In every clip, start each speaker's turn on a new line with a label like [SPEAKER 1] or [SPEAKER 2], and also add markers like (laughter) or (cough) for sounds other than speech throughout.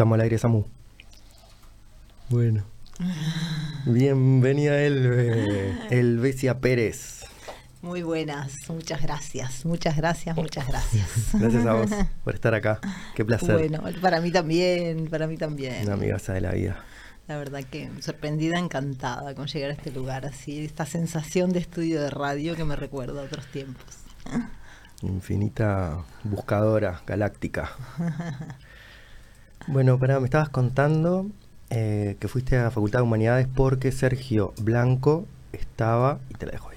[SPEAKER 1] Estamos al aire, Samu. Bueno. Bienvenida, Elbe. Elvesia Pérez.
[SPEAKER 2] Muy buenas, muchas gracias, muchas gracias, muchas gracias.
[SPEAKER 1] Gracias a vos (laughs) por estar acá. Qué placer.
[SPEAKER 2] Bueno, para mí también, para mí también.
[SPEAKER 1] Una amigaza de la vida.
[SPEAKER 2] La verdad que sorprendida, encantada con llegar a este lugar así, esta sensación de estudio de radio que me recuerda a otros tiempos.
[SPEAKER 1] Infinita buscadora galáctica. (laughs) Bueno, para, me estabas contando eh, que fuiste a la Facultad de Humanidades porque Sergio Blanco estaba, y te la dejo ahí.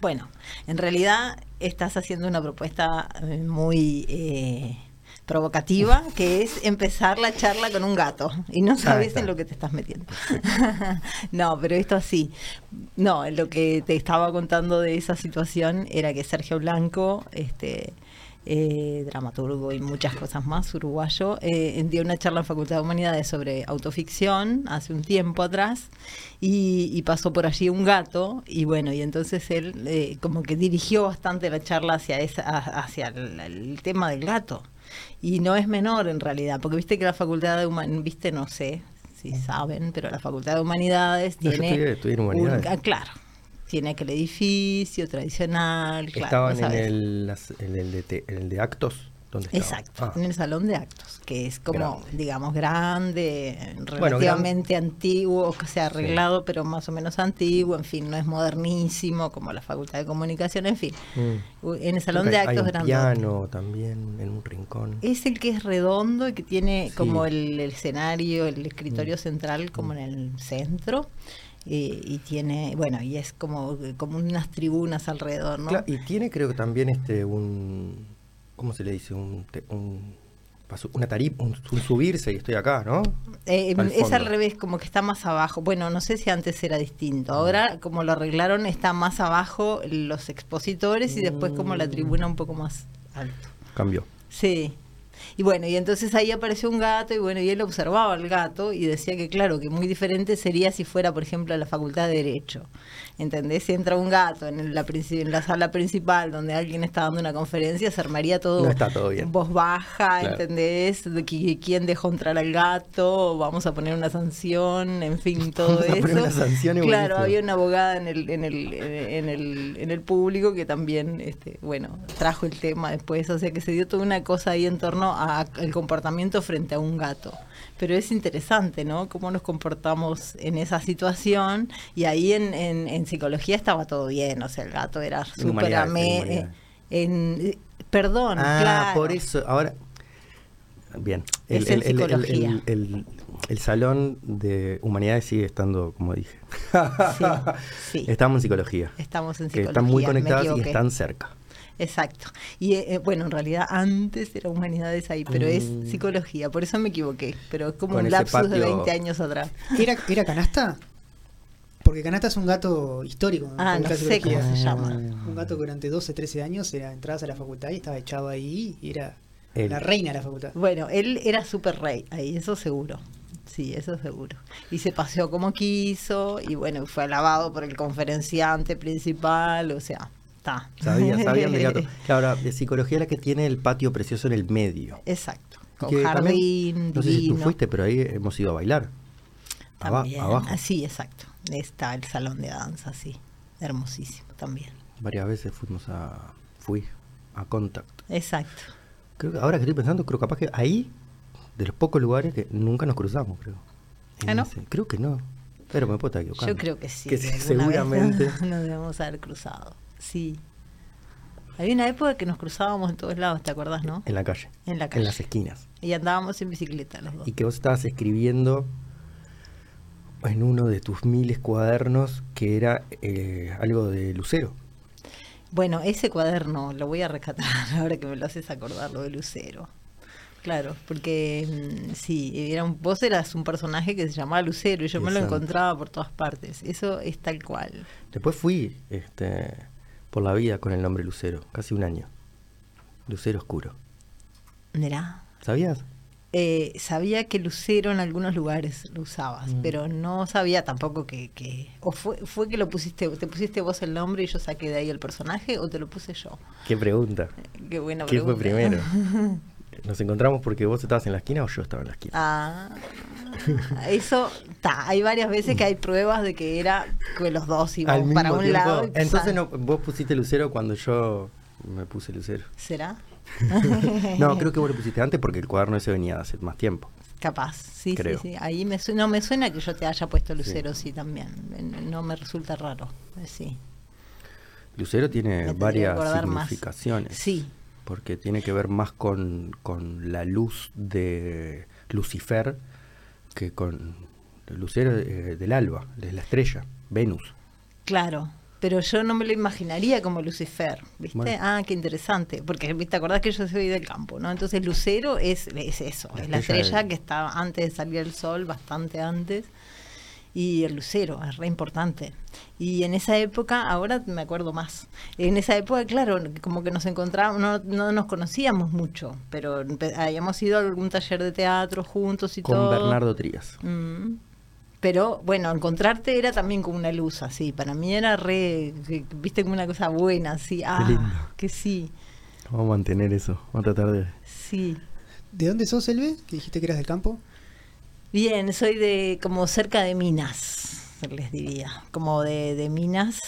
[SPEAKER 2] Bueno, en realidad estás haciendo una propuesta eh, muy eh, provocativa, (laughs) que es empezar la charla con un gato y no sabes en lo que te estás metiendo. (laughs) no, pero esto así. No, lo que te estaba contando de esa situación era que Sergio Blanco, este, eh, dramaturgo y muchas cosas más, uruguayo, eh, dio una charla en Facultad de Humanidades sobre autoficción hace un tiempo atrás y, pasó por allí un gato y bueno, y entonces él eh, como que dirigió bastante la charla hacia, esa, hacia el, tema del gato. Y no es menor en realidad, porque viste que la Facultad de Humanidades, viste, no sé si saben, pero la Facultad de Humanidades tiene... Ah, claro, tiene aquel edificio tradicional.
[SPEAKER 1] Estaban en, el, en, el de, en el de actos. ¿Dónde
[SPEAKER 2] Exacto, ah. en el salón de actos, que es como, digamos, grande, relativamente antiguo, que se ha arreglado, pero más o menos antiguo, en fin, no es modernísimo como la Facultad de Comunicación, en fin. Mm. En el salón de actos
[SPEAKER 1] un piano también en un rincón.
[SPEAKER 2] Es el que es redondo y que tiene como el, escenario, el escritorio mm. central como mm. en el centro y, tiene, bueno, y es como, como unas tribunas alrededor, ¿no?
[SPEAKER 1] y tiene creo que también este un, ¿cómo se le dice? Un, un una tarifa, un, subirse y estoy acá, ¿no?
[SPEAKER 2] Eh, es al revés, como que está más abajo. Bueno, no sé si antes era distinto. Ahora, como lo arreglaron, está más abajo los expositores y después como la tribuna un poco más alto.
[SPEAKER 1] Cambió.
[SPEAKER 2] Sí. Y bueno, y entonces ahí apareció un gato y bueno, y él observaba al gato y decía que claro, que muy diferente sería si fuera, por ejemplo, a la Facultad de Derecho. ¿Entendés? Si entra un gato en la, en la sala principal donde alguien está dando una conferencia, se armaría todo,
[SPEAKER 1] no está todo bien.
[SPEAKER 2] voz baja, ¿entendés? De quién dejó entrar al gato, vamos a poner una sanción, en fin, (laughs) todo eso.
[SPEAKER 1] Una sanción
[SPEAKER 2] claro, había una abogada en el, en el, en el, en el público que también, este, bueno, trajo el tema después, o sea que se dio toda una cosa ahí en torno al comportamiento frente a un gato pero es interesante, ¿no? Cómo nos comportamos en esa situación y ahí en, en, psicología estaba todo bien, o sea, el gato era súper amé. En, perdón, ah, claro.
[SPEAKER 1] por eso, ahora... Bien,
[SPEAKER 2] el, el,
[SPEAKER 1] el, el, salón de humanidades sigue estando, como dije. Sí, (laughs) Estamos en psicología.
[SPEAKER 2] Estamos en psicología.
[SPEAKER 1] Que están muy conectados y están cerca.
[SPEAKER 2] Exacto. Y eh, eh, bueno, en realidad antes era humanidades ahí, pero es mm. psicología, por eso me equivoqué, pero es como un lapsus de 20 años atrás.
[SPEAKER 3] ¿Era, ¿Era canasta? Porque Canasta es un gato histórico.
[SPEAKER 2] Ah, no sé cómo se llama.
[SPEAKER 3] Un gato que durante 12, 13 años era entradas a la facultad y estaba echado ahí y era la reina de la facultad.
[SPEAKER 2] Bueno, él era súper rey ahí, eso seguro. Sí, eso seguro. Y se paseó como quiso y bueno, fue alabado por el conferenciante principal, o sea,
[SPEAKER 1] Sabía, sabía gato. (laughs) Claro, de psicología la que tiene el patio precioso en el medio.
[SPEAKER 2] Exacto. Con jardín,
[SPEAKER 1] No sé si tú fuiste, pero ahí hemos ido a bailar.
[SPEAKER 2] También. abajo. Ah, sí, exacto. Está el salón de danza, sí. Hermosísimo también.
[SPEAKER 1] Varias veces fuimos a. Fui a Contact.
[SPEAKER 2] Exacto.
[SPEAKER 1] Creo ahora que estoy pensando, creo capaz que ahí, de los pocos lugares que nunca nos cruzamos, creo.
[SPEAKER 2] ¿Ah, no?
[SPEAKER 1] creo que no. Pero me puedo estar equivocando.
[SPEAKER 2] Yo creo que sí.
[SPEAKER 1] Que seguramente. (laughs)
[SPEAKER 2] nos debemos haber cruzado. Sí. Había una época que nos cruzábamos en todos lados, ¿te acuerdas, no?
[SPEAKER 1] En la calle.
[SPEAKER 2] En la calle.
[SPEAKER 1] En las esquinas.
[SPEAKER 2] Y andábamos en bicicleta los dos.
[SPEAKER 1] Y que vos estabas escribiendo en uno de tus miles cuadernos que era eh, algo de Lucero.
[SPEAKER 2] Bueno, ese cuaderno lo voy a rescatar (laughs) ahora que me lo haces acordar, lo de Lucero. Claro, porque mm, sí, era un, vos eras un personaje que se llamaba Lucero y yo me lo encontraba por todas partes. Eso es tal cual.
[SPEAKER 1] Después fui, este, por la vida con el nombre Lucero, casi un año. Lucero Oscuro.
[SPEAKER 2] ¿Nerá?
[SPEAKER 1] ¿Sabías?
[SPEAKER 2] Eh, sabía que Lucero en algunos lugares lo usabas, mm. pero no sabía tampoco que, que... ¿O fue, fue que lo pusiste, te pusiste vos el nombre y yo saqué de ahí el personaje o te lo puse yo?
[SPEAKER 1] ¿Qué pregunta?
[SPEAKER 2] qué buena
[SPEAKER 1] ¿Qué fue primero? (laughs) nos encontramos porque vos estabas en la esquina o yo estaba en la esquina.
[SPEAKER 2] Ah, eso está. Hay varias veces que hay pruebas de que era que los dos íbamos para un lado.
[SPEAKER 1] Entonces no, vos pusiste lucero cuando yo me puse lucero.
[SPEAKER 2] ¿Será? (laughs)
[SPEAKER 1] no, creo que vos lo pusiste antes porque el cuaderno ese venía hace más tiempo.
[SPEAKER 2] Capaz, sí, sí, sí. Ahí me no me suena que yo te haya puesto lucero, sí, también. No me resulta raro, eh, sí.
[SPEAKER 1] Lucero tiene varias significaciones.
[SPEAKER 2] Sí.
[SPEAKER 1] Porque tiene que ver más con, con la luz de Lucifer que con lucero eh, del alba, de la estrella, Venus.
[SPEAKER 2] Claro, pero yo no me lo imaginaría como Lucifer, ¿viste? Ah, qué interesante, porque ¿te acordás que yo soy del campo, ¿no? Entonces Lucero es, es eso, es la estrella que estaba antes de salir el sol, bastante antes, y el lucero es re importante. Y en esa época, ahora me acuerdo más, en esa época, claro, como que nos encontrábamos, no, no nos conocíamos mucho, pero habíamos ido a algún taller de teatro juntos y todo.
[SPEAKER 1] Con Bernardo Trías.
[SPEAKER 2] Mm. Pero bueno, encontrarte era también como una luz así. Para mí era re, viste, como una cosa buena, así. Ah, que sí.
[SPEAKER 1] Vamos a mantener eso, vamos a tratar de.
[SPEAKER 2] Sí.
[SPEAKER 3] ¿De dónde sos, Elve? Que dijiste que eras del campo.
[SPEAKER 2] Bien, soy de como cerca de Minas, les diría. Como de, de Minas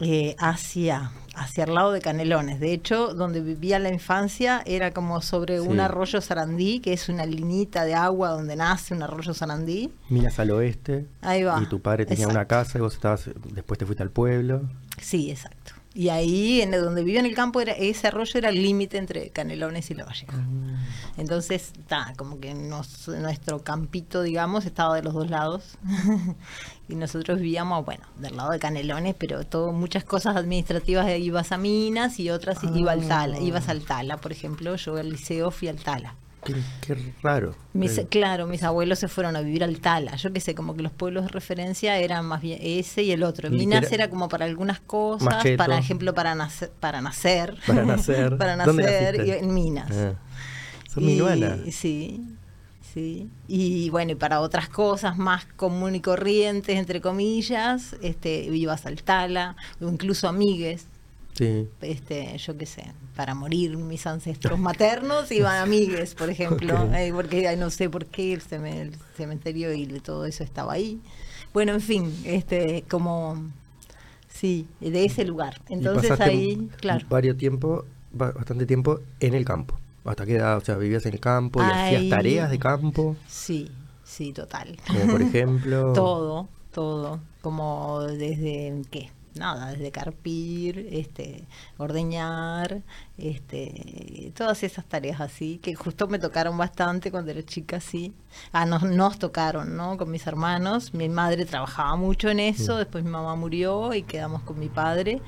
[SPEAKER 2] eh, hacia hacia el lado de Canelones. De hecho, donde vivía la infancia era como sobre un arroyo Sarandí, que es una linita de agua donde nace un arroyo Sarandí.
[SPEAKER 1] Miras al oeste.
[SPEAKER 2] Ahí va.
[SPEAKER 1] Y tu padre tenía una casa y vos estabas, después te fuiste al pueblo.
[SPEAKER 2] Sí, exacto. Y ahí, en donde vivía en el campo, era, ese arroyo era el límite entre Canelones y La Valleja. Ah. Entonces, está, como que nuestro campito, digamos, estaba de los dos lados. (laughs) y nosotros vivíamos, bueno, del lado de Canelones, pero todo, muchas cosas administrativas ibas a Minas y otras iba al Tala, ah. ibas al Tala, por ejemplo, yo al liceo fui al Tala.
[SPEAKER 1] Qué, raro.
[SPEAKER 2] Eh. Claro, mis abuelos se fueron a vivir al Tala. Yo qué sé, como que los pueblos de referencia eran más bien ese y el otro. Minas era, como para algunas cosas, para ejemplo, para nacer. Para nacer. (laughs)
[SPEAKER 1] Para nacer.
[SPEAKER 2] para nacer en Minas. Ah.
[SPEAKER 1] Son y,
[SPEAKER 2] Sí, sí. Y bueno, y para otras cosas más común y corrientes, entre comillas, este, ibas al Tala, o incluso amigues.
[SPEAKER 1] Sí.
[SPEAKER 2] Este, yo qué sé, para morir mis ancestros maternos iban a amigues, por ejemplo, eh, porque no sé por qué el, cementerio y todo eso estaba ahí. Bueno, en fin, este, como sí, de ese lugar. Entonces ahí, claro.
[SPEAKER 1] Varios tiempo, bastante tiempo en el campo. ¿Hasta qué edad? O sea, vivías en el campo y hacías tareas de campo.
[SPEAKER 2] Sí, sí, total.
[SPEAKER 1] Como por (laughs) ejemplo.
[SPEAKER 2] todo, todo. Como desde, ¿qué? Nada, desde carpir, este, ordeñar, este, todas esas tareas así, que justo me tocaron bastante cuando era chica, sí. Ah, nos, nos tocaron, ¿no? Con mis hermanos. Mi madre trabajaba mucho en eso, después mi mamá murió y quedamos con mi padre.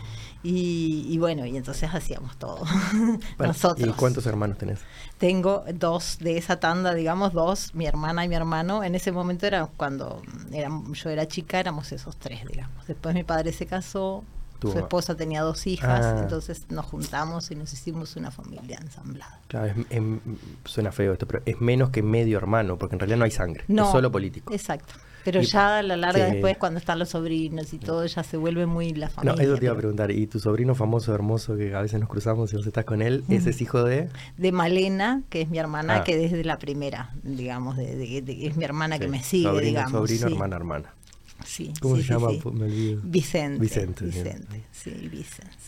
[SPEAKER 2] Y, bueno, y entonces hacíamos todo. (laughs) Nosotros.
[SPEAKER 1] ¿Y cuántos hermanos tenés?
[SPEAKER 2] Tengo dos de esa tanda, digamos, dos, mi hermana y mi hermano. En ese momento era cuando era, yo era chica, éramos esos tres, digamos. Después mi padre se casó, su esposa tenía dos hijas, ah. entonces nos juntamos y nos hicimos una familia ensamblada.
[SPEAKER 1] Claro, suena feo esto, pero es menos que medio hermano, porque en realidad no hay sangre, es solo político.
[SPEAKER 2] Exacto. Pero ya a la larga después, cuando están los sobrinos y todo, ya se vuelve muy la familia.
[SPEAKER 1] No, eso te iba a preguntar. ¿Y tu sobrino famoso, hermoso, que a veces nos cruzamos y vos estás con él, ese es hijo de...?
[SPEAKER 2] De Malena, que es mi hermana, ah. que desde la primera, digamos, de, es mi hermana que me sigue, sobrino, digamos.
[SPEAKER 1] Sobrino, hermana, hermana.
[SPEAKER 2] Sí.
[SPEAKER 1] ¿Cómo
[SPEAKER 2] se
[SPEAKER 1] llama?
[SPEAKER 2] Me olvido. Vicente.
[SPEAKER 1] Vicente.
[SPEAKER 2] Vicente, sí, Vicente.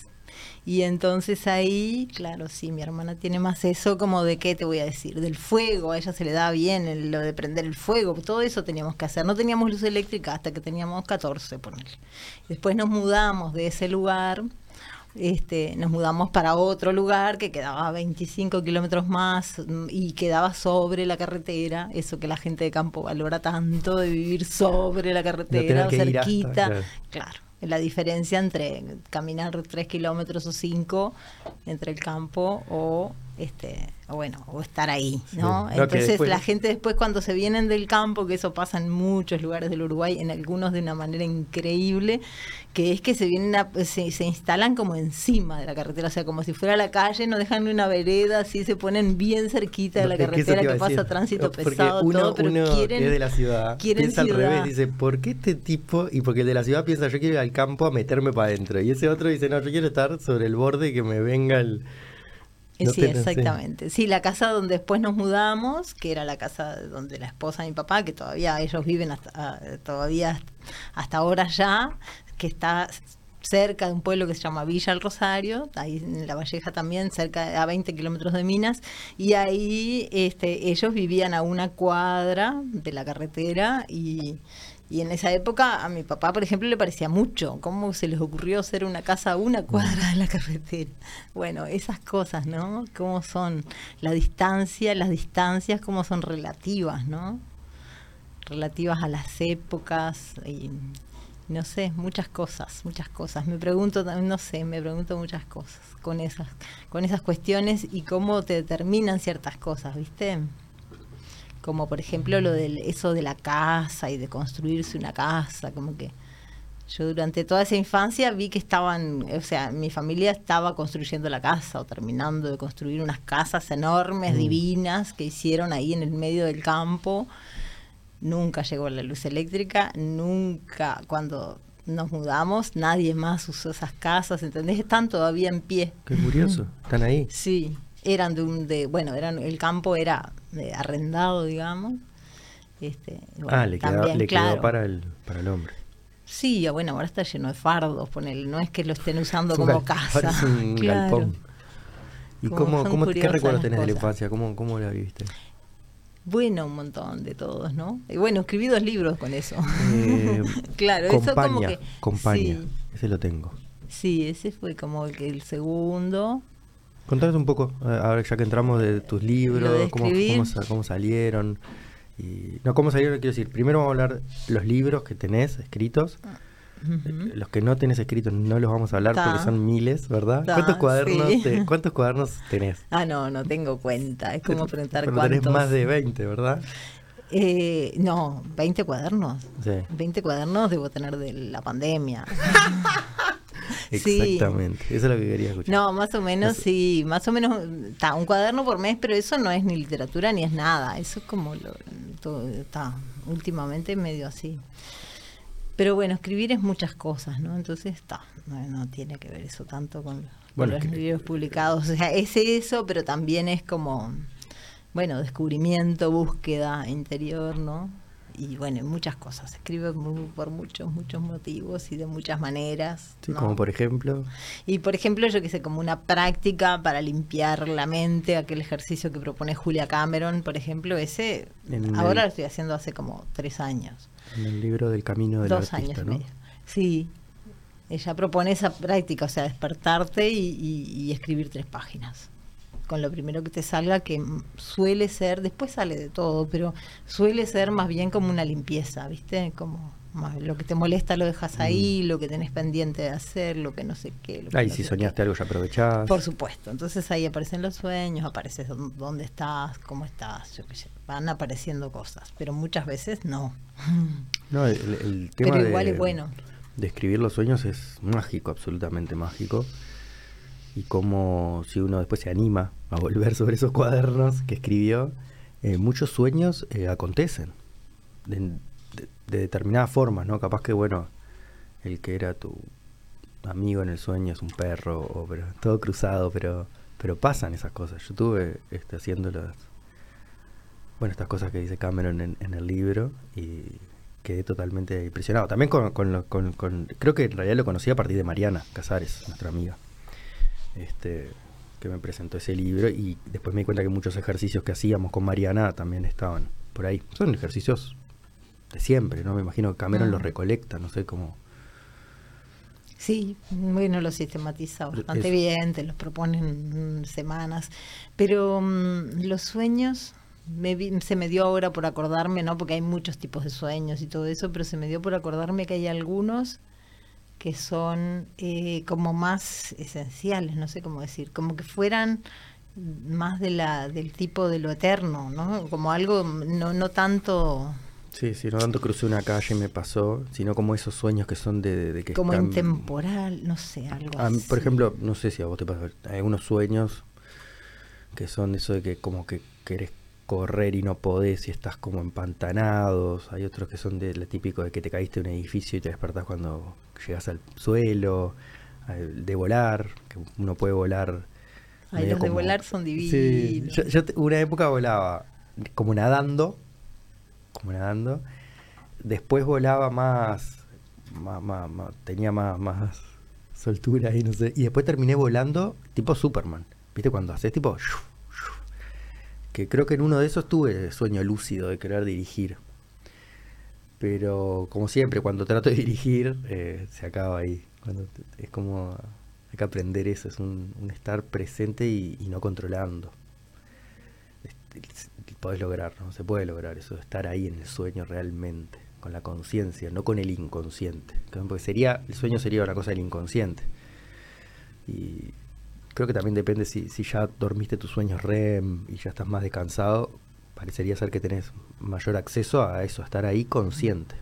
[SPEAKER 2] Y entonces ahí, claro, sí, mi hermana tiene más eso como de qué te voy a decir, del fuego, a ella se le da bien lo de prender el fuego, todo eso teníamos que hacer. No teníamos luz eléctrica hasta que teníamos 14, por Después nos mudamos de ese lugar, este, nos mudamos para otro lugar que quedaba 25 kilómetros más y quedaba sobre la carretera, eso que la gente de campo valora tanto de vivir sobre la carretera, cerquita, claro la diferencia entre caminar tres kilómetros o cinco entre el campo o este o bueno o estar ahí no, entonces la gente después cuando se vienen del campo que eso pasa en muchos lugares del Uruguay en algunos de una manera increíble que es que se vienen se, se, instalan como encima de la carretera o sea como si fuera la calle no dejan una vereda así se ponen bien cerquita de la carretera que, pasa tránsito pesado todo pero quieren
[SPEAKER 1] es de la ciudad piensa al revés dice ¿por qué este tipo? y porque el de la ciudad piensa yo quiero ir al campo a meterme para adentro y ese otro dice no yo quiero estar sobre el borde y que me venga el
[SPEAKER 2] Sí, exactamente. Sí. la casa donde después nos mudamos, que era la casa donde la esposa de mi papá, que todavía ellos viven hasta, ah, todavía hasta ahora ya, que está cerca de un pueblo que se llama Villa El Rosario, ahí en La Valleja también, cerca a 20 kilómetros de Minas, y ahí este, ellos vivían a una cuadra de la carretera y, y en esa época a mi papá, por ejemplo, le parecía mucho. ¿Cómo se les ocurrió hacer una casa a una cuadra de la carretera? Bueno, esas cosas, ¿no? ¿Cómo son la distancia, las distancias, cómo son relativas, ¿no? Relativas a las épocas y no sé, muchas cosas, muchas cosas. Me pregunto, no sé, me pregunto muchas cosas con esas, con esas cuestiones y cómo te determinan ciertas cosas, ¿viste? Como por ejemplo lo del eso de la casa y de construirse una casa, como que yo durante toda esa infancia vi que estaban, o sea, mi familia estaba construyendo la casa o terminando de construir unas casas enormes, mm. divinas, que hicieron ahí en el medio del campo nunca llegó la luz eléctrica, nunca cuando nos mudamos, nadie más usó esas casas, ¿entendés? Están todavía en pie.
[SPEAKER 1] Qué curioso, están ahí.
[SPEAKER 2] Sí, eran de un, de, bueno, eran, el campo era arrendado, digamos. Este,
[SPEAKER 1] ah, le, quedó, para, el, para el hombre.
[SPEAKER 2] Sí, bueno, ahora está lleno de fardos, ponele, no es que lo estén usando (laughs) como casa. (laughs)
[SPEAKER 1] ¿Y cómo, cómo, qué recuerdos tenés de la infancia? ¿Cómo, cómo la viviste?
[SPEAKER 2] Bueno, un montón de todos, ¿no? Y bueno, escribí dos libros con eso. Eh, (laughs) claro, eso como que...
[SPEAKER 1] Compañía, ese lo tengo.
[SPEAKER 2] Sí, ese fue como el, el segundo.
[SPEAKER 1] Contanos un poco, ahora ya que entramos de tus libros, cómo, cómo, salieron. Y, no, cómo salieron, quiero decir, primero vamos a hablar los libros que tenés escritos. Ah. Los que no tenés escritos no los vamos a hablar porque son miles, ¿verdad? ¿Cuántos cuadernos ¿Cuántos cuadernos tenés?
[SPEAKER 2] Ah, no, no tengo cuenta. Es como preguntar Pero
[SPEAKER 1] tenés más de 20, ¿verdad?
[SPEAKER 2] Eh, no, 20 cuadernos. Sí. 20 cuadernos debo tener de la pandemia. (laughs) (laughs)
[SPEAKER 1] Exactamente, eso es lo que quería escuchar.
[SPEAKER 2] No, más o menos, sí, más o menos, está un cuaderno por mes, pero eso no es ni literatura ni es nada, eso es como lo, está últimamente medio así. Pero bueno, escribir es muchas cosas, ¿no? Entonces está, no, tiene que ver eso tanto con, los libros publicados. O sea, es eso, pero también es como, bueno, descubrimiento, búsqueda interior, ¿no? Y bueno, muchas cosas. Escribe por muchos, muchos motivos y de muchas maneras.
[SPEAKER 1] Sí, como por ejemplo.
[SPEAKER 2] Y por ejemplo, yo que sé, como una práctica para limpiar la mente, aquel ejercicio que propone Julia Cameron, por ejemplo, ese, ahora lo estoy haciendo hace como tres años.
[SPEAKER 1] En el libro del camino del Dos años ¿no?
[SPEAKER 2] Sí, ella propone esa práctica, o sea, despertarte y, escribir tres páginas. Con lo primero que te salga, que suele ser, después sale de todo, pero suele ser más bien como una limpieza, ¿viste? Como lo que te molesta lo dejas ahí, mm. lo que tenés pendiente de hacer, lo que no sé qué.
[SPEAKER 1] Ahí si soñaste algo ya aprovechás.
[SPEAKER 2] Por supuesto, entonces ahí aparecen los sueños, apareces dónde estás, cómo estás, yo qué sé, van apareciendo cosas, pero muchas veces no. (laughs)
[SPEAKER 1] No, el, tema
[SPEAKER 2] pero igual de, es bueno.
[SPEAKER 1] de escribir los sueños es mágico, absolutamente mágico. Y como si uno después se anima a volver sobre esos cuadernos que escribió, eh, muchos sueños eh, acontecen de determinadas formas, ¿no? Capaz que, bueno, el que era tu amigo en el sueño es un perro, o, pero todo cruzado, pero pero pasan esas cosas. Yo tuve este, haciendo las, bueno, estas cosas que dice Cameron en, el libro y quedé totalmente impresionado. También con, con, con, creo que en realidad lo conocí a partir de Mariana Casares, nuestra amiga, este, que me presentó ese libro y después me di cuenta que muchos ejercicios que hacíamos con Mariana también estaban por ahí. Son ejercicios de siempre, ¿no? Me imagino que Cameron los ah. recolecta, no sé cómo.
[SPEAKER 2] Sí, bueno, lo sistematiza bastante bien, te los proponen semanas, pero mm, los sueños, se me dio ahora por acordarme, ¿no? Porque hay muchos tipos de sueños y todo eso, pero se me dio por acordarme que hay algunos que son eh, como más esenciales, no sé cómo decir, como que fueran más de la del tipo de lo eterno, ¿no? Como algo no no tanto
[SPEAKER 1] Sí, sí, no tanto crucé una calle y me pasó, sino como esos sueños que son de, que...
[SPEAKER 2] Como intemporal, no sé, algo así.
[SPEAKER 1] Por ejemplo, no sé si a vos te pasa, hay unos sueños que son eso de que como que querés correr y no podés y estás como empantanados, hay otros que son de lo típico de que te caíste de un edificio y te despertás cuando llegas al suelo, de volar, que uno puede volar
[SPEAKER 2] Ay, los de volar son divinos.
[SPEAKER 1] Sí, yo, una época volaba como nadando, como nadando. Después volaba más, más, tenía más, más soltura y no sé. Y después terminé volando tipo Superman. ¿Viste? Cuando haces tipo... Que creo que en uno de esos tuve sueño lúcido de querer dirigir. Pero como siempre, cuando trato de (laughs) dirigir, eh, se acaba ahí. Cuando es como hay que aprender eso, es un, estar presente y, no controlando. podés lograr, ¿no? Se puede lograr eso, estar ahí en el sueño realmente, con la conciencia, no con el inconsciente. Porque sería, el sueño sería una cosa del inconsciente. Y creo que también depende si, si ya dormiste tus sueños REM y ya estás más descansado, parecería ser que tenés mayor acceso a eso, a estar ahí consciente.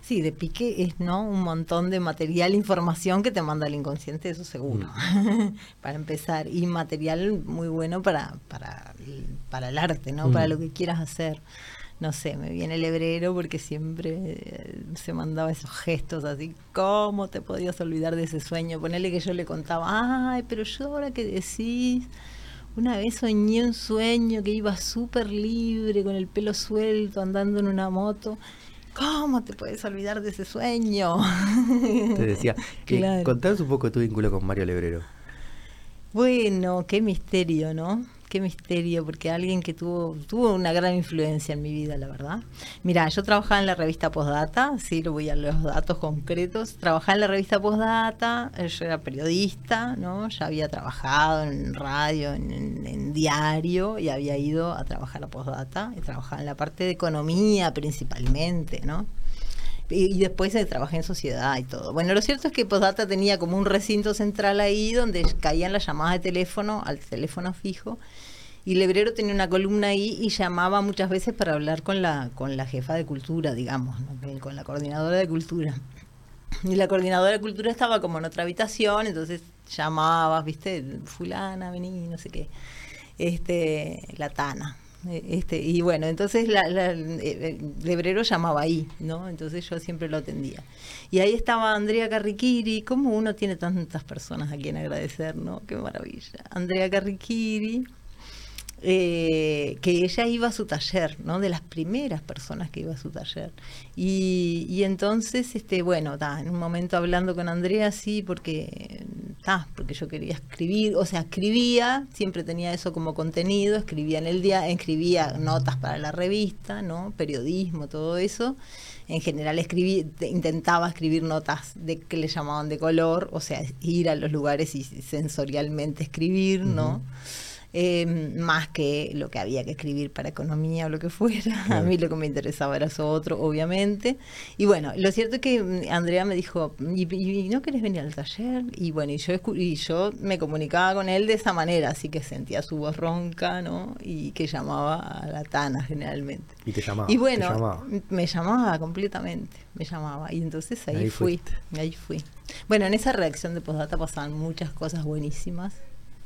[SPEAKER 2] Sí, de pique es no un montón de material, información que te manda el inconsciente, eso seguro. Mm. (laughs) para empezar. Y material muy bueno para, para, para el arte, ¿no? Para mm. lo que quieras hacer. No sé, me viene el hebrero porque siempre eh, se mandaba esos gestos así. ¿Cómo te podías olvidar de ese sueño? Ponerle que yo le contaba, ay, pero yo ahora que decís. Una vez soñé un sueño que iba súper libre, con el pelo suelto, andando en una moto. ¿Cómo te puedes olvidar de ese sueño? (laughs)
[SPEAKER 1] Te decía, que contanos un poco tu vínculo con Mario Lebrero.
[SPEAKER 2] Bueno, qué misterio, ¿no? Qué misterio, porque alguien que tuvo, tuvo una gran influencia en mi vida, la verdad. Mira, yo trabajaba en la revista Postdata, sí, lo voy a los datos concretos. Trabajaba en la revista Postdata, yo era periodista, ¿no? Ya había trabajado en radio, en, diario, y había ido a trabajar a Postdata, y trabajaba en la parte de economía principalmente, ¿no? Y, después trabajé en sociedad y todo. Bueno, lo cierto es que Postdata tenía como un recinto central ahí donde caían las llamadas de teléfono al teléfono fijo y Lebrero tenía una columna ahí y llamaba muchas veces para hablar con la con la jefa de cultura, digamos, con la coordinadora de cultura. Y la coordinadora de cultura estaba como en otra habitación, entonces llamabas, viste, fulana, vení, no sé qué. Este, la Tana, este, y bueno, entonces la, eh, Lebrero llamaba ahí, ¿no? Entonces yo siempre lo atendía. Y ahí estaba Andrea Carriquiri, como uno tiene tantas personas a quien agradecer, ¿no? Qué maravilla. Andrea Carriquiri, eh, que ella iba a su taller, ¿no? De las primeras personas que iba a su taller. Y, y entonces, este, bueno, en un momento hablando con Andrea, sí, porque, porque yo quería escribir, o sea, escribía, siempre tenía eso como contenido, escribía en el día, escribía notas para la revista, ¿no? Periodismo, todo eso. En general escribí, intentaba escribir notas de que le llamaban de color, o sea, ir a los lugares y sensorialmente escribir, ¿no? Em, más que lo que había que escribir para economía o lo que fuera. A mí lo que me interesaba era eso otro, obviamente. Y bueno, lo cierto es que mm, Andrea me dijo, ¿y, no querés venir al taller? Y bueno, y yo, y yo me comunicaba con él de esa manera, así que sentía su voz ronca, ¿no? Y que llamaba a la Tana generalmente.
[SPEAKER 1] Y te llamaba.
[SPEAKER 2] Y bueno, me llamaba completamente, me llamaba. Y entonces ahí, fui, ahí fui. Bueno, en esa reacción de postdata pasaban muchas cosas buenísimas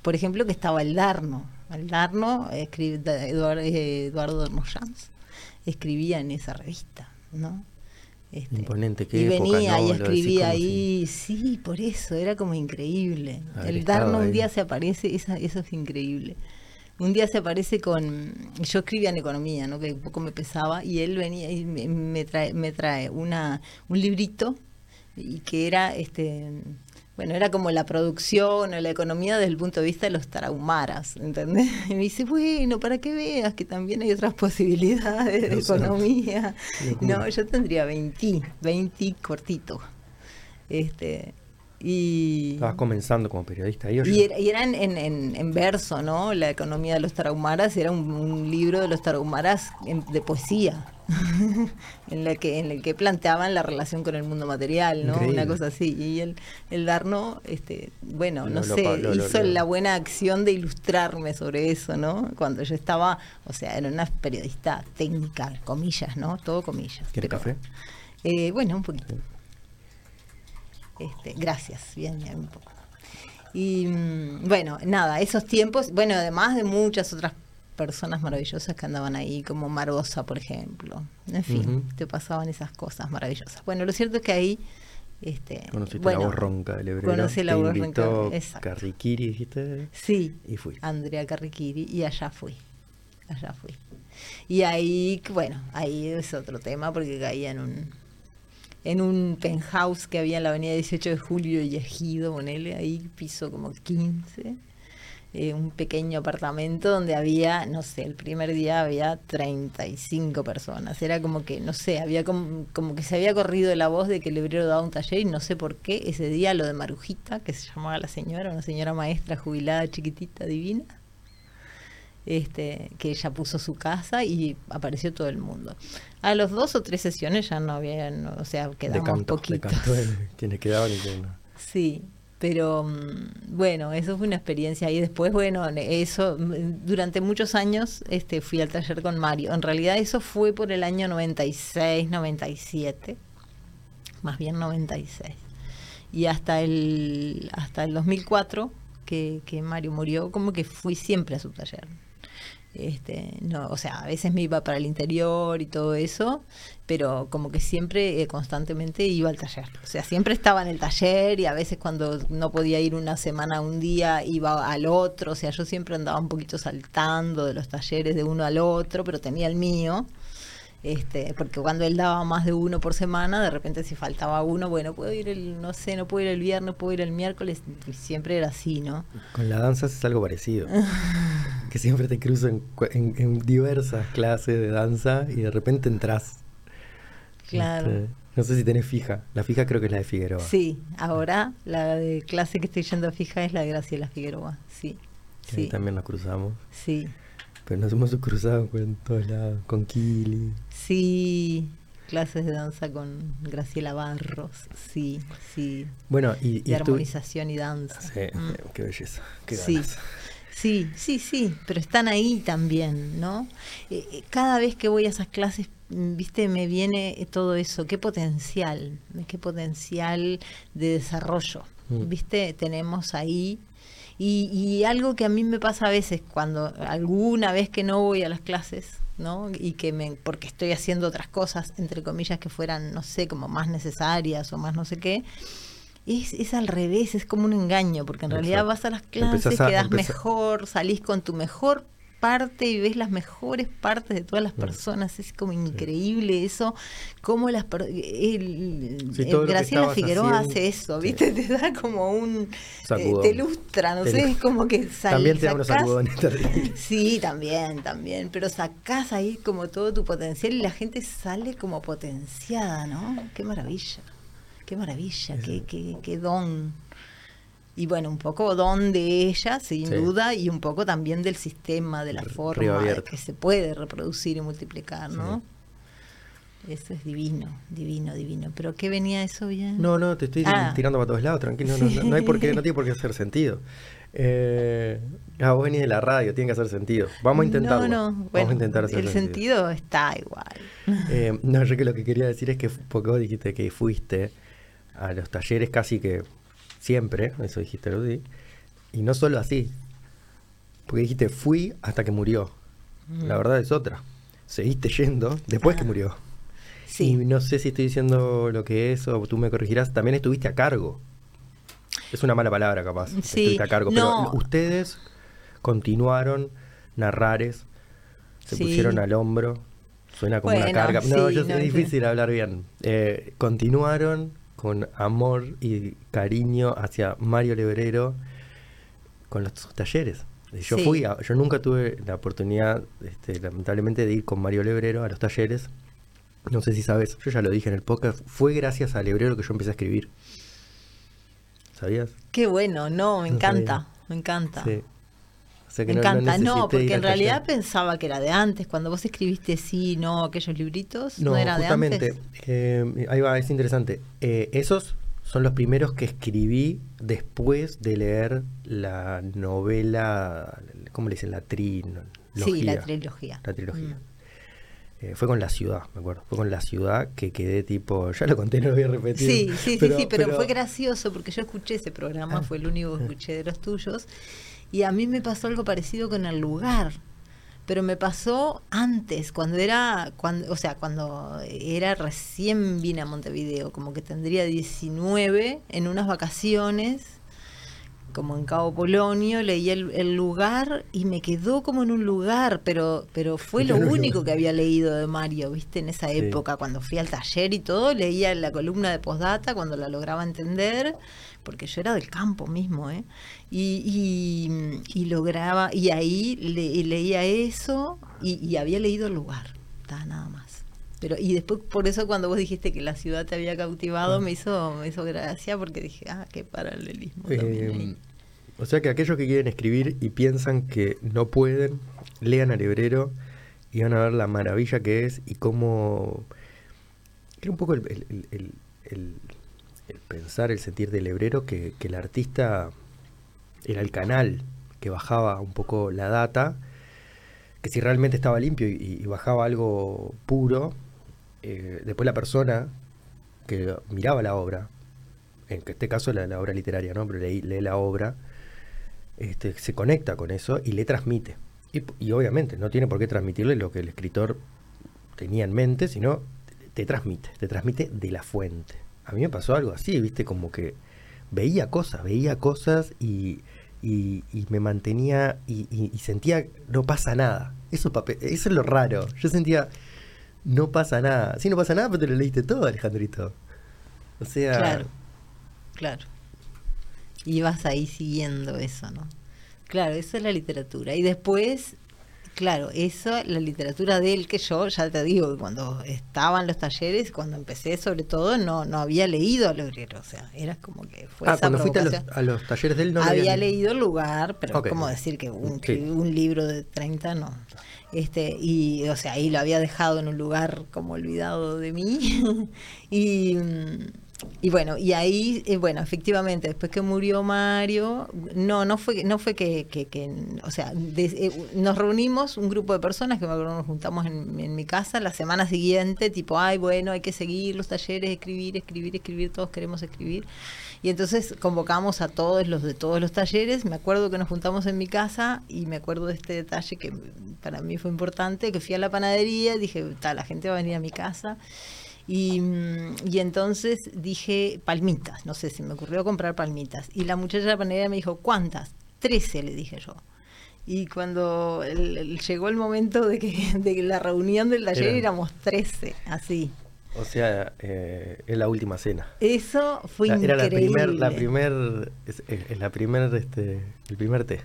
[SPEAKER 2] por ejemplo, que estaba el Darno. El Darno, Eduardo, Eduardo escribía en esa revista, ¿no?
[SPEAKER 1] Este, Imponente, qué
[SPEAKER 2] Y venía y escribía ahí, sí, por eso, era como increíble. el Darno un día se aparece, eso es increíble. Un día se aparece con, yo escribía en economía, ¿no? que un poco me pesaba, y él venía y me, trae, me trae una, un librito y que era este bueno, era como la producción o la economía desde el punto de vista de los tarahumaras, ¿entendés? Y me dice, bueno, para que veas que también hay otras (laughs) posibilidades de economía. No, yo tendría 20, 20 cortitos. Este, y,
[SPEAKER 1] Estabas comenzando como periodista ahí.
[SPEAKER 2] y, era, y era en, en, verso, ¿no? La economía de los tarahumaras era un, libro de los tarahumaras de poesía. (laughs) en la que en el que planteaban la relación con el mundo material, ¿no? Una cosa así. Y el, el Darno, este, bueno, no sé, hizo la buena acción de ilustrarme sobre eso, ¿no? Cuando yo estaba, o sea, era una periodista técnica, comillas, ¿no? Todo comillas.
[SPEAKER 1] ¿Quiere café?
[SPEAKER 2] Eh, bueno, un poquito. Este, gracias, bien, bien, un poco. Y mm, bueno, nada, esos tiempos, bueno, además de muchas otras personas maravillosas que andaban ahí, como Marosa, por ejemplo. En fin, te pasaban esas cosas maravillosas. Bueno, lo cierto es que ahí Este,
[SPEAKER 1] Conociste la voz ronca del hebrero.
[SPEAKER 2] Conocí la voz ronca.
[SPEAKER 1] Carriquiri, dijiste.
[SPEAKER 2] Sí.
[SPEAKER 1] Y fui.
[SPEAKER 2] Andrea Carriquiri, y allá fui. Allá fui. Y ahí, bueno, ahí es otro tema porque caía en un en un penthouse que había en la avenida 18 de Julio y Ejido, ponele, ahí piso como 15 eh, un pequeño apartamento donde había, no sé, el primer día había 35 personas. Era como que, no sé, había como, que se había corrido la voz de que el hebrero daba un taller y no sé por qué ese día lo de Marujita, que se llamaba la señora, una señora maestra jubilada, chiquitita, divina. Este, que ella puso su casa y apareció todo el mundo. A los dos o tres sesiones ya no había, o sea, quedamos poquitos. (laughs)
[SPEAKER 1] quienes quedaban y
[SPEAKER 2] Sí, pero mm, bueno, eso fue una experiencia y después, bueno, eso mm, durante muchos años este fui al taller con Mario. En realidad eso fue por el año 96, 97. Más bien 96. Y hasta el hasta el 2004 que, que Mario murió, como que fui siempre a su taller. Este, no, o sea, a veces me iba para el interior y todo eso, pero como que siempre, eh, constantemente iba al taller. O sea, siempre estaba en el taller y a veces cuando no podía ir una semana, un día, iba al otro. O sea, yo siempre andaba un poquito saltando de los talleres de uno al otro, pero tenía el mío. Este, porque cuando él daba más de uno por semana, de repente si faltaba uno, bueno, puedo ir el, no sé, no puedo ir el viernes, puedo ir el miércoles, siempre era así, ¿no?
[SPEAKER 1] Con la danza es algo parecido, (laughs) que siempre te cruzo en, diversas clases de danza y de repente entras.
[SPEAKER 2] Claro. Este,
[SPEAKER 1] no sé si tenés fija, la fija creo que es la de Figueroa.
[SPEAKER 2] Sí, ahora la de clase que estoy yendo fija es la de Graciela Figueroa, sí. sí.
[SPEAKER 1] también nos cruzamos.
[SPEAKER 2] Sí.
[SPEAKER 1] Pero nos hemos cruzado con todos lados, con Kili.
[SPEAKER 2] Sí, clases de danza con Graciela Barros, sí, sí.
[SPEAKER 1] Bueno, y,
[SPEAKER 2] de armonización y danza.
[SPEAKER 1] Sí, mm. qué belleza, qué
[SPEAKER 2] sí. Sí, sí, sí, pero están ahí también, ¿no? Eh, eh, cada vez que voy a esas clases, viste, me viene todo eso, qué potencial, qué potencial de desarrollo, mm. viste, tenemos ahí y, algo que a mí me pasa a veces cuando alguna vez que no voy a las clases, ¿no? Y que me, porque estoy haciendo otras cosas, entre comillas, que fueran, no sé, como más necesarias o más no sé qué, es, es al revés, es como un engaño, porque en realidad vas a las clases, quedas mejor, salís con tu mejor parte y ves las mejores partes de todas las personas. Es como increíble eso, cómo las el, Graciela Figueroa hace eso, ¿viste? Te da como un eh, te ilustra, no sé, es como que
[SPEAKER 1] sal, También te da unos sacudones (laughs)
[SPEAKER 2] Sí, también, también, pero sacás ahí como todo tu potencial y la gente sale como potenciada, ¿no? Qué maravilla. Qué maravilla, qué, qué, qué don y bueno, un poco don de ella, sin duda, y un poco también del sistema, de la forma que se puede reproducir y multiplicar, ¿no? Eso es divino, divino, divino. ¿Pero qué venía eso bien?
[SPEAKER 1] No, no, te estoy ah. tirando para todos lados, tranquilo, no, hay por qué, no tiene por qué hacer sentido. Eh, ah, vos venís de la radio, tiene que hacer sentido. Vamos a intentarlo. No, no, Vamos a intentar hacer
[SPEAKER 2] el sentido. está igual.
[SPEAKER 1] Eh, no, yo que lo que quería decir es que, porque vos dijiste que fuiste a los talleres casi que siempre, eso dijiste, Rudy, y no solo así, porque dijiste fui hasta que murió. La mm. verdad es otra. Seguiste yendo después que ah. murió.
[SPEAKER 2] Sí.
[SPEAKER 1] Y no sé si estoy diciendo lo que es o tú me corregirás. También estuviste a cargo. Es una mala palabra, capaz. Sí. Estuviste a cargo. Pero ustedes continuaron narrares, se pusieron al hombro. Suena como una carga. No, yo es difícil hablar bien. Eh, continuaron con amor y cariño hacia Mario Lebrero con los talleres. Yo fui, yo nunca tuve la oportunidad, este, lamentablemente, de ir con Mario Lebrero a los talleres. No sé si sabes, yo ya lo dije en el podcast, fue gracias a Lebrero que yo empecé a escribir. ¿Sabías?
[SPEAKER 2] Qué bueno, no, me encanta, me encanta. Sí me encanta, no, porque en realidad pensaba que era de antes, cuando vos escribiste sí, no, aquellos libritos, no, era de antes.
[SPEAKER 1] Eh, ahí va, es interesante. Eh, esos son los primeros que escribí después de leer la novela, ¿cómo le dicen? La trilogía.
[SPEAKER 2] Sí, la trilogía.
[SPEAKER 1] La trilogía. Mm. Eh, fue con la ciudad, me acuerdo. Fue con la ciudad que quedé tipo. Ya lo conté, no lo voy a repetir.
[SPEAKER 2] Sí, sí, sí, sí, pero, fue gracioso porque yo escuché ese programa, ah. fue el único que escuché de los tuyos. Y a mí me pasó algo parecido con el lugar, pero me pasó antes, cuando era, cuando, o sea, cuando era recién vine a Montevideo, como que tendría 19 en unas vacaciones como en Cabo Polonio, leí el, lugar y me quedó como en un lugar, pero, pero fue lo único que había leído de Mario, ¿viste? En esa época, cuando fui al taller y todo, leía la columna de postdata cuando la lograba entender, porque yo era del campo mismo, ¿eh? Y, y, lograba, y ahí leía eso y, había leído el lugar, nada más. Pero, y después, por eso cuando vos dijiste que la ciudad te había cautivado, ah. me hizo me hizo gracia porque dije, ah, qué paralelismo. Eh,
[SPEAKER 1] o sea que aquellos que quieren escribir y piensan que no pueden, lean al hebrero y van a ver la maravilla que es y cómo... Era un poco el, pensar, el sentir del hebrero que, el artista era el canal que bajaba un poco la data, que si realmente estaba limpio y, bajaba algo puro, eh, después la persona que miraba la obra, en este caso la, obra literaria, ¿no? Pero lee la obra, este, se conecta con eso y le transmite. Y, obviamente no tiene por qué transmitirle lo que el escritor tenía en mente, sino te, transmite, te transmite de la fuente. A mí me pasó algo así, viste, como que veía cosas, veía cosas y, me mantenía y, sentía no pasa nada. Eso, eso es lo raro. Yo sentía no pasa nada. Sí, no pasa nada, pero te lo leíste todo, Alejandrito. O sea.
[SPEAKER 2] Claro, claro y vas ahí siguiendo eso, ¿no? Claro, eso es la literatura. Y después, claro, eso, la literatura de él, que yo ya te digo, cuando estaba en los talleres, cuando empecé sobre todo, no, no había leído a Logrero, o sea, era como que fue...
[SPEAKER 1] Ah, cuando fuiste a los, talleres de él no
[SPEAKER 2] Había leído el lugar, pero como decir que un, un libro de 30 no. Este, y, o sea, ahí lo había dejado en un lugar como olvidado de mí. (laughs) y mm, y bueno, y ahí, eh, bueno, efectivamente, después que murió Mario, no, no fue, no fue que, que, o sea, eh, nos reunimos un grupo de personas que nos juntamos en, mi casa la semana siguiente, tipo, ay, bueno, hay que seguir los talleres, escribir, escribir, escribir, todos queremos escribir. Y entonces convocamos a todos los de todos los talleres. Me acuerdo que nos juntamos en mi casa y me acuerdo de este detalle que para mí fue importante, que fui a la panadería, dije, la gente va a venir a mi casa. Y, y, entonces dije palmitas, no sé, si me ocurrió comprar palmitas. Y la muchacha de la panadería me dijo, ¿cuántas? Trece, le dije yo. Y cuando llegó el momento de que (laughs) de la reunión del taller éramos trece, así.
[SPEAKER 1] O sea, eh, es la última cena.
[SPEAKER 2] Eso fue increíble.
[SPEAKER 1] Era la primer, la primer, es, la primer, este, el primer té.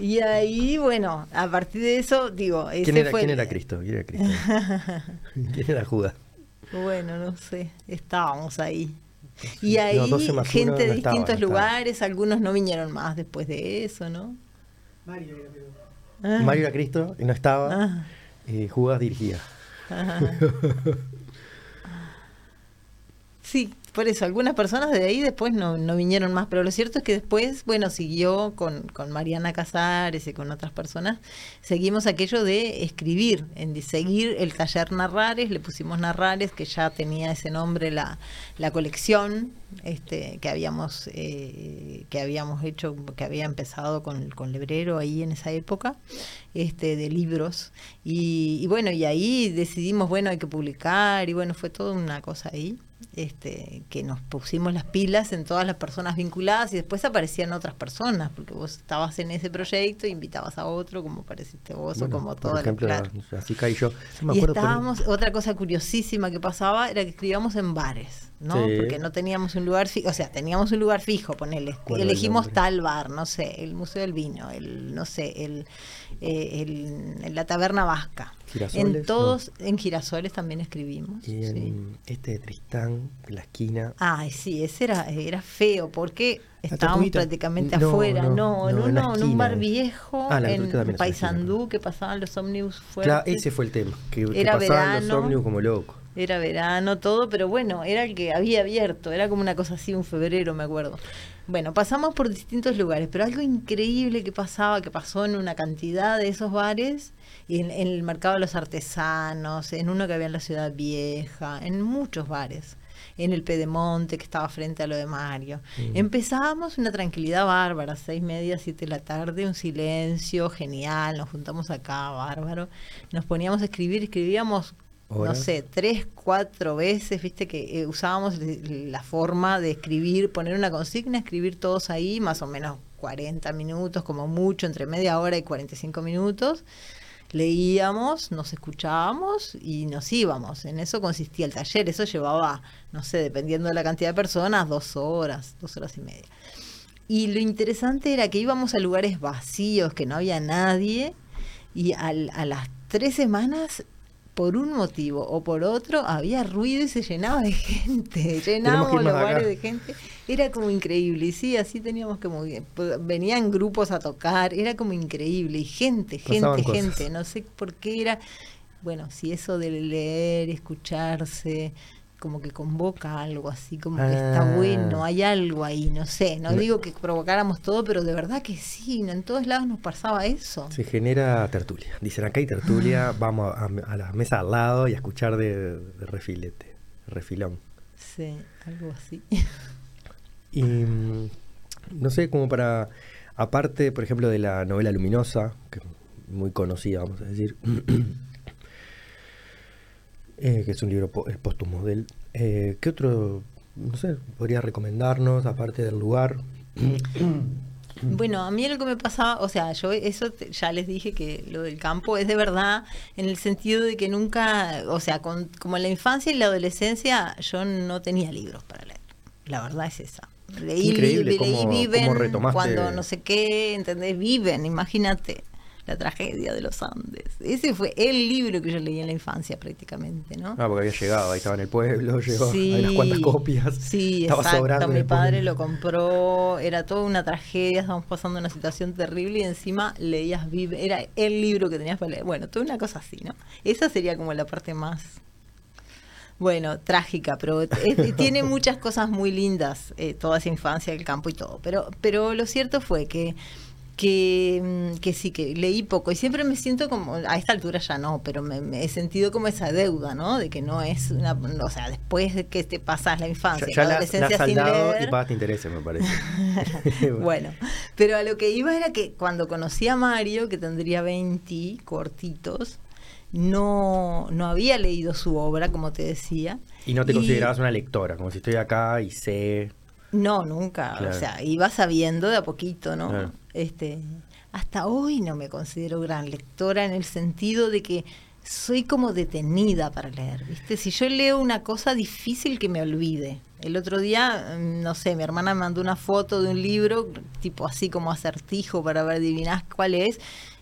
[SPEAKER 2] Y ahí, bueno, a partir de eso, digo,
[SPEAKER 1] ese ¿Quién era, fue ¿quién era Cristo? ¿Quién era Cristo? (laughs) ¿Quién era Judas?
[SPEAKER 2] Bueno, no sé, estábamos ahí. Y ahí gente de distintos lugares, algunos no vinieron más después de eso, ¿no?
[SPEAKER 1] Mario era, ah. Mario era Cristo y no estaba. Ah. Y Judas dirigía. (laughs)
[SPEAKER 2] sí, por eso, algunas personas de ahí después no, no, vinieron más, pero lo cierto es que después, bueno, siguió con, con, Mariana Casares y con otras personas, seguimos aquello de escribir, en seguir el taller Narrares, le pusimos Narrares, que ya tenía ese nombre la, la colección este, que habíamos eh, que habíamos hecho, que había empezado con, con Lebrero ahí en esa época, este, de libros. Y, y bueno, y ahí decidimos, bueno, hay que publicar, y bueno, fue toda una cosa ahí este, que nos pusimos las pilas en todas las personas vinculadas y después aparecían otras personas, porque vos estabas en ese proyecto e invitabas a otro, como pareciste vos o como todo.
[SPEAKER 1] Por ejemplo, así caí yo.
[SPEAKER 2] y estábamos, otra cosa curiosísima que pasaba era que escribíamos en bares, ¿no? Porque no teníamos un lugar fijo, o sea, teníamos un lugar fijo, ponele, elegimos tal bar, no sé, el Museo del Vino, el, no sé, el, eh, la Taberna Vasca en todos, en Girasoles también escribimos.
[SPEAKER 1] Y en este de Tristán, la esquina.
[SPEAKER 2] Ay, sí, ese era, era feo, porque estábamos prácticamente afuera. No, en, uno, en, un bar viejo, ah, en Paysandú, que pasaban los ómnibus fuera. Claro,
[SPEAKER 1] ese fue el tema, que, era pasaban los ómnibus como locos.
[SPEAKER 2] Era verano, todo, pero bueno, era el que había abierto, era como una cosa así, un febrero, me acuerdo. Bueno, pasamos por distintos lugares, pero algo increíble que pasaba, que pasó en una cantidad de esos bares, en, en el mercado de los artesanos, en uno que había en la ciudad vieja, en muchos bares en el Pedemonte, que estaba frente a lo de Mario. Empezábamos una tranquilidad bárbara, seis media, siete de la tarde, un silencio genial, nos juntamos acá, bárbaro. Nos poníamos a escribir, escribíamos no sé, tres, cuatro veces, viste que eh, usábamos la forma de escribir, poner una consigna, escribir todos ahí, más o menos 40 minutos, como mucho, entre media hora y 45 minutos. Leíamos, nos escuchábamos y nos íbamos. En eso consistía el taller. Eso llevaba, no sé, dependiendo de la cantidad de personas, dos horas, dos horas y media. Y lo interesante era que íbamos a lugares vacíos, que no había nadie, y a las tres semanas por un motivo o por otro había ruido y se llenaba de gente, (laughs) llenábamos los lugares de gente, era como increíble, y sí, así teníamos que muy bien, venían grupos a tocar, era como increíble, y gente, gente, gente, no sé por qué era, bueno, si eso de leer, escucharse, como que convoca algo así, como que está ah. bueno, hay algo ahí, no sé, no digo que provocáramos todo, pero de verdad que sí, en todos lados nos pasaba eso.
[SPEAKER 1] Se genera tertulia, dicen acá hay tertulia, ah. vamos a, la mesa al lado y a escuchar de, refilete, refilón.
[SPEAKER 2] Sí, algo así. (laughs)
[SPEAKER 1] Y mm, no sé, como para, aparte, por ejemplo, de la novela luminosa, que es muy conocida, vamos a decir. (clears throat) Eh, que es un libro póstumo de él. Eh, ¿Qué otro, no sé, podría recomendarnos, aparte del lugar? (coughs)
[SPEAKER 2] Bueno, a mí lo que me pasaba, o sea, yo eso ya les dije que lo del campo es de verdad en el sentido de que nunca, o sea, como en la infancia y la adolescencia yo no tenía libros para leer. La verdad es esa. Leí,
[SPEAKER 1] Increíble
[SPEAKER 2] leí Viven cuando no sé qué, ¿entendés? Viven, imagínate. La tragedia de los Andes. Ese fue el libro que yo leí en la infancia prácticamente, ¿no?
[SPEAKER 1] Ah, porque había llegado, ahí estaba en el pueblo, llegó, sí, hay unas cuantas copias.
[SPEAKER 2] Sí, exacto, mi padre lo compró, era toda una tragedia, estábamos pasando una situación terrible y encima leías Vive, era el libro que tenías para leer. Bueno, toda una cosa así, ¿no? Esa sería como la parte más bueno, trágica, pero tiene muchas cosas muy lindas, eh, toda esa infancia, el campo y todo. Pero, pero lo cierto fue que que, mm, que, sí, que leí poco y siempre me siento como, a esta altura ya no, pero me, he sentido como esa deuda, ¿no? De que no es una, o sea, después de que te pasas la infancia,
[SPEAKER 1] ya, la adolescencia sin leer... y pagaste intereses, me parece. (laughs) (laughs)
[SPEAKER 2] bueno, pero a lo que iba era que cuando conocí a Mario, que tendría 20 cortitos, no, no había leído su obra, como te decía.
[SPEAKER 1] Y no te considerabas una lectora, como si estoy acá y sé...
[SPEAKER 2] No, nunca. O sea, iba sabiendo de a poquito, ¿no? Este, hasta hoy no me considero gran lectora en el sentido de que soy como detenida para leer, ¿viste? Si yo leo una cosa difícil que me olvide. El otro día, mm, no sé, mi hermana me mandó una foto de un libro, tipo así como acertijo para ver adivinás cuál es,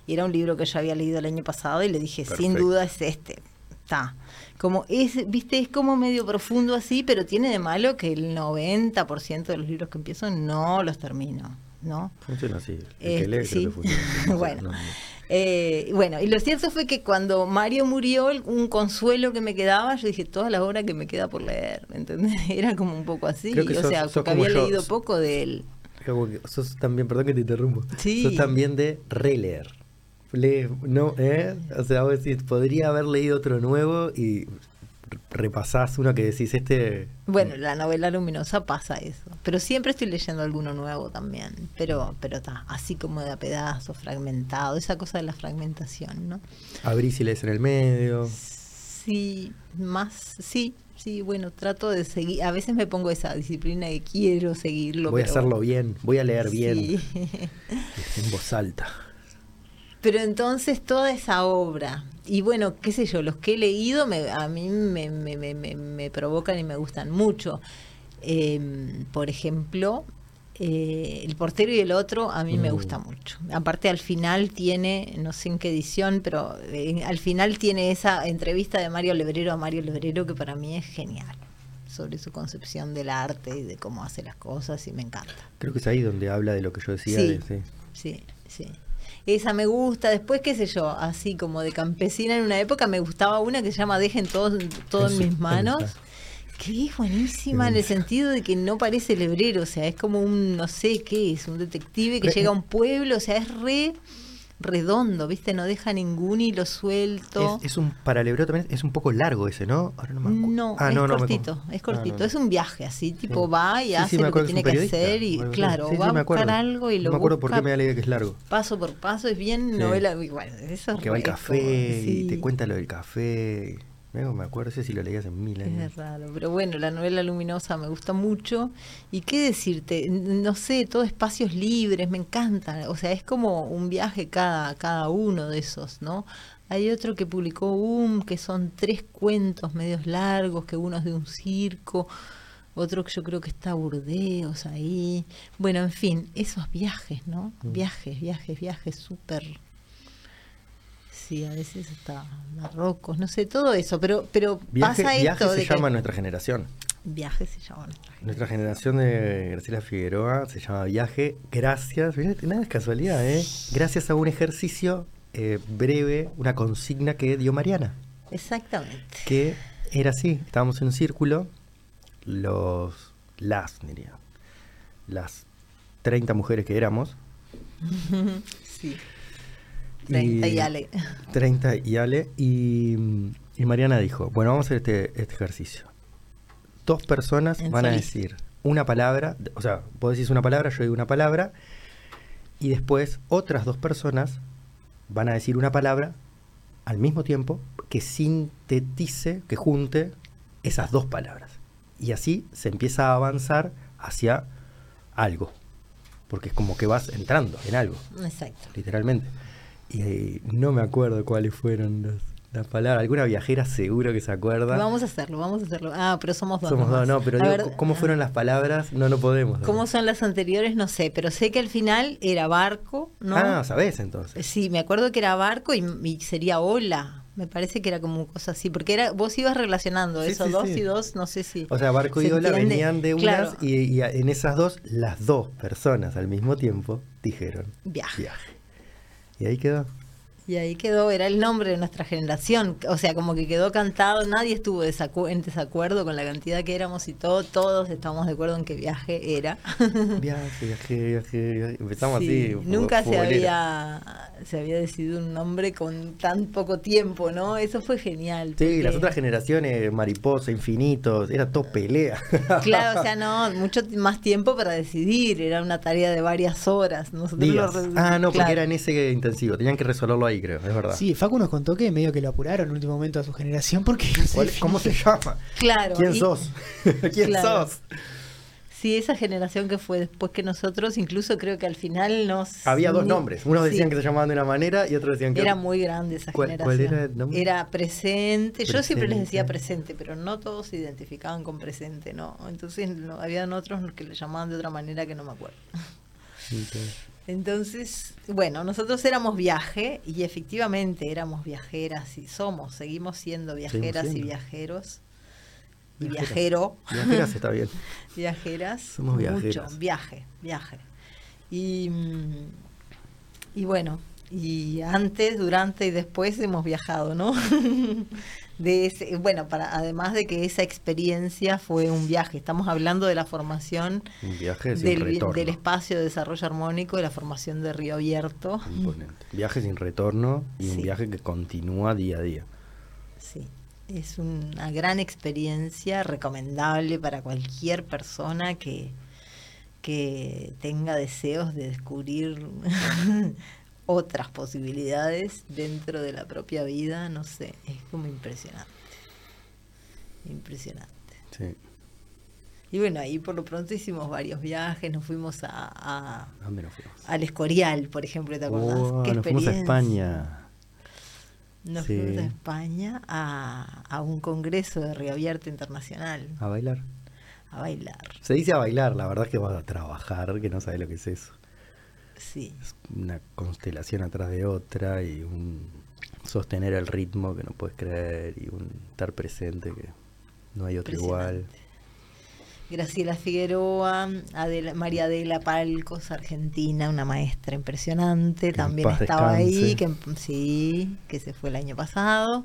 [SPEAKER 2] y era un libro que yo había leído el año pasado y le dije, sin duda es este. Está. Como es, viste, es como medio profundo así, pero tiene de malo que el 90% de los libros que empiezo no los termino. ¿no?
[SPEAKER 1] Funciona así. El que
[SPEAKER 2] sí. (laughs) bueno. Eh, bueno, y lo cierto fue que cuando Mario murió, un consuelo que me quedaba, yo dije, toda la hora que me queda por leer, ¿entendés? (laughs) Era como un poco así, o sea, porque había leído poco de él.
[SPEAKER 1] sos también, perdón que te interrumpo, sos también de releer. No, ¿eh? O sea, vos decís, podría haber leído otro nuevo y repasás uno que decís este...
[SPEAKER 2] Bueno, la novela luminosa pasa eso, pero siempre estoy leyendo alguno nuevo también, pero pero está, así como de a pedazos, fragmentado, esa cosa de la fragmentación, ¿no?
[SPEAKER 1] Abrís y lees en el medio.
[SPEAKER 2] Sí, más, sí, sí, bueno, trato de seguir, a veces me pongo esa disciplina que quiero seguirlo.
[SPEAKER 1] Voy a hacerlo bien, voy a leer bien, (laughs) en voz alta.
[SPEAKER 2] Pero entonces toda esa obra, y bueno, qué sé yo, los que he leído me, a mí me, me, provocan y me gustan mucho. Em, por ejemplo, eh, El portero y el otro a mí me mm. gusta mucho. Aparte al final tiene, no sé en qué edición, pero eh, al final tiene esa entrevista de Mario Lebrero a Mario Lebrero que para mí es genial sobre su concepción del arte y de cómo hace las cosas y me encanta.
[SPEAKER 1] Creo que es ahí donde habla de lo que yo decía.
[SPEAKER 2] sí, sí. sí esa me gusta. Después, qué sé yo, así como de campesina en una época, me gustaba una que se llama Dejen todo, todo en mis manos. Que es buenísima en el sentido de que no parece lebrero, o sea, es como un, no sé qué es, un detective que llega a un pueblo, o sea, es re redondo, ¿viste? No deja ningún hilo suelto.
[SPEAKER 1] Es, un paralelo también, es un poco largo ese, ¿no?
[SPEAKER 2] no, ah, es cortito, es cortito. es un viaje así, tipo va y hace lo que tiene que hacer y claro, va a buscar algo y lo
[SPEAKER 1] No me acuerdo por qué me da la idea que es largo.
[SPEAKER 2] Paso por paso, es bien novela, bueno, eso
[SPEAKER 1] Que va al café y te cuenta lo del café me acuerdo, sé si lo leí hace mil años.
[SPEAKER 2] Es raro, pero bueno, la novela luminosa me gusta mucho. ¿Y qué decirte? No sé, todo espacios libres, me encanta. O sea, es como un viaje cada, cada uno de esos, ¿no? Hay otro que publicó UM, que son tres cuentos medios largos, que uno es de un circo, otro que yo creo que está Burdeos ahí. Bueno, en fin, esos viajes, ¿no? Mm. Viajes, viajes, viajes súper sí, a veces está Marruecos, no sé, todo eso, pero, pero pasa
[SPEAKER 1] esto.
[SPEAKER 2] Viaje
[SPEAKER 1] se llama nuestra generación.
[SPEAKER 2] Viaje se llama nuestra generación.
[SPEAKER 1] Nuestra generación de Graciela Figueroa se llama Viaje, gracias, nada es casualidad, ¿eh? Gracias a un ejercicio eh, breve, una consigna que dio Mariana.
[SPEAKER 2] Exactamente.
[SPEAKER 1] Que era así, estábamos en un círculo, los, las, diría, las 30 mujeres que éramos. (laughs)
[SPEAKER 2] sí 30 y, Ale. (laughs)
[SPEAKER 1] 30 y Ale. Y, Mariana dijo, bueno, vamos a hacer este, este ejercicio. Dos personas van a decir una palabra, o sea, vos decís una palabra, yo digo una palabra, y después otras dos personas van a decir una palabra al mismo tiempo que sintetice, que junte esas dos palabras. Y así se empieza a avanzar hacia algo. Porque es como que vas entrando en algo.
[SPEAKER 2] Exacto.
[SPEAKER 1] Literalmente. Y no me acuerdo cuáles fueron las palabras. Alguna viajera seguro que se acuerda.
[SPEAKER 2] Vamos a hacerlo, vamos a hacerlo. Ah, pero somos dos.
[SPEAKER 1] Somos dos, no, pero ¿cómo fueron las palabras? No, no podemos.
[SPEAKER 2] ¿Cómo son las anteriores? No sé, pero sé que al final era barco, ¿no?
[SPEAKER 1] Ah, ¿sabés entonces?
[SPEAKER 2] Sí, me acuerdo que era barco y, sería ola. Me parece que era como cosa así, porque era vos ibas relacionando eso, dos y dos, no sé si.
[SPEAKER 1] O sea, barco y ola venían de unas y, en esas dos, las dos personas al mismo tiempo dijeron
[SPEAKER 2] viaje. viaje.
[SPEAKER 1] Y ahí quedó.
[SPEAKER 2] Y ahí quedó, era el nombre de nuestra generación, o sea, como que quedó cantado, nadie estuvo en desacuerdo con la cantidad que éramos y todo, todos estamos de acuerdo en que viaje era. (laughs)
[SPEAKER 1] Viaje, viaje, viaje, empezamos así.
[SPEAKER 2] Nunca se había, se había decidido un nombre con tan poco tiempo, ¿no? Eso fue genial.
[SPEAKER 1] Sí, las otras generaciones, Mariposa, Infinitos, era todo pelea. (laughs)
[SPEAKER 2] Claro, o sea, no, mucho más tiempo para decidir, era una tarea de varias horas.
[SPEAKER 1] Nosotros ah, no, porque era en ese intensivo, tenían que resolverlo ahí creo, es verdad.
[SPEAKER 3] Sí, Facu nos contó que medio que lo apuraron en el último momento a su generación porque (laughs)
[SPEAKER 1] ¿Cómo se llama?
[SPEAKER 2] Claro.
[SPEAKER 1] ¿Quién sos? (laughs) ¿Quién sos?
[SPEAKER 2] Sí, esa generación que fue después que nosotros, incluso creo que al final nos...
[SPEAKER 1] Había dos nombres, unos decían que se llamaban de una manera y otros decían que...
[SPEAKER 2] Era muy grande esa generación. ¿Cuál era el nombre? Era presente. yo siempre les decía presente, pero no todos se identificaban con presente, ¿no? Entonces no, habían otros que le llamaban de otra manera que no me acuerdo. Entonces, bueno, nosotros éramos viaje y efectivamente éramos viajeras y somos, seguimos siendo viajeras y viajeros. Y viajero.
[SPEAKER 1] Viajeras está bien. (laughs)
[SPEAKER 2] viajeras.
[SPEAKER 1] Somos viajeras.
[SPEAKER 2] Mucho, viaje, viaje. Y, y bueno, y antes, durante y después hemos viajado, ¿no? (laughs) de ese, bueno, para además de que esa experiencia fue un viaje, estamos hablando de la formación del, espacio de desarrollo armónico, de la formación de Río Abierto.
[SPEAKER 1] Viaje sin retorno y un viaje que continúa día a día.
[SPEAKER 2] Sí, es una gran experiencia recomendable para cualquier persona que, que tenga deseos de descubrir otras posibilidades dentro de la propia vida, no sé, es como impresionante. Impresionante.
[SPEAKER 1] Sí.
[SPEAKER 2] Y bueno, ahí por lo pronto hicimos varios viajes, nos fuimos a,
[SPEAKER 1] ¿Dónde nos fuimos?
[SPEAKER 2] al Escorial, por ejemplo, ¿te acordás?
[SPEAKER 1] ¿Qué nos fuimos a España.
[SPEAKER 2] Nos fuimos a España a, a un congreso de Reabierto Internacional.
[SPEAKER 1] ¿A bailar?
[SPEAKER 2] A bailar.
[SPEAKER 1] Se dice a bailar, la verdad es que vas a trabajar, que no sabes lo que es eso.
[SPEAKER 2] Sí.
[SPEAKER 1] una constelación atrás de otra y un sostener el ritmo que no puedes creer y un estar presente que no hay otro igual.
[SPEAKER 2] Graciela Figueroa, María Adela Palcos, argentina, una maestra impresionante, también estaba ahí, que sí, que se fue el año pasado.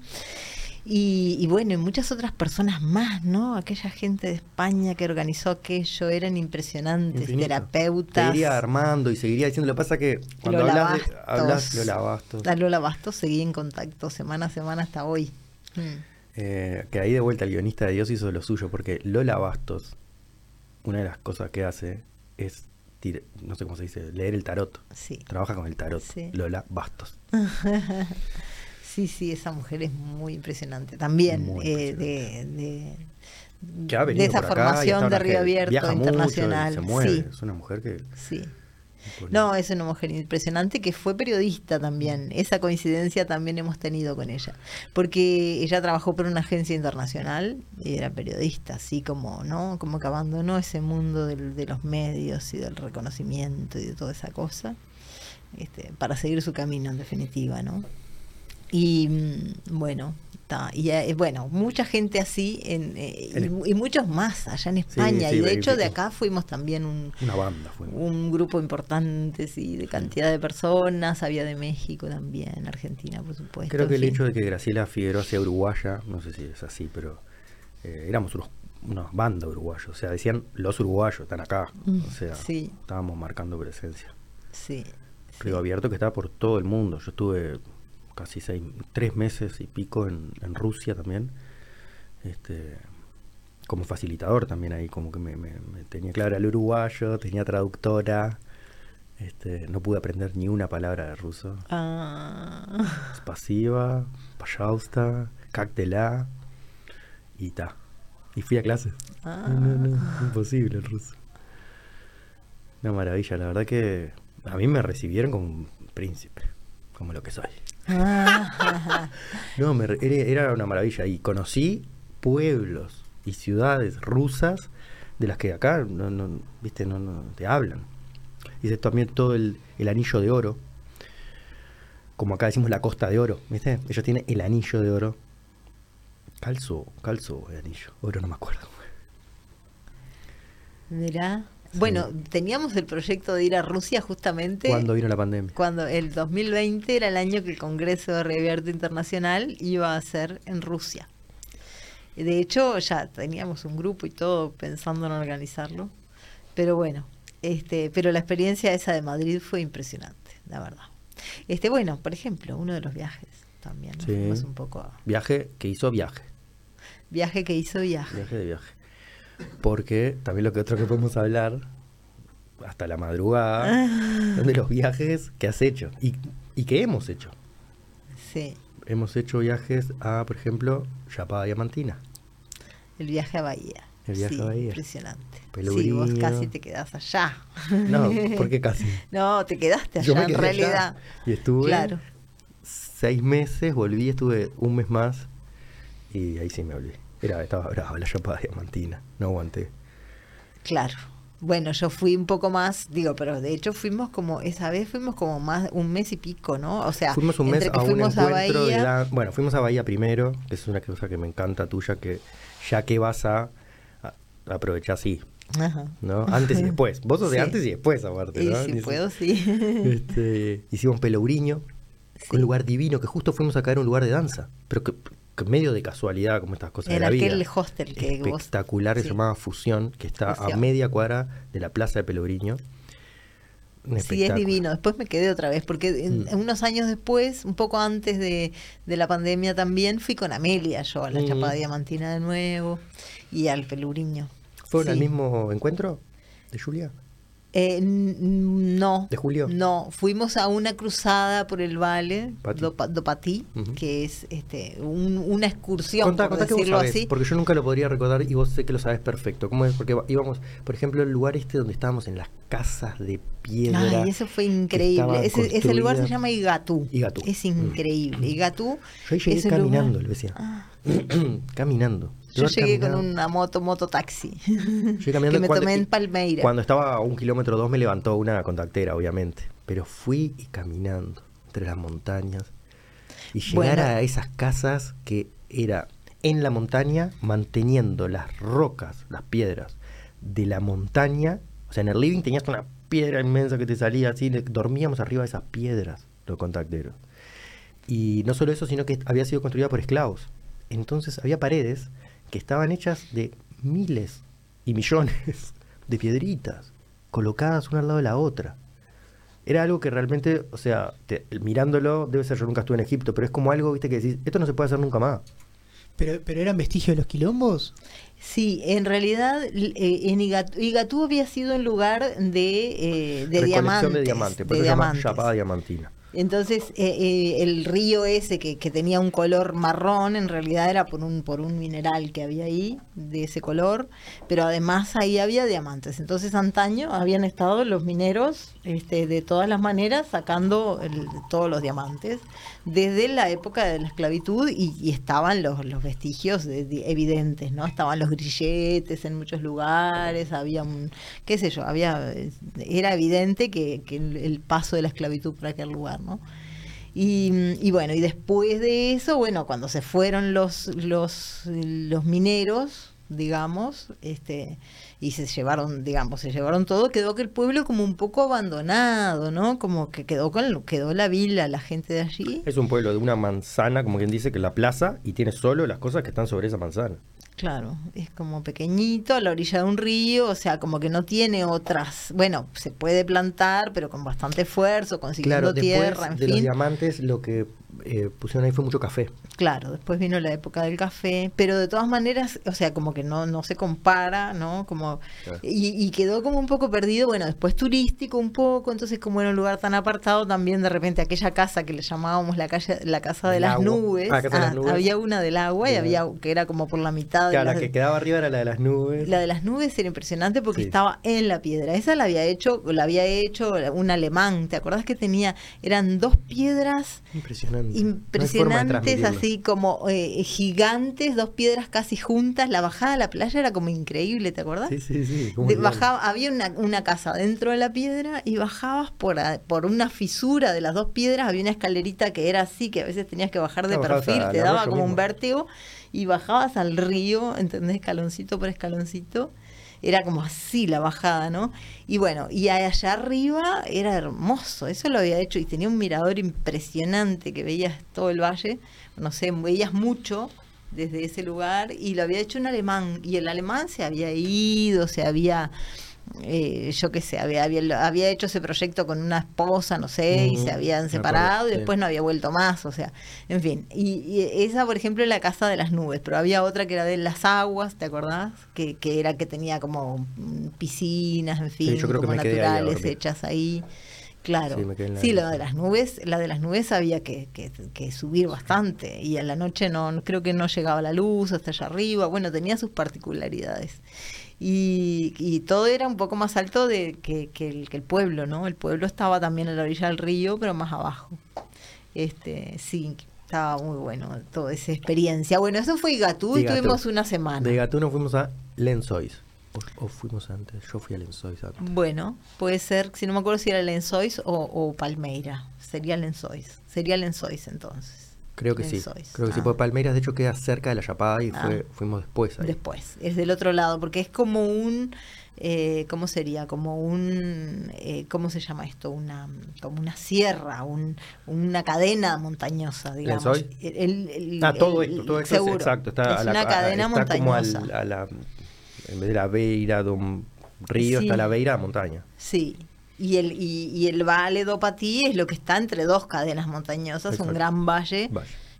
[SPEAKER 2] Y, bueno, y muchas otras personas más, ¿no? Aquella gente de España que organizó aquello, eran impresionantes, terapeutas.
[SPEAKER 1] Seguiría armando y seguiría diciendo, lo que pasa que cuando hablas, de, hablas Lola Bastos.
[SPEAKER 2] La Lola Bastos seguí en contacto semana a semana hasta hoy.
[SPEAKER 1] Mm. Eh, que ahí de vuelta el guionista de Dios hizo lo suyo, porque Lola Bastos, una de las cosas que hace es, no sé cómo se dice, leer el tarot.
[SPEAKER 2] Sí.
[SPEAKER 1] Trabaja con el tarot. Lola Bastos. (laughs)
[SPEAKER 2] Sí, sí, esa mujer es muy impresionante. También eh, de, de, esa formación de Río Abierto internacional.
[SPEAKER 1] Sí. Es una mujer que.
[SPEAKER 2] Sí. No, es una mujer impresionante que fue periodista también. Esa coincidencia también hemos tenido con ella. Porque ella trabajó por una agencia internacional y era periodista, así como, ¿no? Como que abandonó ese mundo de los medios y del reconocimiento y de toda esa cosa. Este, para seguir su camino en definitiva, ¿no? Y mm, bueno, y eh, bueno, mucha gente así en, eh, y, muchos más allá en España. y de hecho de acá fuimos también un,
[SPEAKER 1] Una banda,
[SPEAKER 2] un grupo importante, sí, de cantidad de personas. Había de México también, Argentina, por supuesto.
[SPEAKER 1] Creo que el hecho de que Graciela Figueroa sea uruguaya, no sé si es así, pero eh, éramos unos, una banda uruguayos. O sea, decían los uruguayos están acá. Mm, o sea, estábamos marcando presencia.
[SPEAKER 2] Sí.
[SPEAKER 1] Río Abierto que estaba por todo el mundo. Yo estuve casi seis, tres meses y pico en, en Rusia también, este, como facilitador también ahí, como que me, tenía claro el uruguayo, tenía traductora, este, no pude aprender ni una palabra de ruso.
[SPEAKER 2] Ah.
[SPEAKER 1] Pasiva, payausta, cactela y ta. Y fui a clases.
[SPEAKER 2] Ah.
[SPEAKER 1] imposible el ruso. Una maravilla, la verdad que a mí me recibieron como un príncipe, como lo que soy. (laughs) no, era una maravilla. Y conocí pueblos y ciudades rusas de las que acá no, viste, no, te hablan. Hice también todo el, anillo de oro. Como acá decimos la costa de oro, ¿viste? Ellos tienen el anillo de oro. Calzo, calzo el anillo. Oro no me acuerdo.
[SPEAKER 2] Mirá. Bueno, teníamos el proyecto de ir a Rusia justamente.
[SPEAKER 1] Cuando vino la pandemia.
[SPEAKER 2] Cuando el 2020 era el año que el Congreso de Reabierto Internacional iba a ser en Rusia. De hecho, ya teníamos un grupo y todo pensando en organizarlo. Pero bueno, este, pero la experiencia esa de Madrid fue impresionante, la verdad. Este, bueno, por ejemplo, uno de los viajes también.
[SPEAKER 1] Sí. un poco Viaje que hizo viaje.
[SPEAKER 2] Viaje que hizo viaje.
[SPEAKER 1] Viaje de viaje. Porque también lo que otro que podemos hablar, hasta la madrugada, ah. de los viajes que has hecho y, y que hemos hecho.
[SPEAKER 2] Sí.
[SPEAKER 1] Hemos hecho viajes a, por ejemplo, Chapada Diamantina.
[SPEAKER 2] El viaje a Bahía.
[SPEAKER 1] El viaje a Bahía.
[SPEAKER 2] Impresionante. Sí, vos casi te quedás allá.
[SPEAKER 1] No, ¿por qué casi? (laughs)
[SPEAKER 2] no, te quedaste allá en realidad.
[SPEAKER 1] Y estuve seis meses, volví, estuve un mes más y ahí sí me volví. Era, estaba bravo la chapada diamantina, no aguanté.
[SPEAKER 2] Claro. Bueno, yo fui un poco más, digo, pero de hecho fuimos como, esa vez fuimos como más, un mes y pico, ¿no? O sea,
[SPEAKER 1] fuimos un mes a un encuentro Bahía, bueno, fuimos a Bahía primero, que es una cosa que me encanta tuya, que ya que vas a, aprovechar así, Ajá. ¿no? Antes y después. Vos sos de antes y después, aparte, ¿no?
[SPEAKER 2] si puedo, sí. (laughs)
[SPEAKER 1] Este, hicimos Pelourinho, un lugar divino, que justo fuimos a caer en un lugar de danza, pero que medio de casualidad, como estas cosas de la vida.
[SPEAKER 2] aquel hostel que
[SPEAKER 1] Espectacular, que se llamaba Fusión, que está a media cuadra de la Plaza de Pelogriño.
[SPEAKER 2] Sí, es divino. Después me quedé otra vez, porque mm. unos años después, un poco antes de, la pandemia también, fui con Amelia yo a la mm. Chapada Diamantina de nuevo y al Pelugriño.
[SPEAKER 1] ¿Fue el mismo encuentro de Julia?
[SPEAKER 2] Eh, no.
[SPEAKER 1] ¿De julio?
[SPEAKER 2] No, fuimos a una cruzada por el Valle do, Patí, que es este, una excursión, por decirlo así.
[SPEAKER 1] Porque yo nunca lo podría recordar y vos sé que lo sabes perfecto. ¿Cómo es? Porque íbamos, por ejemplo, el lugar este donde estábamos en las casas de piedra.
[SPEAKER 2] Ay, eso fue increíble. Ese, lugar se llama Igatú. Es increíble. Igatú.
[SPEAKER 1] Yo llegué caminando, le decía. Ah. (clears throat) caminando.
[SPEAKER 2] Yo llegué con una moto, mototaxi. (laughs) que me tomé en Palmeira.
[SPEAKER 1] Cuando estaba a un kilómetro o dos me levantó una contactera, obviamente. Pero fui y caminando entre las montañas. Y llegar a esas casas que era en la montaña, manteniendo las rocas, las piedras de la montaña. O sea, en el living tenías una piedra inmensa que te salía así. Dormíamos arriba de esas piedras, los contacteros. Y no solo eso, sino que había sido construida por esclavos entonces había paredes que estaban hechas de miles y millones (laughs) de piedritas colocadas una al lado de la otra. Era algo que realmente, o sea, mirándolo, debe ser, yo nunca estuve en Egipto, pero es como algo, viste, que decís, esto no se puede hacer nunca más.
[SPEAKER 3] ¿Pero, pero eran vestigios de los quilombos?
[SPEAKER 2] Sí, en realidad eh, en Igatú, había sido un lugar de, eh, de diamantes.
[SPEAKER 1] de diamantes, por eso se llama Chapada Diamantina.
[SPEAKER 2] Entonces, eh, eh, el río ese que, que, tenía un color marrón, en realidad era por un, por un mineral que había ahí, de ese color, pero además ahí había diamantes. Entonces, antaño habían estado los mineros este, de todas las maneras sacando todos los diamantes, desde la época de la esclavitud, y, estaban los, los vestigios evidentes, ¿no? Estaban los grilletes en muchos lugares, había un, qué sé yo, había, era evidente que, que el paso de la esclavitud por aquel lugar. Y, bueno, y después de eso, bueno, cuando se fueron los, los, los mineros, digamos, este, y se llevaron, digamos, se llevaron todo, quedó aquel pueblo como un poco abandonado, ¿no? Como que quedó con quedó la vila, la gente de allí.
[SPEAKER 1] Es un pueblo de una manzana, como quien dice, que la plaza y tiene solo las cosas que están sobre esa manzana.
[SPEAKER 2] Claro, es como pequeñito a la orilla de un río, o sea, como que no tiene otras. Bueno, se puede plantar, pero con bastante esfuerzo, consiguiendo
[SPEAKER 1] claro,
[SPEAKER 2] tierra,
[SPEAKER 1] en de los diamantes, lo que eh, pusieron ahí fue mucho café.
[SPEAKER 2] Claro, después vino la época del café, pero de todas maneras, o sea, como que no, no se compara, ¿no? Como, y, quedó como un poco perdido, bueno, después turístico un poco, entonces como era un lugar tan apartado, también de repente aquella casa que le llamábamos la calle, la casa de, las nubes, ah, ah, había una del agua y había que era como por la mitad
[SPEAKER 1] de la que quedaba arriba era la de las nubes.
[SPEAKER 2] La de las nubes era impresionante porque estaba en la piedra. Esa la había hecho, la había hecho un alemán, ¿te acordás que tenía eran dos piedras
[SPEAKER 1] impresionantes
[SPEAKER 2] así como eh, gigantes, dos piedras casi juntas. La bajada a la playa era como increíble, ¿te acordás?
[SPEAKER 1] Sí, sí, sí.
[SPEAKER 2] bajaba, había una, casa dentro de la piedra y bajabas por, por una fisura de las dos piedras, había una escalerita que era así, que a veces tenías que bajar de perfil, te daba como un vértigo, y bajabas al río, ¿entendés? Escaloncito por escaloncito era como así la bajada, ¿no? Y bueno, y allá arriba era hermoso, eso lo había hecho y tenía un mirador impresionante que veías todo el valle, no sé, veías mucho desde ese lugar y lo había hecho un alemán y el alemán se había ido, se había eh, yo qué sé, había, había, hecho ese proyecto con una esposa, no sé, y se habían separado y después no había vuelto más, o sea, en fin. Y, esa, por ejemplo, es la casa de las nubes, pero había otra que era de las aguas, ¿te acordás? Que, que era que tenía como piscinas, en fin, como naturales hechas ahí. Claro, sí, la, de las nubes, la de las nubes había que, que, que, subir bastante y en la noche no creo que no llegaba la luz hasta allá arriba, bueno, tenía sus particularidades y, todo era un poco más alto de, que, el, que el pueblo, ¿no? El pueblo estaba también a la orilla del río, pero más abajo. Este, sí, estaba muy bueno toda esa experiencia. Bueno, eso fue Igatú y tuvimos una semana.
[SPEAKER 1] De Igatú nos fuimos a Lenzois. O, fuimos antes, yo fui a Lenzois antes.
[SPEAKER 2] Bueno, puede ser, si no me acuerdo si era Lenzois o, o Palmeira. Sería Lenzois. Sería Lenzois entonces.
[SPEAKER 1] Creo que sí. Creo que sí, ah. porque Palmeiras de hecho queda cerca de la Chapada y ah. fue, fuimos después.
[SPEAKER 2] Después, es del otro lado, porque es como un, eh, ¿cómo sería? Como un, eh, ¿cómo se llama esto? Una, como una sierra, un, una cadena montañosa, digamos.
[SPEAKER 1] ah, todo esto, todo esto es exacto. Está
[SPEAKER 2] es una cadena montañosa.
[SPEAKER 1] Como a la, en vez de la beira de un río, está la beira de montaña.
[SPEAKER 2] Sí, y el, y, el Valle do Patí es lo que está entre dos cadenas montañosas, un gran valle,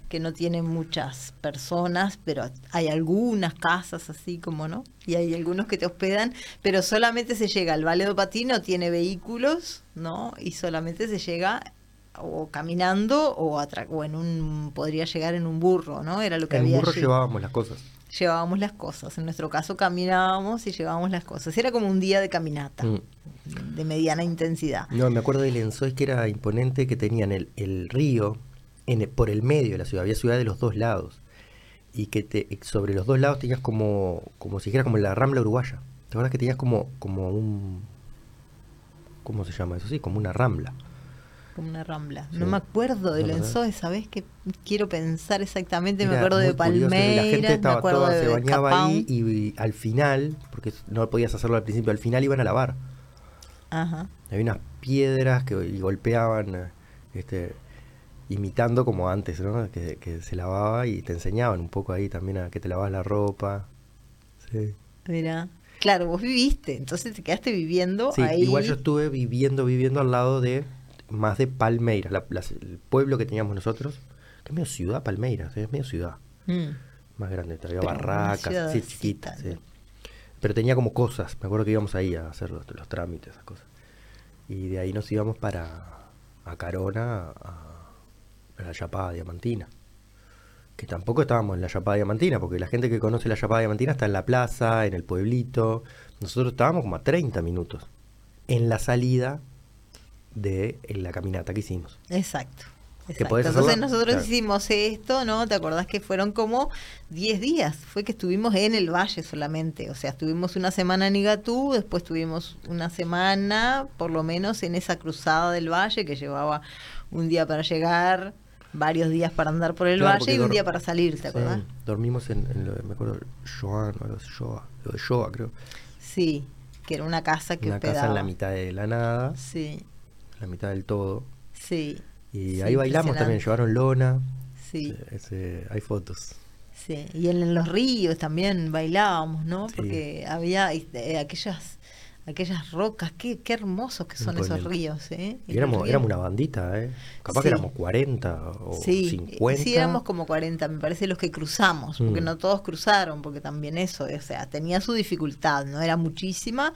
[SPEAKER 2] que no tiene muchas personas, pero hay algunas casas así como, ¿no? Y hay algunos que te hospedan, pero solamente se llega al Valle do Patí, no tiene vehículos, ¿no? Y solamente se llega o caminando o, o en un podría llegar en un burro, ¿no? Era lo que
[SPEAKER 1] en
[SPEAKER 2] había.
[SPEAKER 1] En burro llevábamos las cosas
[SPEAKER 2] llevábamos las cosas. En nuestro caso caminábamos y llevábamos las cosas. Era como un día de caminata, mm. de mediana intensidad.
[SPEAKER 1] No, me acuerdo del Lenzois que era imponente, que tenían el, el río en, por el medio de la ciudad. Había ciudad de los dos lados. Y que te, sobre los dos lados tenías como, como si dijera como la rambla uruguaya. ¿Te acuerdas que tenías como, como un... ¿Cómo se llama eso? Sí, como una rambla
[SPEAKER 2] como una rambla. No me acuerdo de Lenzoe, ¿sabes? Que quiero pensar exactamente. me acuerdo de Palmeiras, la gente estaba toda,
[SPEAKER 1] se bañaba ahí y, al final, porque no podías hacerlo al principio, al final iban a lavar.
[SPEAKER 2] Ajá.
[SPEAKER 1] Había unas piedras que golpeaban, este, imitando como antes, ¿no? Que, que, se lavaba y te enseñaban un poco ahí también a que te lavas la ropa. Sí.
[SPEAKER 2] Mira. Claro, vos viviste, entonces te quedaste viviendo
[SPEAKER 1] sí,
[SPEAKER 2] ahí.
[SPEAKER 1] Igual yo estuve viviendo, viviendo al lado de más de Palmeiras, el pueblo que teníamos nosotros, que es medio ciudad, Palmeiras, es medio ciudad. Mm. Más grande, había barracas, sí, chiquitas, sí. Pero tenía como cosas, me acuerdo que íbamos ahí a hacer los, trámites, esas cosas. Y de ahí nos íbamos para a Carona, a, a la Chapada Diamantina que tampoco estábamos en la Chapada Diamantina, porque la gente que conoce la Chapada Diamantina está en la plaza, en el pueblito. Nosotros estábamos como a 30 minutos en la salida de la caminata que hicimos.
[SPEAKER 2] Exacto. Entonces nosotros hicimos esto, ¿no? ¿Te acordás que fueron como 10 días? Fue que estuvimos en el valle solamente. O sea, estuvimos una semana en Igatú, después tuvimos una semana, por lo menos, en esa cruzada del valle que llevaba un día para llegar, varios días para andar por el valle y un día para salir, ¿te acuerdas?
[SPEAKER 1] dormimos en, lo de, me acuerdo, Joan, o Shoa, lo de Shoa, creo.
[SPEAKER 2] Sí, que era una casa que
[SPEAKER 1] Una casa en la mitad de la nada.
[SPEAKER 2] Sí.
[SPEAKER 1] En la mitad del todo.
[SPEAKER 2] Sí.
[SPEAKER 1] Y ahí bailamos también, llevaron lona.
[SPEAKER 2] Sí.
[SPEAKER 1] Ese, hay fotos.
[SPEAKER 2] Sí, y en, los ríos también bailábamos, ¿no? Porque había eh, aquellas aquellas rocas, qué, qué hermosos que son esos ríos, ¿eh?
[SPEAKER 1] Y éramos, éramos una bandita, ¿eh? Capaz que éramos 40 o
[SPEAKER 2] sí,
[SPEAKER 1] 50.
[SPEAKER 2] Sí, éramos como 40, me parece, los que cruzamos, porque mm. no todos cruzaron, porque también eso, o sea, tenía su dificultad, no era muchísima,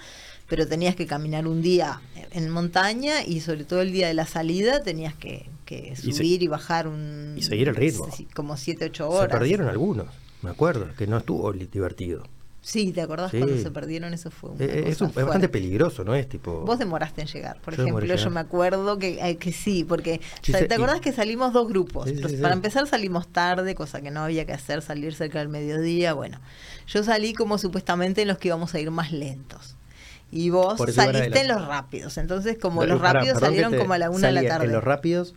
[SPEAKER 2] pero tenías que caminar un día en montaña y sobre todo el día de la salida tenías que, subir y, bajar un...
[SPEAKER 1] Y seguir el ritmo.
[SPEAKER 2] Como 7, 8 horas.
[SPEAKER 1] Se perdieron algunos, me acuerdo, que no estuvo divertido.
[SPEAKER 2] Sí, ¿te acordás cuando se perdieron? Eso fue
[SPEAKER 1] un, eh, es, bastante peligroso, ¿no? Es tipo...
[SPEAKER 2] Vos demoraste en llegar, por ejemplo. Yo me acuerdo que, eh, que sí, porque ¿te acordás que salimos dos grupos? para empezar salimos tarde, cosa que no había que hacer, salir cerca del mediodía. Bueno, yo salí como supuestamente en los que íbamos a ir más lentos. Y vos saliste en los rápidos. Entonces, como los rápidos salieron como a la una de la tarde.
[SPEAKER 1] En los rápidos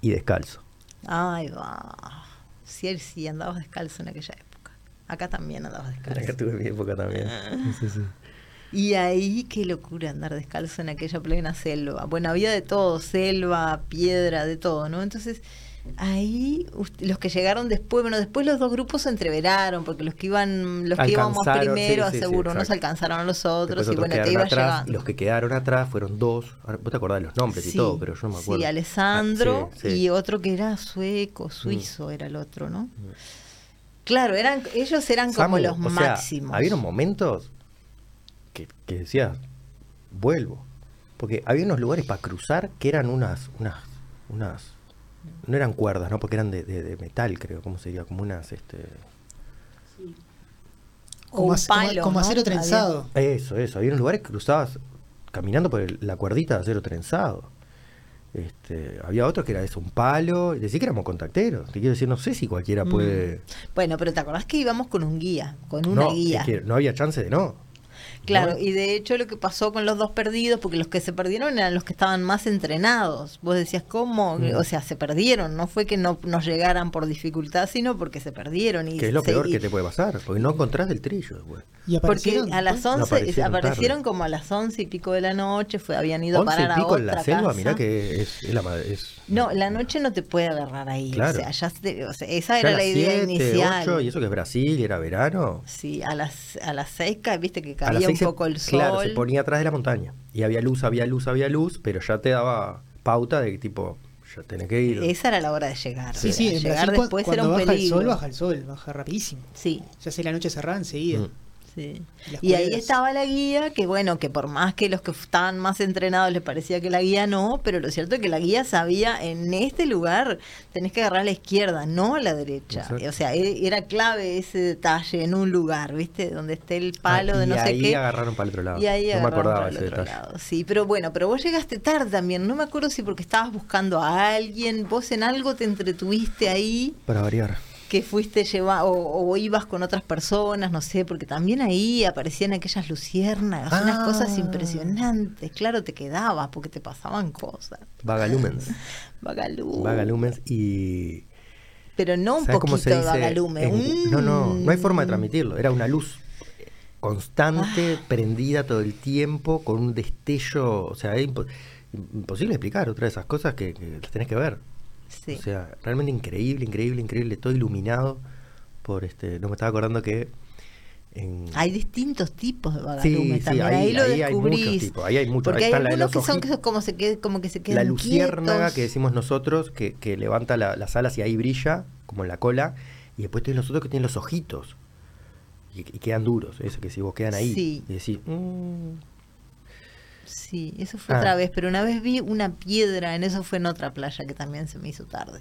[SPEAKER 1] y descalzo.
[SPEAKER 2] Ay, va. Sí, sí, andabas descalzo en aquella época. Acá también andabas descalzo.
[SPEAKER 1] Acá tuve mi época también. Ah.
[SPEAKER 2] Y ahí qué locura andar descalzo en aquella plena selva. Bueno, había de todo, selva, piedra, de todo, ¿no? Entonces, ahí los que llegaron después, bueno, después los dos grupos se entreveraron, porque los que iban, los que íbamos primero, seguro, no se alcanzaron a los otros, y bueno, te iba llegando.
[SPEAKER 1] los que quedaron atrás fueron dos, vos te acordás de los nombres y todo, pero yo no me acuerdo.
[SPEAKER 2] Sí, Alessandro ah, y otro que era sueco, suizo era el otro, ¿no? Mm. Claro, eran, ellos eran como los máximos.
[SPEAKER 1] había momentos que, que decías, vuelvo. Porque había unos lugares para cruzar que eran unas, unas, unas, no eran cuerdas, ¿no? Porque eran de, de, metal, creo, ¿cómo sería? Como unas, este...
[SPEAKER 3] Como, como, acero trenzado.
[SPEAKER 1] Eso, eso. Había unos lugares que cruzabas caminando por la cuerdita de acero trenzado. Este, había otros que era eso, un palo, decía que éramos contacteros. Te quiero decir, no sé si cualquiera mm. puede.
[SPEAKER 2] Bueno, pero te acordás que íbamos con un guía, con una guía.
[SPEAKER 1] no había chance de no.
[SPEAKER 2] Claro, y de hecho lo que pasó con los dos perdidos, porque los que se perdieron eran los que estaban más entrenados. Vos decías, ¿cómo? Mm. O sea, se perdieron, no fue que no nos llegaran por dificultad, sino porque se perdieron. Y
[SPEAKER 1] que es lo peor que te puede pasar, porque no encontrás el trillo.
[SPEAKER 2] ¿Y porque a las 11 aparecieron, como a las once y pico de la noche, fue, habían ido a parar a otra en la selva,
[SPEAKER 1] mirá que es, la es,
[SPEAKER 2] No, la noche no te puede agarrar ahí. O sea, ya esa era la idea inicial.
[SPEAKER 1] y eso que es Brasil, y era verano.
[SPEAKER 2] Sí, a las, a las 6, viste que cabía un poco el sol.
[SPEAKER 1] Claro, se ponía atrás de la montaña. Y había luz, había luz, había luz, pero ya te daba pauta de que tipo, ya tenés que ir.
[SPEAKER 2] Esa era la hora de llegar.
[SPEAKER 3] Sí, sí,
[SPEAKER 2] llegar
[SPEAKER 3] después era un baja el sol, baja el sol, baja rapidísimo.
[SPEAKER 2] Sí.
[SPEAKER 3] Se hace la noche cerrada enseguida. Mm.
[SPEAKER 2] Y ahí estaba la guía, que bueno, que por más que los que estaban más entrenados les parecía que la guía no, pero lo cierto es que la guía sabía en este lugar tenés que agarrar a la izquierda, no a la derecha. O sea, e, era clave ese detalle en un lugar, ¿viste? Donde esté el palo ah, de no sé qué.
[SPEAKER 1] Y ahí agarraron para el otro lado.
[SPEAKER 2] Y ahí no me acordaba ese detalle. Sí, pero bueno, pero vos llegaste tarde también. No me acuerdo si porque estabas buscando a alguien, vos en algo te entretuviste ahí.
[SPEAKER 1] Para variar
[SPEAKER 2] que fuiste llevar o, ibas con otras personas, no sé, porque también ahí aparecían aquellas luciernas, unas ah. cosas impresionantes. Claro, te quedabas porque te pasaban cosas.
[SPEAKER 1] Vagalumens.
[SPEAKER 2] Vagalumens.
[SPEAKER 1] Vagalumens y...
[SPEAKER 2] Pero no un poquito de vagalumen.
[SPEAKER 1] No, no, no hay forma de transmitirlo. Era una luz constante, ah. prendida todo el tiempo, con un destello, o sea, es imposible explicar otra de esas cosas que, que las tenés que ver. O sea, realmente increíble, increíble, increíble, todo iluminado por este, no me estaba acordando que
[SPEAKER 2] hay distintos tipos de vagalumes sí, también. ahí, lo descubrís. Hay muchos tipos.
[SPEAKER 1] Ahí hay muchos.
[SPEAKER 2] Porque hay algunos que son como, se que, como que se quedan
[SPEAKER 1] La luciérnaga que decimos nosotros, que, que levanta las alas y ahí brilla, como en la cola. Y después tienes los otros que tienen los ojitos. Y, quedan duros. Eso que si vos quedan ahí y decís... Mm".
[SPEAKER 2] Sí, eso fue otra ah. vez, pero una vez vi una piedra, en eso fue en otra playa que también se me hizo tarde,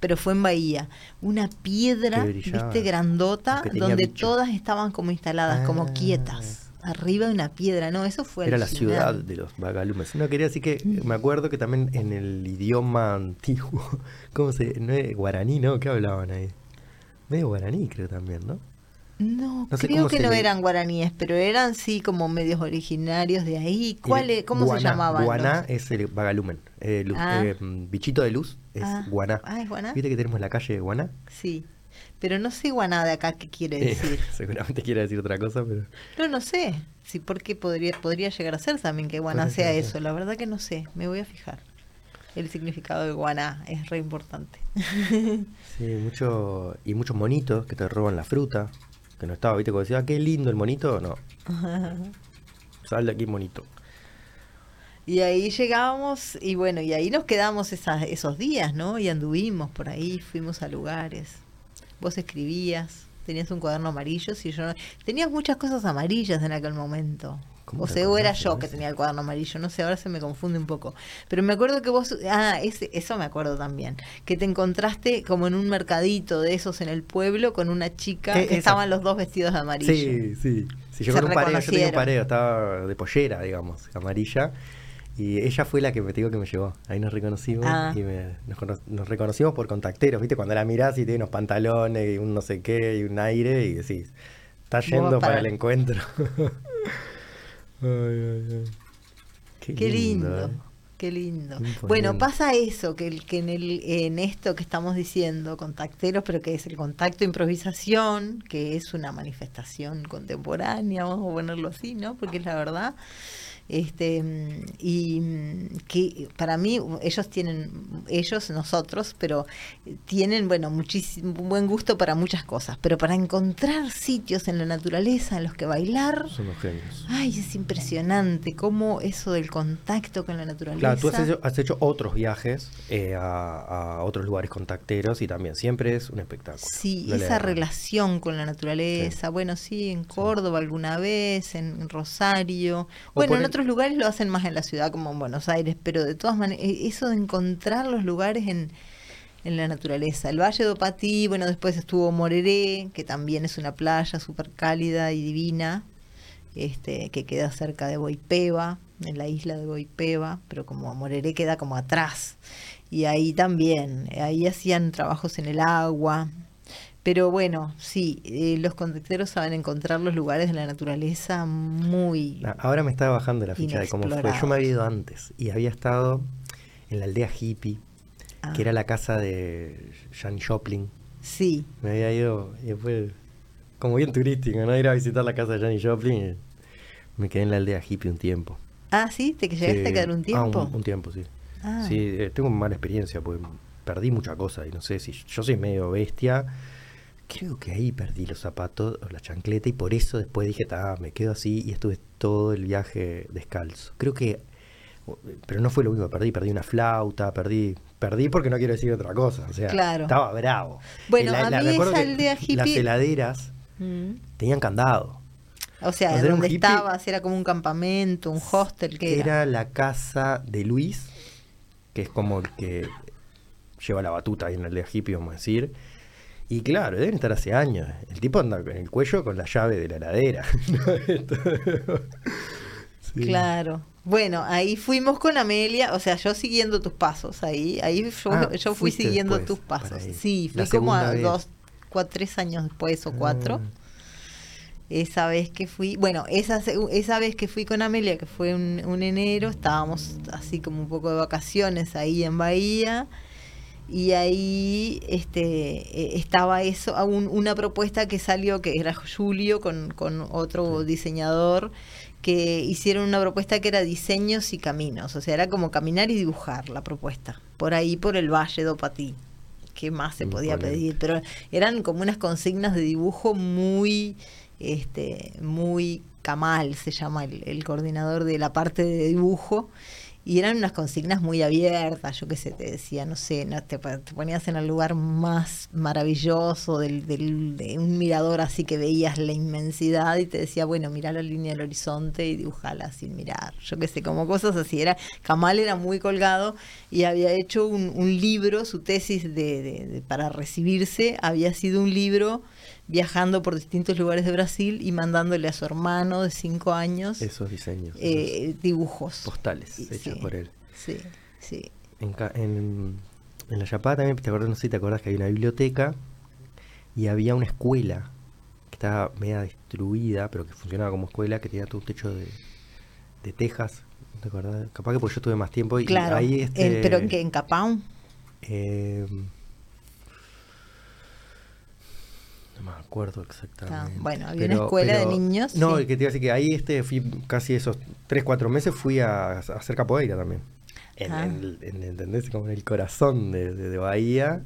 [SPEAKER 2] pero fue en Bahía, una piedra, viste, grandota, donde todas estaban como instaladas, como ah. quietas arriba de una piedra, no, eso fue
[SPEAKER 1] Era la ciudad de los vagalumes. No quería decir que mm. me acuerdo que también en el idioma antiguo, (laughs) ¿cómo se? No es guaraní, ¿no? ¿Qué hablaban ahí? Medio guaraní creo también, ¿no?
[SPEAKER 2] No, creo que no eran guaraníes, pero eran sí como medios originarios de ahí. ¿Cuál ¿Cómo se llamaban?
[SPEAKER 1] Guaná es el vagalumen. Eh, ah. eh, bichito de luz es ah. guaná.
[SPEAKER 2] Ah, guaná.
[SPEAKER 1] ¿Viste que tenemos la calle de Guaná?
[SPEAKER 2] Sí. Pero no sé guaná de acá qué quiere eh, decir. (laughs)
[SPEAKER 1] seguramente quiere decir otra cosa, pero.
[SPEAKER 2] No, no sé. Sí, porque podría, podría llegar a ser también que guaná sea eso. La verdad que no sé. Me voy a fijar. El significado de guaná es re importante. (laughs)
[SPEAKER 1] sí, mucho. Y muchos monitos que te roban la fruta que no estaba, ¿viste? Cuando decía, ah, qué lindo el monito, no. (laughs) Sal de aquí, monito.
[SPEAKER 2] Y ahí llegábamos y bueno, y ahí nos quedamos esos días, ¿no? Y anduvimos por ahí, fuimos a lugares. Vos escribías, tenías un cuaderno amarillo, si yo no... Tenías muchas cosas amarillas en aquel momento. O sea, o era yo que tenía el cuaderno amarillo, no sé, ahora se me confunde un poco. Pero me acuerdo que vos, ah, ese, eso me acuerdo también, que te encontraste como en un mercadito de esos en el pueblo con una chica eh, que estaban los dos vestidos de amarillo.
[SPEAKER 1] Sí, sí. sí yo con un pareo, yo tenía un pareo, estaba de pollera, digamos, amarilla. Y ella fue la que me digo que me llevó. Ahí nos reconocimos ah. y nos, reconocimos por contacteros, ¿viste? Cuando la mirás y tiene unos pantalones y un no sé qué y un aire y decís, está yendo para el encuentro. (laughs)
[SPEAKER 2] Qué, lindo. Eh. Qué lindo. Bueno, pasa eso, que, que en, el, en esto que estamos diciendo, contacteros, pero que es el contacto improvisación, que es una manifestación contemporánea, vamos a ponerlo así, ¿no? Porque es la verdad, este y que para mí ellos tienen ellos nosotros pero tienen bueno muchísimo buen gusto para muchas cosas. Pero para encontrar sitios en la naturaleza en los que bailar
[SPEAKER 1] son los genios.
[SPEAKER 2] ay es impresionante cómo eso del contacto con la naturaleza.
[SPEAKER 1] Claro tú has hecho, otros viajes eh, a, otros lugares contacteros y también siempre es un espectáculo.
[SPEAKER 2] Sí esa relación con la naturaleza. Bueno sí en Córdoba alguna vez en Rosario. Bueno en otros lugares lo hacen más en la ciudad como en Buenos Aires, pero de todas maneras, e-, eso de encontrar los lugares en, en la naturaleza. El Valle de Opatí, bueno, después estuvo Moreré, que también es una playa súper cálida y divina, este, que queda cerca de Boipeba, en la isla de Boipeba, pero como Moreré queda como atrás. Y ahí también, ahí hacían trabajos en el agua, pero bueno, sí, eh, los conducteros saben encontrar los lugares de la naturaleza muy.
[SPEAKER 1] Ahora me estaba bajando la ficha de cómo fue. Yo me había ido antes y había estado en la aldea hippie, que ah. era la casa de Jan Joplin.
[SPEAKER 2] Sí.
[SPEAKER 1] Me había ido y fue como bien turístico, ¿no? Ir a visitar la casa de Janis Joplin. me quedé en la aldea hippie un tiempo.
[SPEAKER 2] Ah, sí, te llegaste a quedar un tiempo.
[SPEAKER 1] Ah, un, tiempo, sí. Ah. Sí, eh, tengo mala experiencia, porque perdí mucha cosa y no sé si yo soy medio bestia creo que ahí perdí los zapatos o la chancleta y por eso después dije, me quedo así y estuve todo el viaje descalzo. Creo que, pero no fue lo único que perdí, perdí una flauta, perdí, perdí porque no quiero decir otra cosa, o sea, estaba bravo.
[SPEAKER 2] Bueno, a mí esa aldea hippie...
[SPEAKER 1] Las heladeras mm. tenían candado.
[SPEAKER 2] O sea, donde estabas era como un campamento, un hostel, que
[SPEAKER 1] era? Era la casa de Luis, que es como el que lleva la batuta ahí en la aldea hippie, vamos a decir y claro, deben estar hace años. El tipo anda en el cuello con la llave de la heladera. (laughs)
[SPEAKER 2] Claro. Bueno, ahí fuimos con Amelia, o sea, yo siguiendo tus pasos, ahí, ahí yo, ah, fui siguiendo tus pasos. Sí, fui como a dos, cuatro, tres años después o cuatro. Ah. Esa vez que fui, bueno, esa, esa vez que fui con Amelia, que fue un, un enero, estábamos así como un poco de vacaciones ahí en Bahía y ahí este, eh, estaba eso, una propuesta que salió, que era Julio con, con otro diseñador, que hicieron una propuesta que era diseños y caminos, o sea, era como caminar y dibujar la propuesta, por ahí por el Valle de Opatí. ¿Qué más se podía pedir? Pero eran como unas consignas de dibujo muy, este, muy Kamal, se llama el, el coordinador de la parte de dibujo, y eran unas consignas muy abiertas, yo qué sé, te decía, no sé, te, ponías en el lugar más maravilloso del, del, de un mirador así que veías la inmensidad y te decía, bueno, mira la línea del horizonte y dibujala sin mirar, yo qué sé, como cosas así. Era, Kamal era muy colgado y había hecho un, un libro, su tesis de, de, para recibirse había sido un libro viajando por distintos lugares de Brasil y mandándole a su hermano de cinco años
[SPEAKER 1] esos diseños,
[SPEAKER 2] eh, dibujos
[SPEAKER 1] postales hechos por él.
[SPEAKER 2] Sí, sí.
[SPEAKER 1] En, en, en, la Chapada también, te acuerdas, no sé si te acuerdas que hay una biblioteca y había una escuela que estaba media destruida, pero que funcionaba como escuela, que tenía todo un techo de, de tejas. ¿Te acuerdas? Capaz que porque yo tuve más tiempo y
[SPEAKER 2] claro,
[SPEAKER 1] ahí este,
[SPEAKER 2] pero que en Capão.
[SPEAKER 1] Eh, No me acuerdo exactamente.
[SPEAKER 2] bueno, había una escuela de niños.
[SPEAKER 1] No, que te iba a decir que ahí este, fui casi esos 3, 4 meses fui a, hacer capoeira también. En, ah. ¿Entendés? Como en el corazón de, Bahía.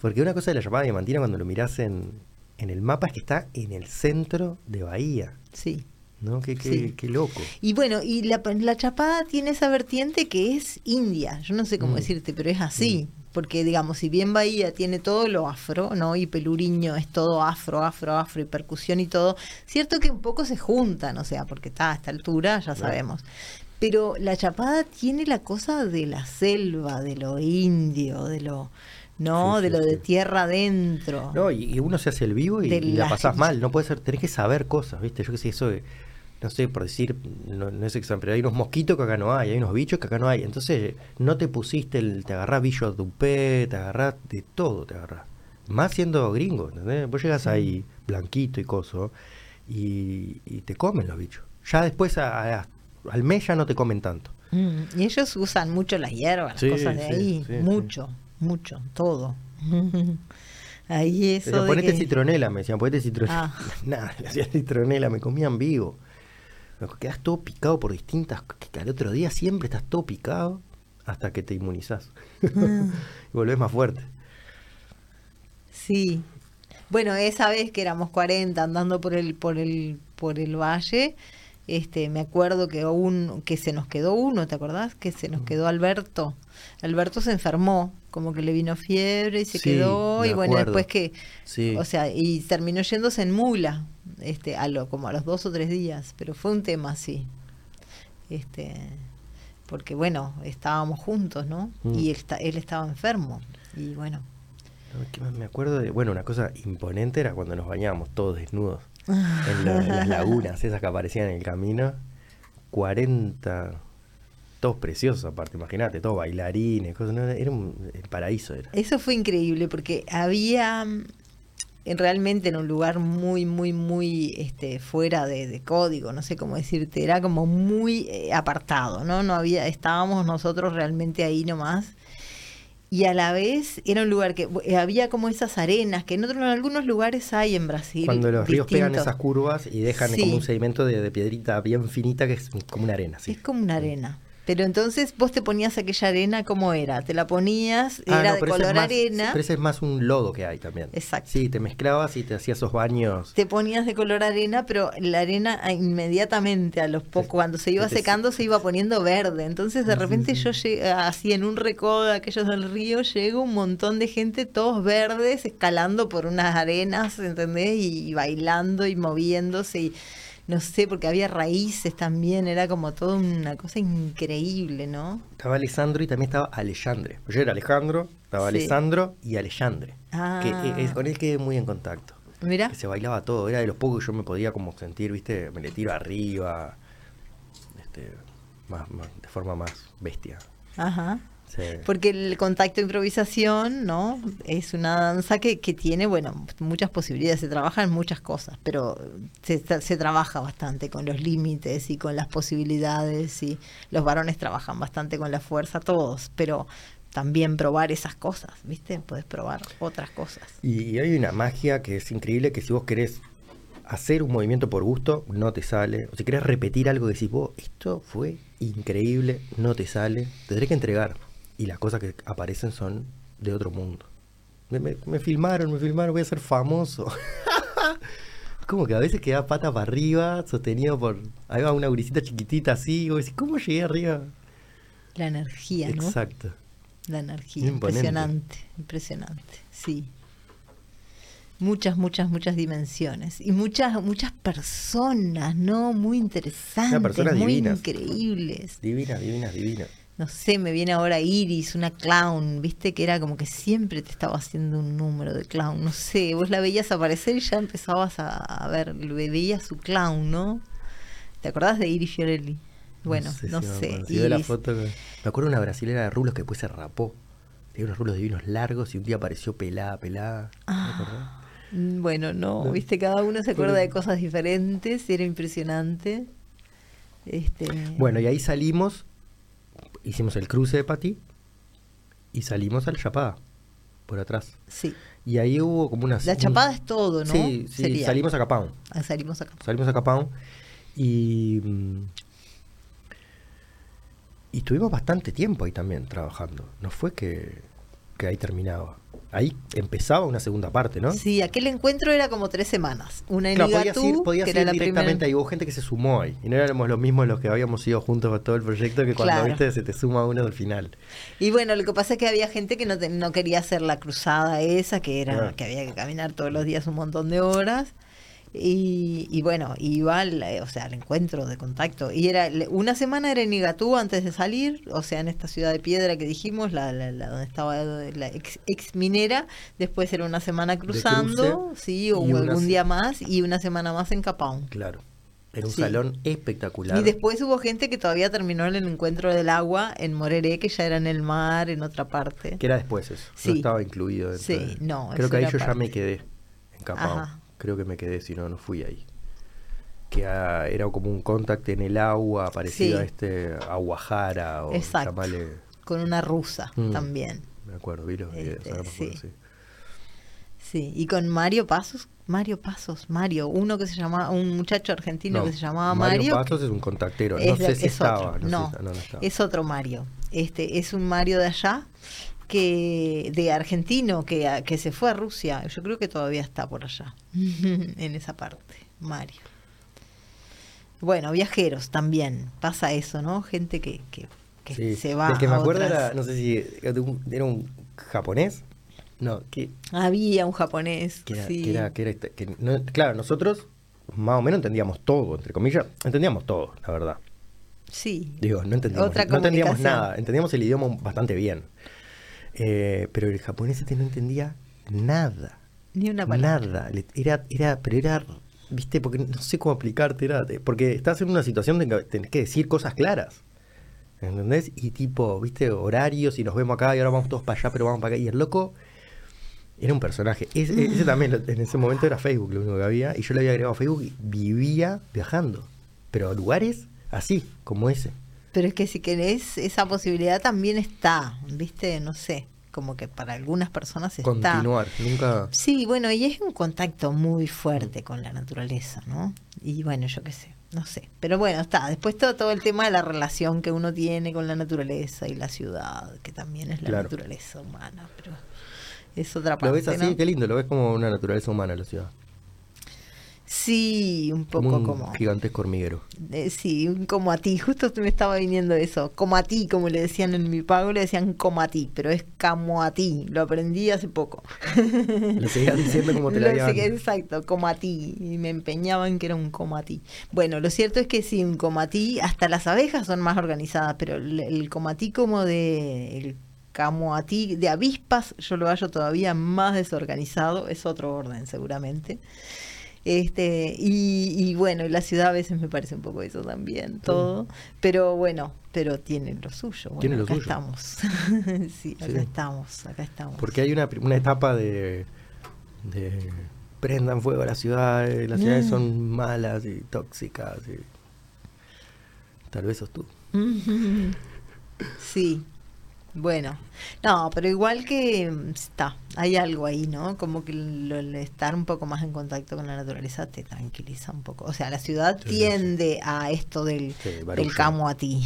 [SPEAKER 1] Porque una cosa de la llamada Diamantina cuando lo mirás en, el mapa es que está en el centro de Bahía.
[SPEAKER 2] Sí.
[SPEAKER 1] ¿No? Qué, qué, qué loco.
[SPEAKER 2] Y bueno, y la, la, Chapada tiene esa vertiente que es India. Yo no sé cómo mm. decirte, pero es así. Mm porque digamos, si bien Bahía tiene todo lo afro, ¿no? Y Peluriño es todo afro, afro, afro y percusión y todo, cierto que un poco se juntan, o sea, porque está a esta altura, ya sabemos. Pero la Chapada tiene la cosa de la selva, de lo indio, de lo ¿no? de lo de tierra adentro.
[SPEAKER 1] No, y, uno se hace el vivo y, la, pasás mal, no puede ser, tenés que saber cosas, ¿viste? Yo que sé, eso de no sé, por decir, no, es examen, pero hay unos mosquitos que acá no hay, hay unos bichos que acá no hay. Entonces, no te pusiste, el, te agarrás bicho dupé, te agarrás de todo, te agarrás. Más siendo gringo, ¿entendés? Vos llegas ahí, blanquito y coso, y, te comen los bichos. Ya después, al mes ya no te comen tanto.
[SPEAKER 2] Mm, y ellos usan mucho las hierbas, las cosas de ahí, mucho, mucho, todo. (laughs) ahí eso.
[SPEAKER 1] ponete citronela, me decían, ponete citronela. Ah. (laughs) Nada, le hacían citronela, me comían vivo quedas todo picado por distintas. Que al otro día siempre estás todo picado hasta que te inmunizás. Ah. (laughs) y volvés más fuerte.
[SPEAKER 2] Sí. Bueno, esa vez que éramos 40 andando por el, por el, por el valle, este, me acuerdo que un, que se nos quedó uno, ¿te acordás? Que se nos mm. quedó Alberto. Alberto se enfermó, como que le vino fiebre y se quedó, y bueno, después que, o sea, y terminó yéndose en mula, este, a lo, como a los dos o tres días, pero fue un tema así, este, porque bueno, estábamos juntos, ¿no? Mm. Y él, él estaba enfermo, y bueno.
[SPEAKER 1] me acuerdo de, bueno, una cosa imponente era cuando nos bañábamos todos desnudos en, las lagunas, esas que aparecían en el camino, 40 todos preciosos aparte, imagínate, todos bailarines, cosas, era un el paraíso. Era.
[SPEAKER 2] Eso fue increíble porque había realmente en un lugar muy, muy, muy este, fuera de, código, no sé cómo decirte, era como muy eh, apartado, ¿no? No había, estábamos nosotros realmente ahí nomás. Y a la vez era un lugar que eh, había como esas arenas que en, otros, en algunos lugares hay en Brasil.
[SPEAKER 1] Cuando los ríos pegan esas curvas y dejan como un sedimento de, piedrita bien finita que es como una arena.
[SPEAKER 2] Es como una arena. Pero entonces vos te ponías aquella arena, ¿cómo era? Te la ponías, ah, era de color arena.
[SPEAKER 1] Pero ese es más un lodo que hay también.
[SPEAKER 2] Exacto.
[SPEAKER 1] Sí, te mezclabas y te hacías esos baños.
[SPEAKER 2] Te ponías de color arena, pero la arena ah, inmediatamente, a los pocos, cuando se iba secando, se iba poniendo verde. Entonces de repente yo llegué, así en un recodo de aquellos del río, llego un montón de gente, todos verdes, escalando por unas arenas, ¿entendés? y bailando y moviéndose. Y, no sé, porque había raíces también, era como toda una cosa increíble, ¿no?
[SPEAKER 1] Estaba Alessandro y también estaba Alejandre. Yo era Alejandro, estaba Alessandro y Alejandre.
[SPEAKER 2] Ah.
[SPEAKER 1] Que, con él quedé muy en contacto.
[SPEAKER 2] Mira.
[SPEAKER 1] Que se bailaba todo, era de los pocos que yo me podía como sentir, viste, me le tiro arriba, este, más, de forma más bestia.
[SPEAKER 2] Ajá. Porque el contacto de improvisación, ¿no? Es una danza que, que tiene, bueno, muchas posibilidades, se trabaja en muchas cosas, pero se, se trabaja bastante con los límites y con las posibilidades y los varones trabajan bastante con la fuerza, todos, pero también probar esas cosas, ¿viste? Puedes probar otras cosas.
[SPEAKER 1] Y hay una magia que es increíble que si vos querés hacer un movimiento por gusto, no te sale. O si querés repetir algo que decís, vos, esto fue increíble, no te sale, tendré que entregar. Y las cosas que aparecen son de otro mundo. Me, filmaron, me filmaron, voy a ser famoso. (laughs) como que a veces queda pata para arriba, sostenido por. Ahí va una grisita chiquitita así, ¿cómo llegué arriba?
[SPEAKER 2] La energía, ¿no?
[SPEAKER 1] Exacto.
[SPEAKER 2] La energía, impresionante, impresionante, sí. Muchas, muchas, muchas dimensiones y muchas, muchas personas, ¿no? Muy interesantes, muy increíbles.
[SPEAKER 1] Divinas, divinas, divinas.
[SPEAKER 2] No sé, me viene ahora Iris, una clown, viste que era como que siempre te estaba haciendo un número de clown, no sé, vos la veías aparecer y ya empezabas a, ver, veías su clown, ¿no? ¿Te acordás de Iris Fiorelli? Bueno, no sé.
[SPEAKER 1] la foto me acuerdo de una brasilera de rulos que después se rapó. Tenía unos rulos divinos largos y un día apareció pelada, pelada.
[SPEAKER 2] Ah, bueno, no, viste, cada uno se acuerda de cosas diferentes, era impresionante. Este...
[SPEAKER 1] Bueno, y ahí salimos, hicimos el cruce de Pati y salimos al Chapada, por atrás.
[SPEAKER 2] Sí.
[SPEAKER 1] Y ahí hubo como una...
[SPEAKER 2] La Chapada es todo, ¿no?
[SPEAKER 1] Sí, sí salimos a Capão.
[SPEAKER 2] Ah, salimos a
[SPEAKER 1] Capão. Salimos a Capão y mm, y estuvimos bastante tiempo ahí también trabajando. No fue que, ahí terminaba. Ahí empezaba una segunda parte, ¿no?
[SPEAKER 2] Sí, aquel encuentro era como tres semanas. Una en claro,
[SPEAKER 1] podías ir, directamente ahí. Hubo gente que se sumó ahí. Y no éramos los mismos los que habíamos ido juntos a todo el proyecto que cuando viste se te suma uno al final.
[SPEAKER 2] Y bueno, lo que pasa es que había gente que no, no quería hacer la cruzada esa, que era que había que caminar todos los días un montón de horas. Y, bueno, iba al, o sea, al encuentro de contacto. Y era una semana era en Igatú antes de salir, o sea, en esta ciudad de piedra que dijimos, la, la, donde estaba la ex, minera. Después era una semana cruzando, sí, o algún día más, y una semana más en Capão.
[SPEAKER 1] Claro. Era un salón espectacular.
[SPEAKER 2] Y después hubo gente que todavía terminó en el encuentro del agua en Moreré, que ya era en el mar, en otra parte.
[SPEAKER 1] Que era después eso. No estaba incluido.
[SPEAKER 2] sí, no.
[SPEAKER 1] Creo que ahí yo ya me quedé en Capão creo que me quedé, si no, no fui ahí. Que era como un contacto en el agua, parecido a este Aguajara o.
[SPEAKER 2] Con una rusa mm. también.
[SPEAKER 1] Me acuerdo, vi los videos,
[SPEAKER 2] este, sí. sí. y con Mario Pasos, Mario Pasos, Mario, uno que se llamaba, un muchacho argentino que se llamaba Mario.
[SPEAKER 1] Mario Pasos es un contactero, no sé si estaba.
[SPEAKER 2] No, es otro Mario. Este es un Mario de allá que de argentino que, que se fue a Rusia. Yo creo que todavía está por allá, (laughs) en esa parte, Mario. Bueno, viajeros también, pasa eso, ¿no? Gente que, que, se va.
[SPEAKER 1] El que me acuerdo era, no sé si era un, japonés. No, que.
[SPEAKER 2] Había un japonés.
[SPEAKER 1] Que era, que era, que claro, nosotros más o menos entendíamos todo, entre comillas, entendíamos todo, la verdad.
[SPEAKER 2] Sí.
[SPEAKER 1] Digo, no entendíamos, no entendíamos nada, entendíamos el idioma bastante bien. Eh, pero el japonés este no entendía nada.
[SPEAKER 2] Ni una palabra.
[SPEAKER 1] Nada. Era, era, pero era, viste, porque no sé cómo aplicarte, era, porque estás en una situación de que tenés que decir cosas claras. ¿Entendés? Y tipo, viste, horarios y nos vemos acá y ahora vamos todos para allá, pero vamos para acá. Y el loco era un personaje. Ese, ese también en ese momento era Facebook lo único que había. Y yo le había agregado a Facebook y vivía viajando. Pero a lugares así, como ese.
[SPEAKER 2] Pero es que si querés, esa posibilidad también está, ¿viste? No sé, como que para algunas personas está.
[SPEAKER 1] Continuar, nunca.
[SPEAKER 2] Sí, bueno, y es un contacto muy fuerte con la naturaleza, ¿no? Y bueno, yo qué sé, no sé. Pero bueno, está. Después todo, todo el tema de la relación que uno tiene con la naturaleza y la ciudad, que también es la naturaleza humana, pero es otra parte.
[SPEAKER 1] Lo ves así, qué lindo, lo ves como una naturaleza humana la ciudad.
[SPEAKER 2] Sí, un poco como.
[SPEAKER 1] Un gigantesco hormiguero.
[SPEAKER 2] Eh, sí, como a ti. Justo me estaba viniendo eso. Como a ti, como le decían en mi pago, le decían como a ti, pero es como a ti. Lo aprendí hace poco. (laughs)
[SPEAKER 1] Lo seguías diciendo como te (laughs) lo
[SPEAKER 2] la Exacto, como a ti. Y me empeñaban que era un como a ti. Bueno, lo cierto es que sí, un como a ti, hasta las abejas son más organizadas, pero el, como a ti como de. El, como a ti de avispas, yo lo hallo todavía más desorganizado, es otro orden seguramente. Este, y, bueno, la ciudad a veces me parece un poco eso también, todo. Pero bueno, pero tiene lo suyo.
[SPEAKER 1] tiene lo
[SPEAKER 2] acá
[SPEAKER 1] suyo.
[SPEAKER 2] estamos. (laughs) sí, acá estamos, acá estamos.
[SPEAKER 1] Porque hay una, una etapa de, de prendan fuego a la ciudad, las ciudades son mm. malas y tóxicas. Tal vez sos tú. (laughs)
[SPEAKER 2] sí. Bueno, no, pero igual que mm, está, hay algo ahí, ¿no? Como que el, estar un poco más en contacto con la naturaleza te tranquiliza un poco. O sea, la ciudad tiende a esto del, del camo a ti,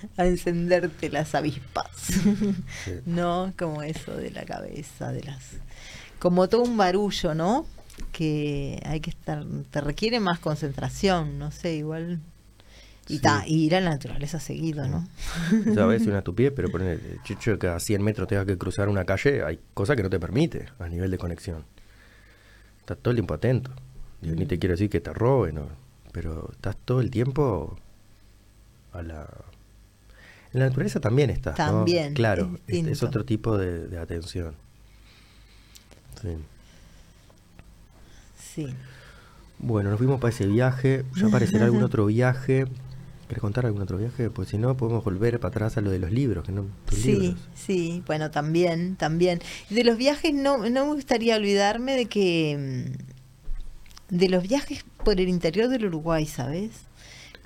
[SPEAKER 2] (laughs) a encenderte las avispas, (laughs) ¿no? Como eso de la cabeza, de las... Como todo un barullo, ¿no? Que hay que estar, te requiere más concentración, no sé, igual y, ir a la naturaleza seguido, ¿no?
[SPEAKER 1] a veces (laughs) una estupidez, pero poner chicho que a 100 metros tengas que cruzar una calle, hay cosas que no te permite a nivel de conexión. Estás todo el tiempo atento. Ni te quiero decir que te roben, pero estás todo el tiempo a la... En la naturaleza también estás,
[SPEAKER 2] También.
[SPEAKER 1] Claro, es, otro tipo de, de atención. Sí.
[SPEAKER 2] Sí.
[SPEAKER 1] Bueno, nos fuimos para ese viaje. Ya aparecerá algún (laughs) otro viaje ¿Querés contar algún otro viaje? Pues si no, podemos volver para atrás a lo de los libros. Que no,
[SPEAKER 2] sí, sí, bueno, también, también. De los viajes no, no me gustaría olvidarme de que... Mm, de los viajes por el interior del Uruguay, ¿sabes?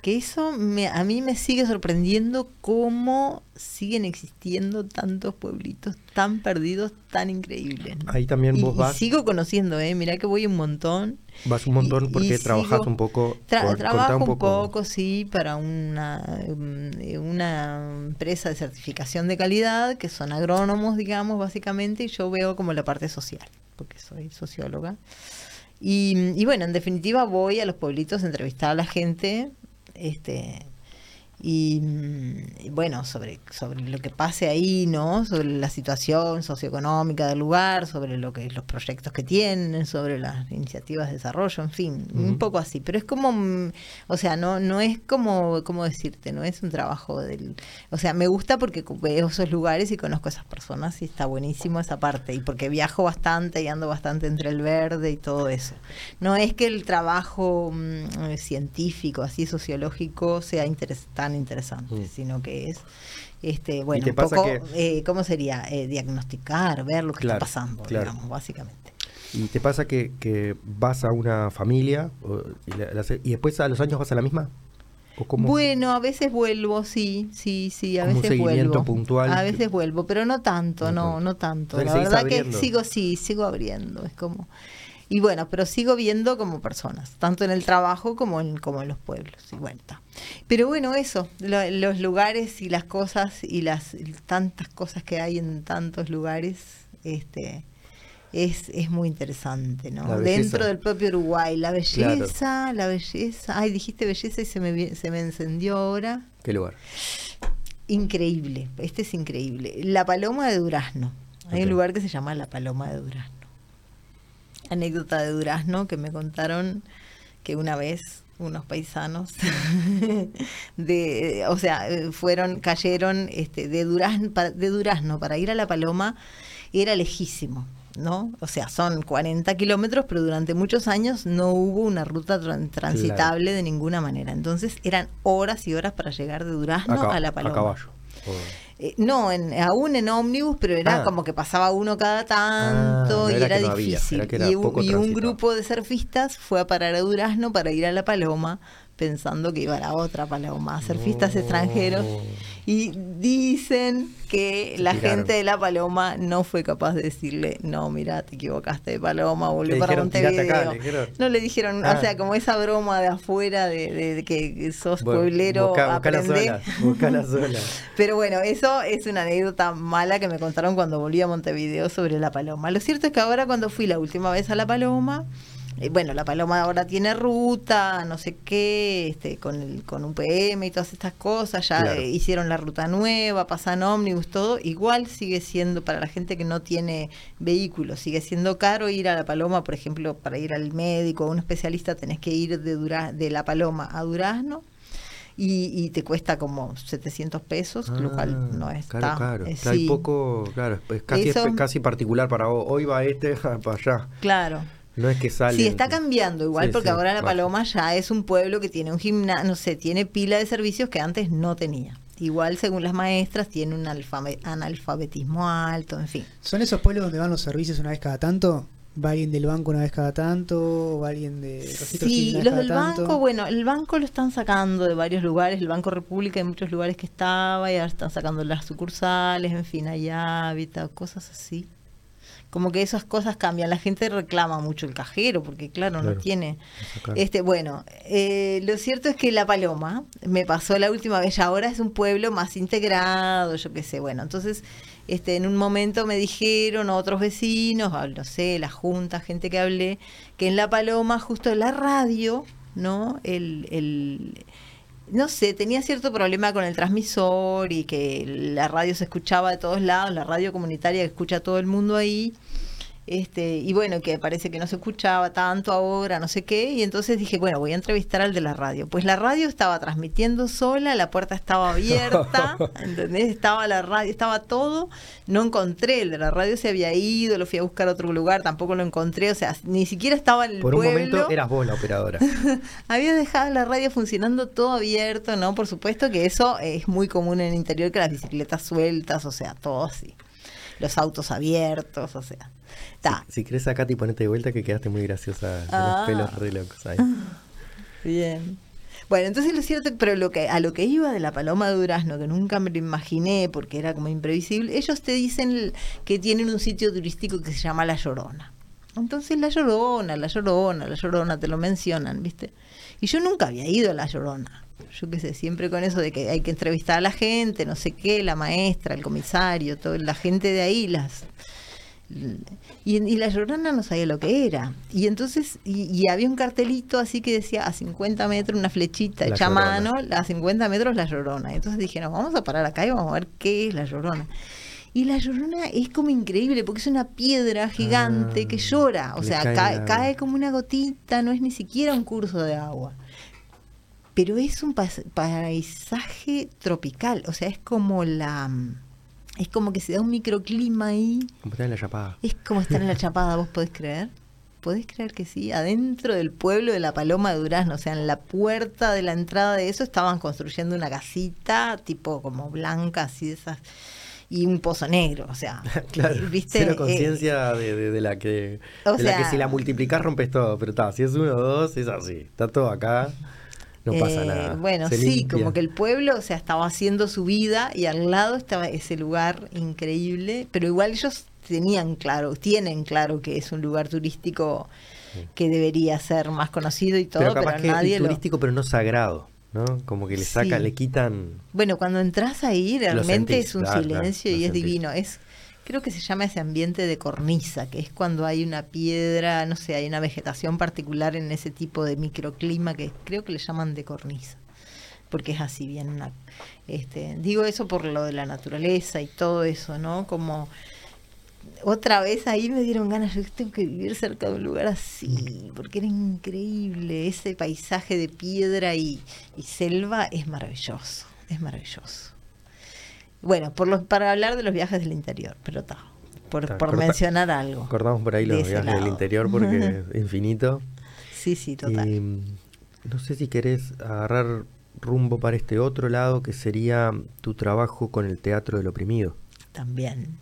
[SPEAKER 2] Que eso me, a mí me sigue sorprendiendo cómo siguen existiendo tantos pueblitos tan perdidos, tan increíbles.
[SPEAKER 1] Ahí también vos vas.
[SPEAKER 2] Y sigo conociendo, ¿eh? Mirá que voy un montón.
[SPEAKER 1] Vas un montón porque trabajas un poco.
[SPEAKER 2] trabajo un poco. sí, para una, mm, una empresa de certificación de calidad, que son agrónomos, digamos, básicamente, y yo veo como la parte social, porque soy socióloga. Y, y, bueno, en definitiva voy a los pueblitos a entrevistar a la gente este, y, bueno, sobre, sobre lo que pase ahí, ¿no? Sobre la situación socioeconómica del lugar, sobre lo que los proyectos que tienen, sobre las iniciativas de desarrollo, en fin, un poco así. Pero es como, mm, o sea, no, no es como, ¿cómo decirte? No es un trabajo del... O sea, me gusta porque veo esos lugares y conozco a esas personas y está buenísimo esa parte. Y porque viajo bastante y ando bastante entre el verde y todo eso. No es que el trabajo mm, científico, así sociológico, sea interesante interesante, mm. sino que es este bueno un poco eh, cómo sería eh, diagnosticar ver lo que está pasando digamos básicamente
[SPEAKER 1] y te pasa que, que vas a una familia y, después a los años vas a la misma
[SPEAKER 2] Bueno, a veces vuelvo, sí, sí, sí, a veces vuelvo. puntual. A veces vuelvo, pero no tanto, no, no, tanto. La verdad que sigo, sí, sigo abriendo. Es como, y bueno, pero sigo viendo como personas, tanto en el trabajo como en, como en los pueblos y vuelta. Pero bueno, eso, los lugares y las cosas y las tantas cosas que hay en tantos lugares, este es, es muy interesante, ¿no? Dentro del propio Uruguay, la belleza, la belleza. Ay, dijiste belleza y se me, se me encendió ahora.
[SPEAKER 1] ¿Qué lugar?
[SPEAKER 2] Increíble, este es increíble. La Paloma de Durazno. Hay un lugar que se llama La Paloma de Durazno anécdota de Durazno que me contaron que una vez unos paisanos (laughs) de o sea fueron cayeron este de Durazno de Durazno para ir a la Paloma era lejísimo ¿no? O sea, son 40 kilómetros, pero durante muchos años no hubo una ruta transitable de ninguna manera. Entonces eran horas y horas para llegar de Durazno a, la Paloma. A caballo. Eh, no, en, aún en ómnibus, pero era ah. como que pasaba uno cada tanto ah, y era, difícil. y, un grupo de surfistas fue a parar a Durazno para ir a La Paloma pensando que iba a la otra paloma, surfistas extranjeros. Y dicen que la gente de la paloma no fue capaz de decirle, no, mira, te equivocaste de paloma, volví para Montevideo. no le dijeron, o ah. sea, como esa broma de afuera de, que sos pueblero, busca, (laughs) Pero bueno, eso es una anécdota mala que me contaron cuando volví a Montevideo sobre la paloma. Lo cierto es que ahora cuando fui la última vez a la paloma, bueno, la Paloma ahora tiene ruta, no sé qué, este, con, el, con un PM y todas estas cosas, ya eh, hicieron la ruta nueva, pasan ómnibus, todo, igual sigue siendo, para la gente que no tiene vehículo, sigue siendo caro ir a la Paloma, por ejemplo, para ir al médico o un especialista tenés que ir de, de la Paloma a Durazno. Y, te cuesta como 700 pesos, lo cual ah, no es
[SPEAKER 1] claro, claro. Hay poco, claro, es casi, casi particular para hoy va este (laughs) para allá.
[SPEAKER 2] Claro,
[SPEAKER 1] no es que sale.
[SPEAKER 2] Sí, está cambiando igual, porque ahora La Paloma ya es un pueblo que tiene un gimnasio, no sé, tiene pila de servicios que antes no tenía. Igual, según las maestras, tiene un analfabetismo alto, en fin.
[SPEAKER 3] ¿Son esos pueblos donde van los servicios una vez cada tanto? va alguien del banco una vez cada tanto, va alguien de
[SPEAKER 2] Sí, los del banco, bueno, el banco lo están sacando de varios lugares, el Banco República hay muchos lugares que estaba, y ahora están sacando las sucursales, en fin, hay hábitat, cosas así. Como que esas cosas cambian, la gente reclama mucho el cajero, porque claro, no tiene. Este, bueno, eh, lo cierto es que La Paloma, me pasó la última vez, ahora es un pueblo más integrado, yo qué sé, bueno, entonces este, en un momento me dijeron otros vecinos, no sé, la junta, gente que hablé, que en La Paloma, justo la radio, ¿no? El, el, no sé, tenía cierto problema con el transmisor y que la radio se escuchaba de todos lados, la radio comunitaria que escucha a todo el mundo ahí. Este, y bueno, que parece que no se escuchaba tanto ahora, no sé qué, y entonces dije, bueno, voy a entrevistar al de la radio. Pues la radio estaba transmitiendo sola, la puerta estaba abierta, (laughs) ¿entendés? Estaba la radio, estaba todo, no encontré, el de la radio se había ido, lo fui a buscar a otro lugar, tampoco lo encontré, o sea, ni siquiera estaba en el
[SPEAKER 1] Por un momento eras vos la operadora. (laughs)
[SPEAKER 2] había dejado la radio funcionando todo abierto, ¿no? Por supuesto que eso es muy común en el interior, que las bicicletas sueltas, o sea, todo así. Los autos abiertos, o sea.
[SPEAKER 1] Si, quieres sacate y ponete de vuelta que quedaste muy graciosa. Los ah. pelos re locos ahí. (laughs)
[SPEAKER 2] Bien. Bueno, entonces lo cierto, pero lo que, a lo que iba de la paloma de durazno, que nunca me lo imaginé porque era como imprevisible, ellos te dicen que tienen un sitio turístico que se llama La Llorona. Entonces La Llorona, La Llorona, La Llorona, te lo mencionan, ¿viste? Y yo nunca había ido a La Llorona. Yo qué sé, siempre con eso de que hay que entrevistar a la gente, no sé qué, la maestra, el comisario, toda la gente de ahí, las y, la llorona no sabía lo que era. Y entonces, y, había un cartelito así que decía a 50 metros, una flechita hecha a mano, a 50 metros la llorona. Entonces dije, no, vamos a parar acá y vamos a ver qué es la llorona. Y la llorona es como increíble porque es una piedra gigante que ah, llora. O sea, cae, cae, como una gotita, no es ni siquiera un curso de agua. Pero es un paisaje tropical. O sea, es como la es como que se da un microclima ahí.
[SPEAKER 1] Como estar en la chapada.
[SPEAKER 2] Es como estar en la chapada, ¿vos podés creer? ¿Podés creer que sí? Adentro del pueblo de la Paloma de Durazno, o sea, en la puerta de la entrada de eso estaban construyendo una casita, tipo como blanca, así de esas, y un pozo negro, o sea, (laughs)
[SPEAKER 1] claro, ¿viste? Cero conciencia de, de, la que, de la que si la multiplicás rompes todo, pero está, si es uno o dos, es así, está todo acá. No pasa eh, nada.
[SPEAKER 2] Bueno, sí, como que el pueblo, o sea, estaba haciendo su vida y al lado estaba ese lugar increíble, pero igual ellos tenían claro, tienen claro que es un lugar turístico que debería ser más conocido y todo, pero,
[SPEAKER 1] pero nadie turístico, pero no sagrado. ¿no? Como que le saca, le quitan.
[SPEAKER 2] Bueno, cuando entras ahí realmente es un silencio y es divino. Es creo que se llama ese ambiente de cornisa, que es cuando hay una piedra, no sé, hay una vegetación particular en ese tipo de microclima que creo que le llaman de cornisa, porque es así bien. este, digo eso por lo de la naturaleza y todo eso, ¿no? Como otra vez ahí me dieron ganas, yo tengo que vivir cerca de un lugar así, porque era increíble, ese paisaje de piedra y, y selva es maravilloso, es maravilloso. Bueno, por los, para hablar de los viajes del interior, pero está. Por, mencionar algo.
[SPEAKER 1] Cortamos por ahí los viajes del interior porque (laughs) es infinito.
[SPEAKER 2] Sí, sí, total. Y,
[SPEAKER 1] mm, no sé si querés agarrar rumbo para este otro lado que sería tu trabajo con el teatro del oprimido.
[SPEAKER 2] También.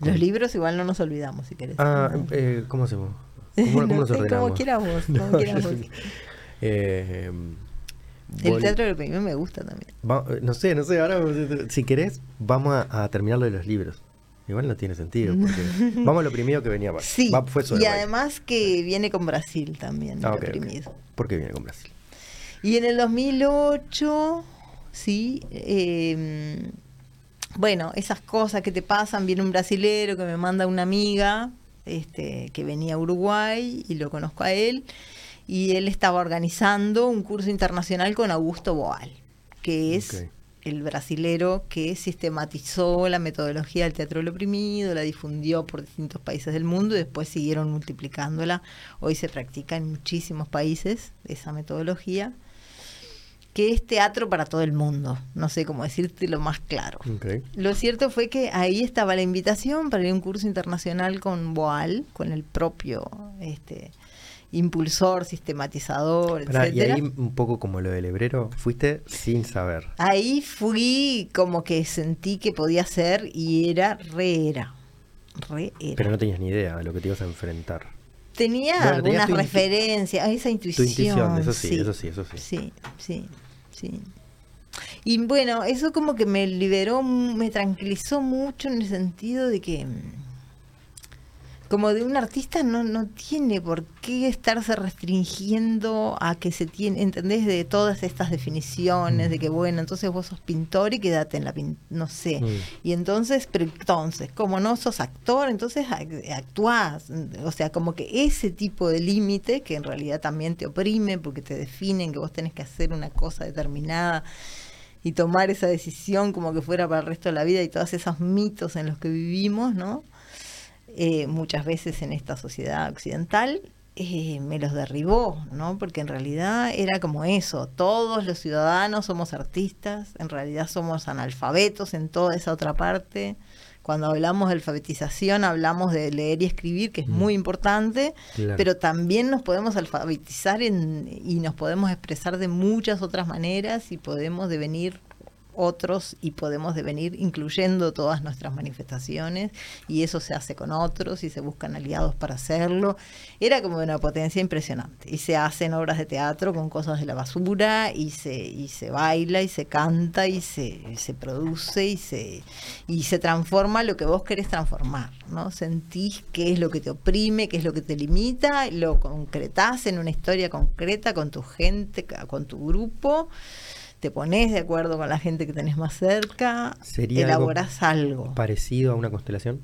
[SPEAKER 2] Los libros igual no nos olvidamos, si querés.
[SPEAKER 1] Ah, eh, ¿cómo hacemos? (laughs) ¿Cómo,
[SPEAKER 2] cómo nos Como quieras vos, como (laughs) quieras vos. Eh, el teatro del me gusta también.
[SPEAKER 1] no sé, no sé, ahora si querés, vamos a, terminar lo de los libros. Igual no tiene sentido, (laughs) porque vamos a lo oprimido que venía
[SPEAKER 2] Sí, y además que viene con Brasil también, ah.
[SPEAKER 1] ¿Por qué viene con Brasil?
[SPEAKER 2] Y en el 2008, sí, em, bueno, esas cosas que te pasan, viene un brasilero que me manda una amiga este, que venía a Uruguay y lo conozco a él y él estaba organizando un curso internacional con Augusto Boal, que es el brasilero que sistematizó la metodología del teatro del oprimido, la difundió por distintos países del mundo y después siguieron multiplicándola. Hoy se practica en muchísimos países esa metodología, que es teatro para todo el mundo. No sé cómo decirte lo más claro. Lo cierto fue que ahí estaba la invitación para ir a un curso internacional con Boal, con el propio... este impulsor, sistematizador, etc.
[SPEAKER 1] Y ahí un poco como lo del hebrero, fuiste sin saber.
[SPEAKER 2] Ahí fui como que sentí que podía ser y era re era. Re era.
[SPEAKER 1] Pero no tenías ni idea de lo que te ibas a enfrentar.
[SPEAKER 2] tenía algunas referencias, esa intuición. intuición,
[SPEAKER 1] eso sí, eso sí, eso sí.
[SPEAKER 2] Sí, sí, sí. Y bueno, eso como que me liberó, me tranquilizó mucho en el sentido de que como de un artista no, no tiene por qué estarse restringiendo a que se tiene, ¿entendés? De todas estas definiciones, de que bueno, entonces vos sos pintor y quédate en la no sé. Mm. Y entonces, pero entonces, como no sos actor, entonces actuás. O sea, como que ese tipo de límite que en realidad también te oprime porque te definen que vos tenés que hacer una cosa determinada y tomar esa decisión como que fuera para el resto de la vida y todos esos mitos en los que vivimos, ¿no? Eh, muchas veces en esta sociedad occidental, eh, me los derribó, ¿no? Porque en realidad era como eso, todos los ciudadanos somos artistas, en realidad somos analfabetos en toda esa otra parte. Cuando hablamos de alfabetización hablamos de leer y escribir, que es mm. muy importante, pero también nos podemos alfabetizar y nos podemos expresar de muchas otras maneras y podemos devenir otros y podemos devenir incluyendo todas nuestras manifestaciones y eso se hace con otros y se buscan aliados para hacerlo. Era como una potencia impresionante y se hacen obras de teatro con cosas de la basura y se, y se baila y se canta y se, se produce y se, y se transforma lo que vos querés transformar, ¿no? Sentís qué es lo que te oprime, qué es lo que te limita, lo concretás en una historia concreta con tu gente, con tu grupo te pones de acuerdo con la gente que tenés más cerca, elaboras algo,
[SPEAKER 1] Parecido a una constelación.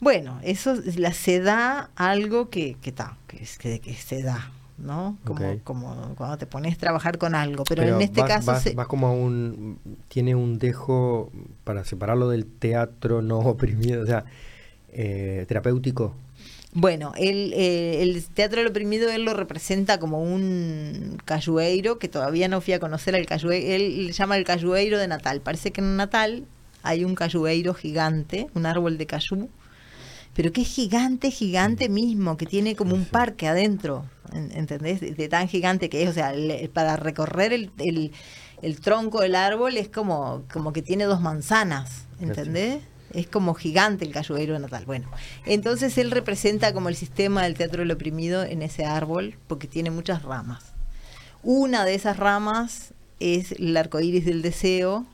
[SPEAKER 2] Bueno, eso la, se da algo que, que, que, es, que, que se da, ¿no? Como, como cuando te pones a trabajar con algo, pero, en este caso...
[SPEAKER 1] Va como a un... tiene un dejo para separarlo del teatro no (laughs) oprimido, o sea, eh, terapéutico.
[SPEAKER 2] Bueno, el, eh, el Teatro del Oprimido él lo representa como un cayueiro, que todavía no fui a conocer al cayueiro, él le llama el cayueiro de Natal. Parece que en Natal hay un cayueiro gigante, un árbol de cayú, pero que es gigante, gigante mismo, que tiene como un parque adentro, ¿entendés? De, tan gigante que es, o sea, para recorrer el, el, el, tronco del árbol es como, como que tiene dos manzanas, ¿entendés? Es como gigante el cayuguero natal. Bueno, entonces él representa como el sistema del teatro del oprimido en ese árbol, porque tiene muchas ramas. Una de esas ramas es el arco iris del deseo,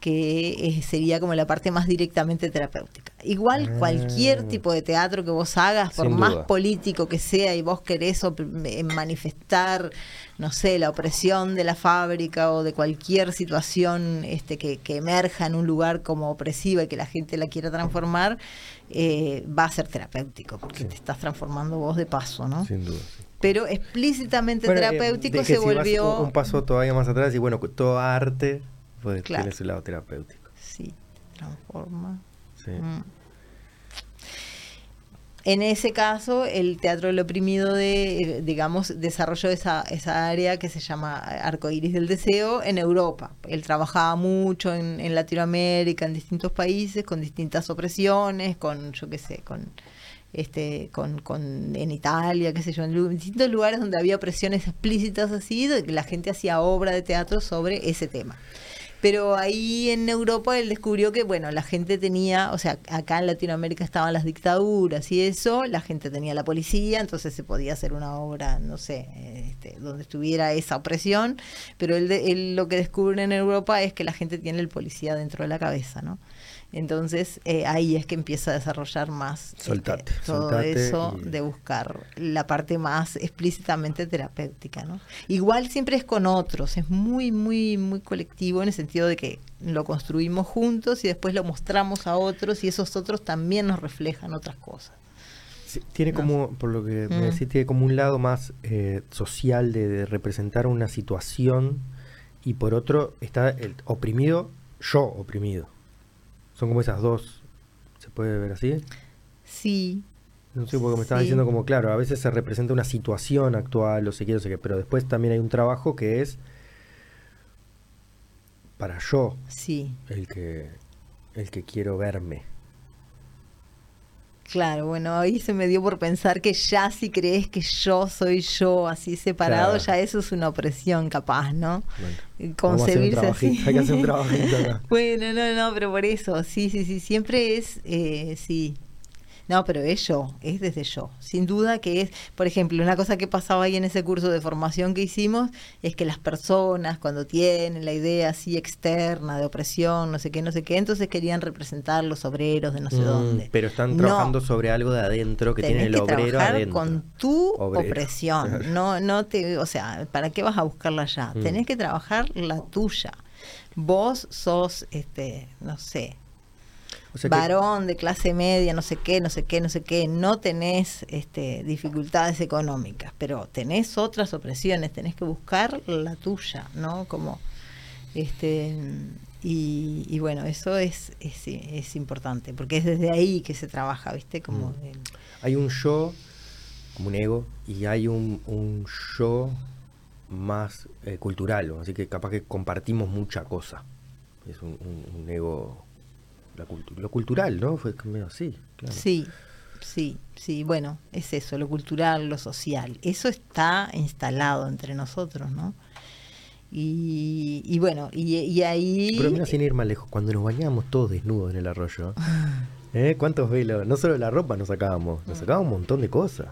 [SPEAKER 2] que eh, sería como la parte más directamente terapéutica. Igual cualquier ah. tipo de teatro que vos hagas, por más político que sea y vos querés eh, manifestar, no sé, la opresión de la fábrica o de cualquier situación este, que, emerja en un lugar como opresiva y que la gente la quiera transformar, eh, va a ser terapéutico, porque te estás transformando vos de paso, ¿no?
[SPEAKER 1] Sin duda.
[SPEAKER 2] Pero explícitamente terapéutico se volvió...
[SPEAKER 1] un paso todavía más atrás y bueno, todo arte pues tiene su lado terapéutico.
[SPEAKER 2] Sí, transforma. Sí. Mm. En ese caso, el teatro del oprimido, de, eh, digamos, desarrolló esa, esa área que se llama Arcoiris del Deseo en Europa. Él trabajaba mucho en, en Latinoamérica, en distintos países, con distintas opresiones, con, yo qué sé, con este, con, con, en Italia, qué sé yo, en distintos lugares donde había opresiones explícitas así, de que la gente hacía obra de teatro sobre ese tema. Pero ahí en Europa él descubrió que, bueno, la gente tenía, o sea, acá en Latinoamérica estaban las dictaduras y eso, la gente tenía la policía, entonces se podía hacer una obra, no sé, este, donde estuviera esa opresión, pero él, él lo que descubre en Europa es que la gente tiene el policía dentro de la cabeza, ¿no? Entonces eh, ahí es que empieza a desarrollar más
[SPEAKER 1] este,
[SPEAKER 2] todo eso de buscar la parte más explícitamente terapéutica. ¿no? Igual siempre es con otros, es muy, muy, muy colectivo en el sentido de que lo construimos juntos y después lo mostramos a otros y esos otros también nos reflejan otras cosas.
[SPEAKER 1] tiene como, por lo que me decís, tiene como un lado más eh, social de, representar una situación y por otro está el oprimido, yo oprimido. Son como esas dos. ¿Se puede ver así?
[SPEAKER 2] Sí.
[SPEAKER 1] No sé, porque me estaba diciendo como, claro, a veces se representa una situación actual, o sé qué, no sé qué, pero después también hay un trabajo que es para yo.
[SPEAKER 2] Sí.
[SPEAKER 1] El que, el que quiero verme.
[SPEAKER 2] Claro, bueno, ahí se me dio por pensar que ya si crees que yo soy yo así separado, ya eso es una opresión capaz, ¿no? Concebirse así.
[SPEAKER 1] Hay que hacer un trabajito (laughs)
[SPEAKER 2] bueno, no, no, pero por eso, sí, sí, sí, siempre es, eh, sí. No, pero es yo, es desde yo. Sin duda que es, por ejemplo, una cosa que pasaba ahí en ese curso de formación que hicimos es que las personas cuando tienen la idea así externa de opresión, no sé qué, no sé qué, entonces querían representar los obreros de no sé mm, dónde.
[SPEAKER 1] Pero están trabajando sobre algo de adentro que tiene el obrero adentro.
[SPEAKER 2] con tu opresión. (laughs) No, no te, o sea, ¿para qué vas a buscarla allá? Mm. Tenés que trabajar la tuya. Vos sos, este, no sé, varón de clase media, no sé qué, no sé qué, no sé qué, no tenés este, dificultades económicas, pero tenés otras opresiones, tenés que buscar la tuya, ¿no? Como, este, y, bueno, eso es, es, importante, porque es desde ahí que se trabaja, ¿viste? Como mm.
[SPEAKER 1] Hay un yo, como un ego, y hay un, un yo más eh, cultural, así que capaz que compartimos mucha cosa. Es un, un ego lo cultural, ¿no? Fue medio así.
[SPEAKER 2] Sí, sí, sí. Bueno, es eso, lo cultural, lo social. Eso está instalado entre nosotros, ¿no? Y, bueno, y, ahí...
[SPEAKER 1] Pero mira, sin ir más lejos, cuando nos bañábamos todos desnudos en el arroyo, (laughs) ¿eh? ¿cuántos velos? No solo la ropa nos sacábamos, nos sacábamos un montón de cosas.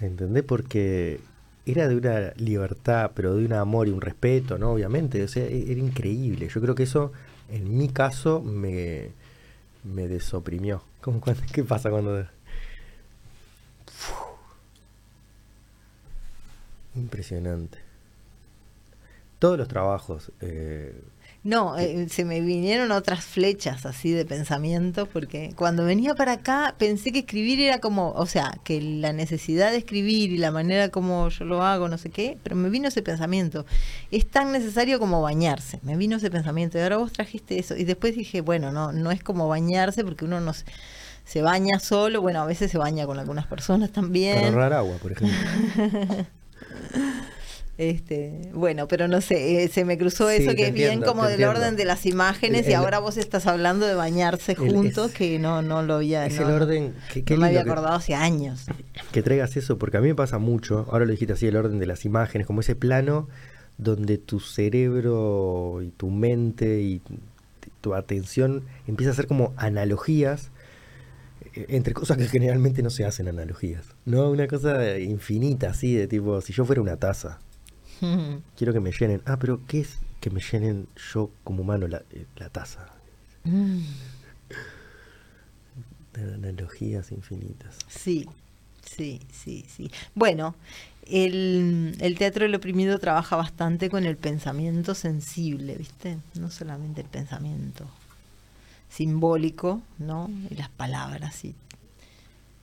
[SPEAKER 1] ¿Entendés? Porque era de una libertad, pero de un amor y un respeto, ¿no? Obviamente, o sea, e-, era increíble. Yo creo que eso en mi caso me, me desoprimió. (laughs) ¿Cómo, ¿Qué pasa cuando... Impresionante. Todos los trabajos eh,
[SPEAKER 2] no, eh, se me vinieron otras flechas así de pensamiento, porque cuando venía para acá pensé que escribir era como, o sea, que la necesidad de escribir y la manera como yo lo hago, no sé qué, pero me vino ese pensamiento. Es tan necesario como bañarse, me vino ese pensamiento. Y ahora vos trajiste eso. Y después dije, bueno, no, no es como bañarse porque uno no se, baña solo, bueno, a veces se baña con algunas personas también. Para
[SPEAKER 1] ahorrar agua, por ejemplo. (laughs)
[SPEAKER 2] Este, bueno, pero no sé, eh, se me cruzó eso que es bien como del orden de las imágenes y ahora vos estás hablando de bañarse juntos que no no lo había
[SPEAKER 1] es el orden
[SPEAKER 2] que, me había acordado hace años. (coughs)
[SPEAKER 1] Que traigas eso porque a mí me pasa mucho, ahora lo dijiste así el orden de las imágenes, como ese plano donde tu cerebro y tu mente y tu atención empieza a hacer como analogías eh, entre cosas que generalmente no se hacen analogías, ¿no? Una cosa infinita así de tipo si yo fuera una taza (laughs) Quiero que me llenen. Ah, pero ¿qué es que me llenen yo como humano la, eh, taza? Mm. Analogías infinitas.
[SPEAKER 2] Sí, sí, sí, sí. Bueno, el, el, teatro del oprimido trabaja bastante con el pensamiento sensible, ¿viste? No solamente el pensamiento simbólico, ¿no? Y las palabras y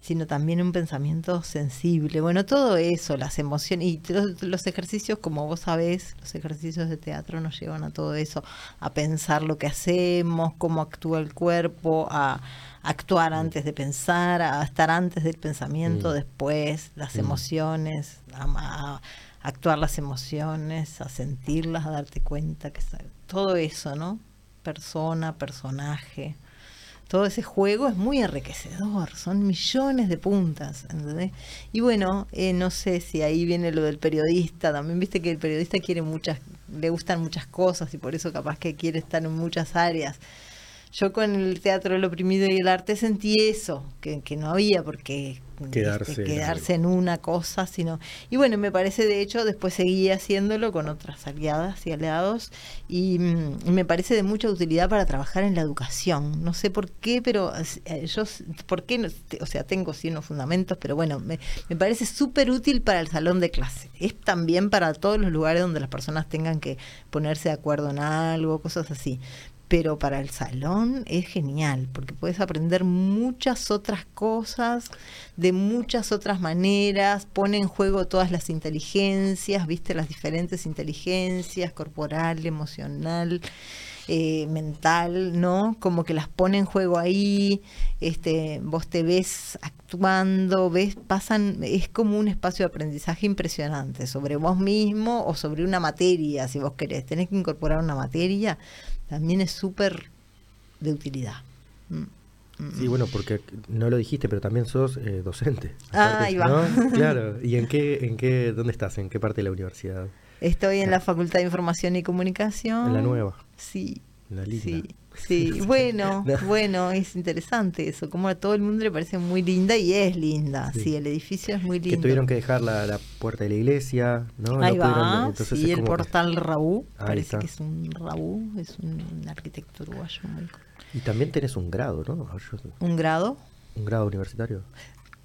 [SPEAKER 2] sino también un pensamiento sensible. Bueno, todo eso, las emociones y los, ejercicios, como vos sabés, los ejercicios de teatro nos llevan a todo eso, a pensar lo que hacemos, cómo actúa el cuerpo, a, actuar mm. antes de pensar, a estar antes del pensamiento, mm. después, las mm. emociones, a, actuar las emociones, a sentirlas, a darte cuenta que todo eso, ¿no? Persona, personaje todo ese juego es muy enriquecedor, son millones de puntas. Y bueno, eh, no sé si ahí viene lo del periodista, también viste que el periodista quiere muchas, le gustan muchas cosas y por eso capaz que quiere estar en muchas áreas. Yo con el teatro del oprimido y el arte sentí eso, que no había porque quedarse, quedarse en, una cosa, sino... Y bueno, me parece, de hecho, después seguí haciéndolo con otras aliadas y aliados y, mm, me parece de mucha utilidad para trabajar en la educación. No sé por qué, pero eh, yo, ¿por qué? o sea, tengo sí unos fundamentos, pero bueno, me, me parece súper útil para el salón de clase. Es también para todos los lugares donde las personas tengan que ponerse de acuerdo en algo, cosas así pero para el salón es genial, porque puedes aprender muchas otras cosas de muchas otras maneras, pone en juego todas las inteligencias, viste las diferentes inteligencias, corporal, emocional. Eh, mental, ¿no? Como que las pone en juego ahí, este, vos te ves actuando, ves, pasan, es como un espacio de aprendizaje impresionante sobre vos mismo o sobre una materia, si vos querés, tenés que incorporar una materia, también es súper de utilidad. Mm,
[SPEAKER 1] mm, sí, bueno, porque no lo dijiste, pero también sos eh, docente.
[SPEAKER 2] ah, ahí va. (laughs)
[SPEAKER 1] Claro. ¿Y en qué, en qué, dónde estás? ¿En qué parte de la universidad?
[SPEAKER 2] Estoy en la Facultad de Información y Comunicación.
[SPEAKER 1] En la nueva.
[SPEAKER 2] Sí. Sí, sí. (laughs) bueno, bueno, es interesante eso, como a todo el mundo le parece muy linda y es linda, sí, el edificio es muy lindo.
[SPEAKER 1] Que tuvieron que dejar la, puerta de la iglesia, ¿no?
[SPEAKER 2] Ahí va, sí, el portal Raúl, parece que es un Raúl, es un, arquitecto uruguayo muy...
[SPEAKER 1] Y también tenés un grado, ¿no?
[SPEAKER 2] ¿Un grado?
[SPEAKER 1] ¿Un grado universitario?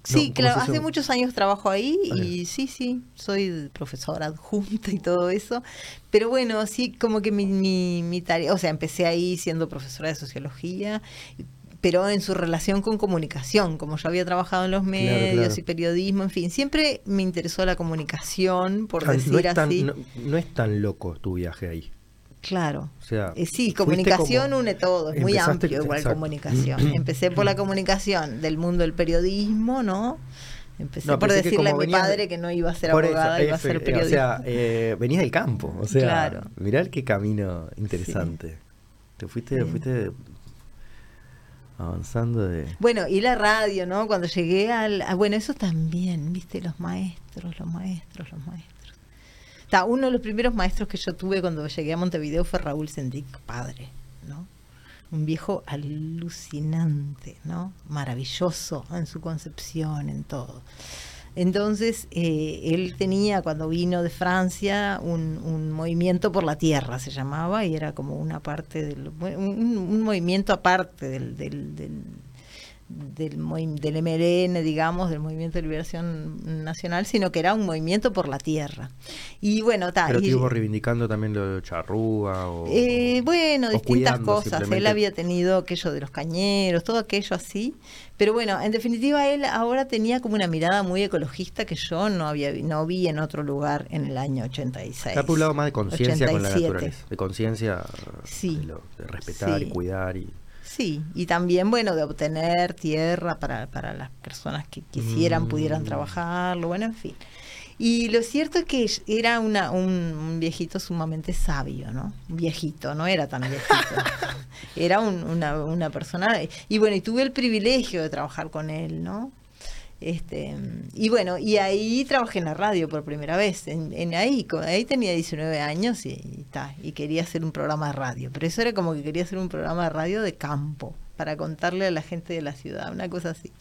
[SPEAKER 2] Sí, claro, hace muchos años trabajo ahí y sí, sí, soy profesora adjunta y todo eso. Pero bueno, sí, como que mi, mi, tarea, o sea, empecé ahí siendo profesora de sociología, pero en su relación con comunicación, como yo había trabajado en los medios y periodismo, en fin, siempre me interesó la comunicación, por ah, decir así.
[SPEAKER 1] no es tan loco tu viaje ahí.
[SPEAKER 2] Claro. O sea, eh, sí, comunicación une todo, es muy amplio igual comunicación. (clears throat) Empecé por la comunicación del mundo del periodismo, ¿no? Empecé por decirle a mi padre que no iba a ser abogada, iba a ser periodista.
[SPEAKER 1] O sea, eh, del campo, o sea, claro. mirá qué camino interesante. Te fuiste, fuiste avanzando de...
[SPEAKER 2] Bueno, y la radio, ¿no? Cuando llegué al... bueno, eso también, viste, los maestros, los maestros, los maestros uno de los primeros maestros que yo tuve cuando llegué a Montevideo fue Raúl Sendic, padre, ¿no? Un viejo alucinante, ¿no? Maravilloso en su concepción, en todo. Entonces, eh, él tenía, cuando vino de Francia, un, movimiento por la tierra, se llamaba, y era como una parte del. un, movimiento aparte del del, del MLN, digamos, del Movimiento de Liberación Nacional, sino que era un movimiento por la tierra. Y bueno,
[SPEAKER 1] tal. Pero estuvo reivindicando también lo de Charrúa o.
[SPEAKER 2] Eh, bueno, distintas cosas. Él había tenido aquello de los cañeros, todo aquello así. Pero bueno, en definitiva, él ahora tenía como una mirada muy ecologista que yo no había no vi en otro lugar en el año 86.
[SPEAKER 1] Está por un lado más de conciencia con la naturaleza, de conciencia sí, de, respetar y cuidar y
[SPEAKER 2] Sí, y también, bueno, de obtener tierra para, para las personas que quisieran, pudieran mm. trabajarlo, bueno, en fin. Y lo cierto es que era una, un, viejito sumamente sabio, ¿no? Un viejito, no era tan viejito. (laughs) era una, una persona... Y bueno, y tuve el privilegio de trabajar con él, ¿no? Este, y bueno, y ahí trabajé en la radio por primera vez. En, ahí, ahí tenía 19 años y, y quería hacer un programa de radio. Pero eso era como que quería hacer un programa de radio de campo para contarle a la gente de la ciudad, una cosa así.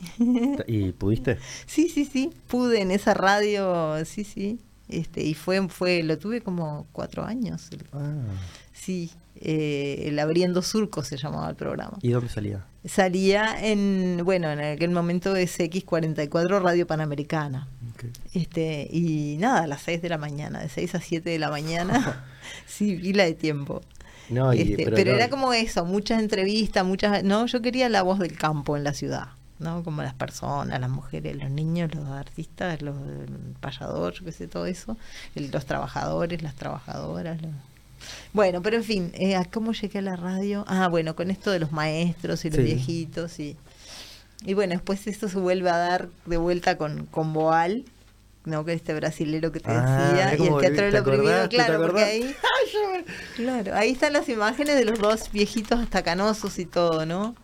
[SPEAKER 1] ¿Y pudiste? (laughs)
[SPEAKER 2] Sí, sí, sí, pude en esa radio, sí, sí. Este, y fue, fue, lo tuve como cuatro años. Ah. Sí, eh, el Abriendo Surco se llamaba el programa.
[SPEAKER 1] ¿Y dónde salía?
[SPEAKER 2] Salía en, bueno, en aquel momento es X44 Radio Panamericana. Este, y nada, a las 6 de la mañana, de 6 a 7 de la mañana, (laughs) sí, pila de tiempo. No, este, pero, era como eso, muchas entrevistas, muchas, no, yo quería la voz del campo en la ciudad. ¿no? Como las personas, las mujeres, los niños, los artistas, los payadores, yo qué sé, todo eso, los trabajadores, las trabajadoras, los, bueno, pero en fin, eh, ¿cómo llegué a la radio? Ah, bueno, con esto de los maestros y los viejitos y... Y bueno, después esto se vuelve a dar de vuelta con, con Boal, ¿no? Que este brasilero que te ah, decía, y el teatro de lo prohibido, claro, porque ahí, (laughs) claro, ahí están las imágenes de los dos viejitos hasta canosos y todo, ¿no?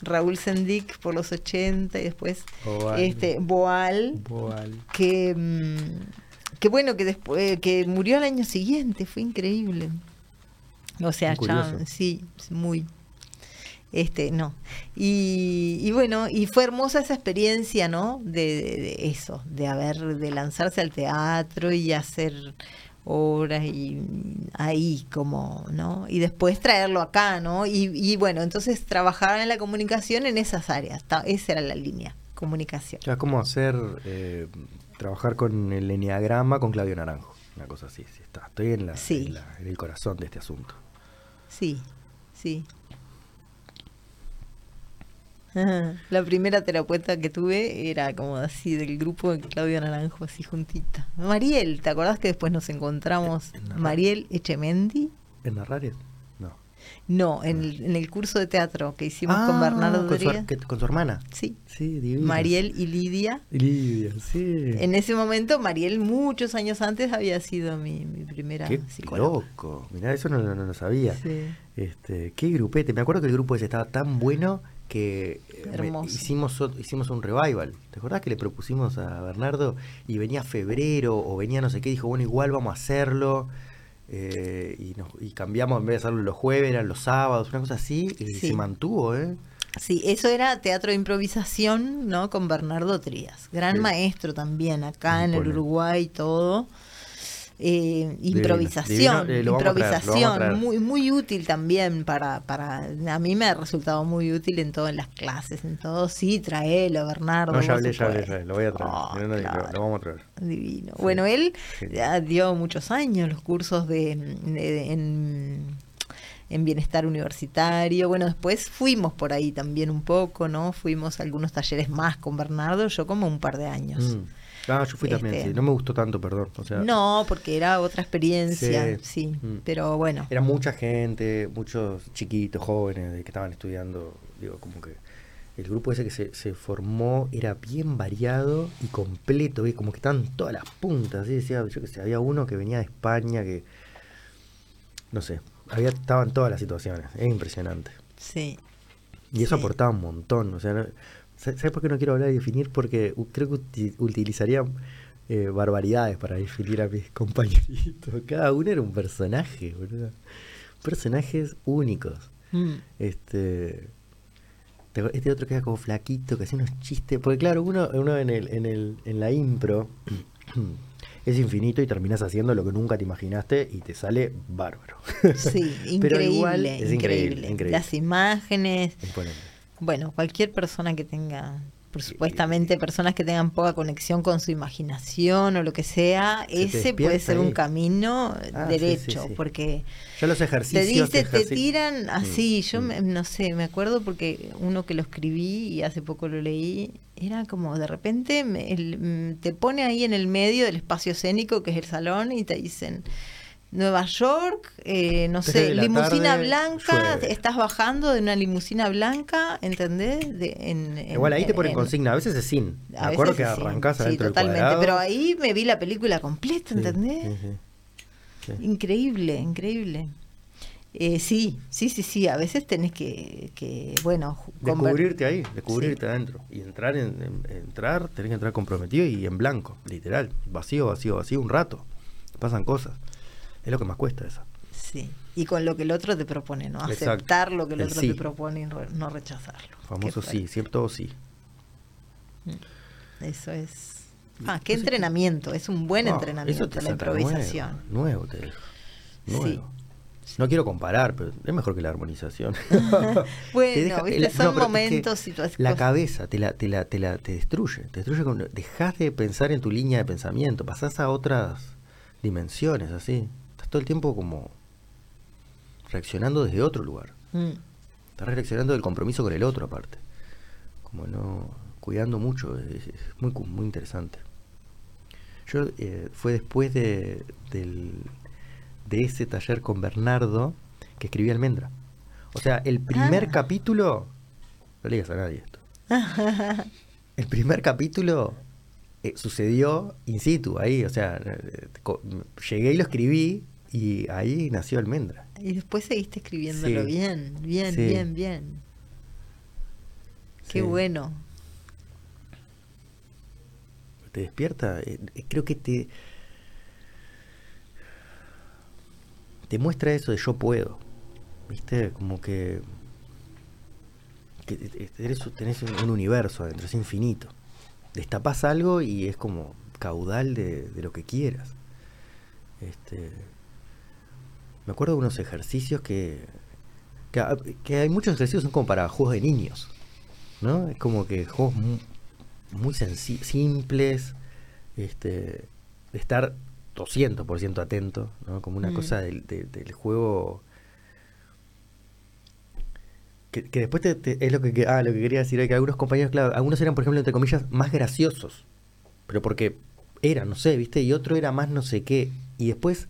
[SPEAKER 2] Raúl Sendic por los 80 y después Boal. este Boal, Boal. que mm, Qué bueno que después que murió al año siguiente, fue increíble. O sea, ya, sí, muy este no. Y, bueno y fue hermosa esa experiencia no de, eso de haber de lanzarse al teatro y hacer obras y ahí como no y después traerlo acá no y, bueno entonces trabajar en la comunicación en esas áreas esa era la línea comunicación.
[SPEAKER 1] Ya como hacer eh, trabajar con el enneagrama con Claudio Naranjo. Una cosa así, sí está. Estoy en, la, en, el corazón de este asunto.
[SPEAKER 2] Sí, sí. La primera terapeuta que tuve era como así del grupo de Claudio Naranjo, así juntita. Mariel, ¿te acordás que después nos encontramos? Mariel Echemendi.
[SPEAKER 1] ¿En Narrares?
[SPEAKER 2] No, en el, en el curso de teatro que hicimos con ah, Bernardo
[SPEAKER 1] con su, con su hermana.
[SPEAKER 2] Sí. Sí, Mariel y Lidia.
[SPEAKER 1] Lidia, sí.
[SPEAKER 2] En ese momento, Mariel, muchos años antes, había sido mi, mi primera
[SPEAKER 1] qué loco. Mirá, eso no, lo sabía. Sí. Este, qué grupete. Me acuerdo que el grupo ese estaba tan bueno que eh, hicimos, hicimos un revival. ¿Te acordás que le propusimos a Bernardo y venía febrero o venía no sé qué? Dijo, bueno, igual vamos a hacerlo. Eh, y, y cambiamos, en vez de hacerlo los jueves, eran los sábados, una cosa así, y se mantuvo, ¿eh?
[SPEAKER 2] Sí, eso era teatro de improvisación, ¿no? Con Bernardo Trías, gran maestro también acá en el Uruguay todo. Eh, improvisación, eh, improvisación, muy muy útil también para, para, a mí me ha resultado muy útil en todo, en las clases, en todo, sí, traelo, Bernardo.
[SPEAKER 1] No, ya hablé, ya hablé, lo voy a traer, oh, lo vamos a traer.
[SPEAKER 2] Divino. Bueno, él dio muchos años los cursos de, en, en bienestar universitario. Bueno, después fuimos por ahí también un poco, ¿no? Fuimos a algunos talleres más con Bernardo, yo como un par de años.
[SPEAKER 1] Mm. Ah, yo fui también, este, sí. No me gustó tanto, perdón. O sea,
[SPEAKER 2] no, porque era otra experiencia, sí. Mm. Pero bueno.
[SPEAKER 1] Era mucha gente, muchos chiquitos, jóvenes que estaban estudiando. Digo, como que el grupo ese que se, se formó era bien variado y completo, como que estaban todas las puntas. ¿sí? Decía, yo que sé, había uno que venía de España que. No sé, había, estaban todas las situaciones. Es impresionante.
[SPEAKER 2] Sí.
[SPEAKER 1] Y eso aportaba un montón. O sea, ¿Sabes por qué no quiero hablar y definir? Porque creo que utilizaría eh, barbaridades para definir a mis (laughs) compañeritos. Cada uno era un personaje, boludo. Personajes únicos. Mm. Este este otro que era como flaquito, que hacía unos chistes. Porque claro, uno, uno en, el, en, el, en la impro (clears throat) es infinito y terminas haciendo lo que nunca te imaginaste y te sale bárbaro.
[SPEAKER 2] Sí, (laughs) increíble, es increíble, increíble, Las imágenes. Bueno, cualquier persona que tenga, por supuestamente personas que tengan poca conexión con su imaginación o lo que sea, ese puede ser un camino ah, derecho, porque
[SPEAKER 1] ya los ejercicios
[SPEAKER 2] te dice, te tiran así, mm, yo mm. no sé, me acuerdo porque uno que lo escribí y hace poco lo leí, era como de repente mm, te pone ahí en el medio del espacio escénico que es el salón y te dicen Nueva York, eh, no sé, limusina blanca, estás bajando de una limusina blanca, ¿entendés? De, en,
[SPEAKER 1] Igual ahí te ponen consigna, a veces es sin. Me acuerdo que arrancás sí, adentro totalmente,
[SPEAKER 2] pero ahí me vi la película completa, ¿entendés? increíble, increíble. Eh, sí, sí, sí, sí, a veces tenés que, que bueno...
[SPEAKER 1] Descubrirte ahí, descubrirte adentro. Y entrar, en, entrar, tenés que entrar comprometido y en blanco, literal. Vacío, vacío, vacío, un rato. Pasan cosas. Es lo que más cuesta eso.
[SPEAKER 2] Sí, y con lo que el otro te propone, ¿no? Aceptar lo que el, otro te propone y no rechazarlo.
[SPEAKER 1] Famoso sí, siempre sí.
[SPEAKER 2] Mm. Eso es... Ah, qué entrenamiento, es un buen entrenamiento la improvisación.
[SPEAKER 1] Nuevo, te nuevo. No quiero comparar, pero es mejor que la armonización. (laughs)
[SPEAKER 2] bueno, ¿viste? son momentos, situaciones.
[SPEAKER 1] La cabeza te la, te la, te la te destruye. Te destruye con, dejas de pensar en tu línea de pensamiento, pasás a otras dimensiones, así todo el tiempo como reaccionando desde otro lugar. Mm. Estás reaccionando del compromiso con el otro aparte. Como no, cuidando mucho, es, muy, muy interesante. Yo eh, fue después de, del, de ese taller con Bernardo que escribí Almendra. O sea, el primer ah. capítulo, no le digas a nadie esto. (laughs) el primer capítulo eh, sucedió in situ, ahí, o sea, eh, llegué y lo escribí y ahí nació Almendra.
[SPEAKER 2] Y después seguiste escribiéndolo bien, bien, bien, bien. Qué bueno.
[SPEAKER 1] Te despierta, eh, creo que te te muestra eso de yo puedo. ¿Viste? Como que, que tenés un universo adentro, es infinito. Destapas algo y es como caudal de, de lo que quieras. Este, me acuerdo de unos ejercicios que, que, hay muchos ejercicios son como para juegos de niños, ¿no? Es como que juegos muy, simples, este, de estar 200% atento, ¿no? Como una mm. cosa del, juego... Que, después es lo que, ah, lo que quería decir, que algunos compañeros, claro, algunos eran, por ejemplo, entre comillas, más graciosos, pero porque eran, no sé, ¿viste? Y otro era más no sé qué. Y después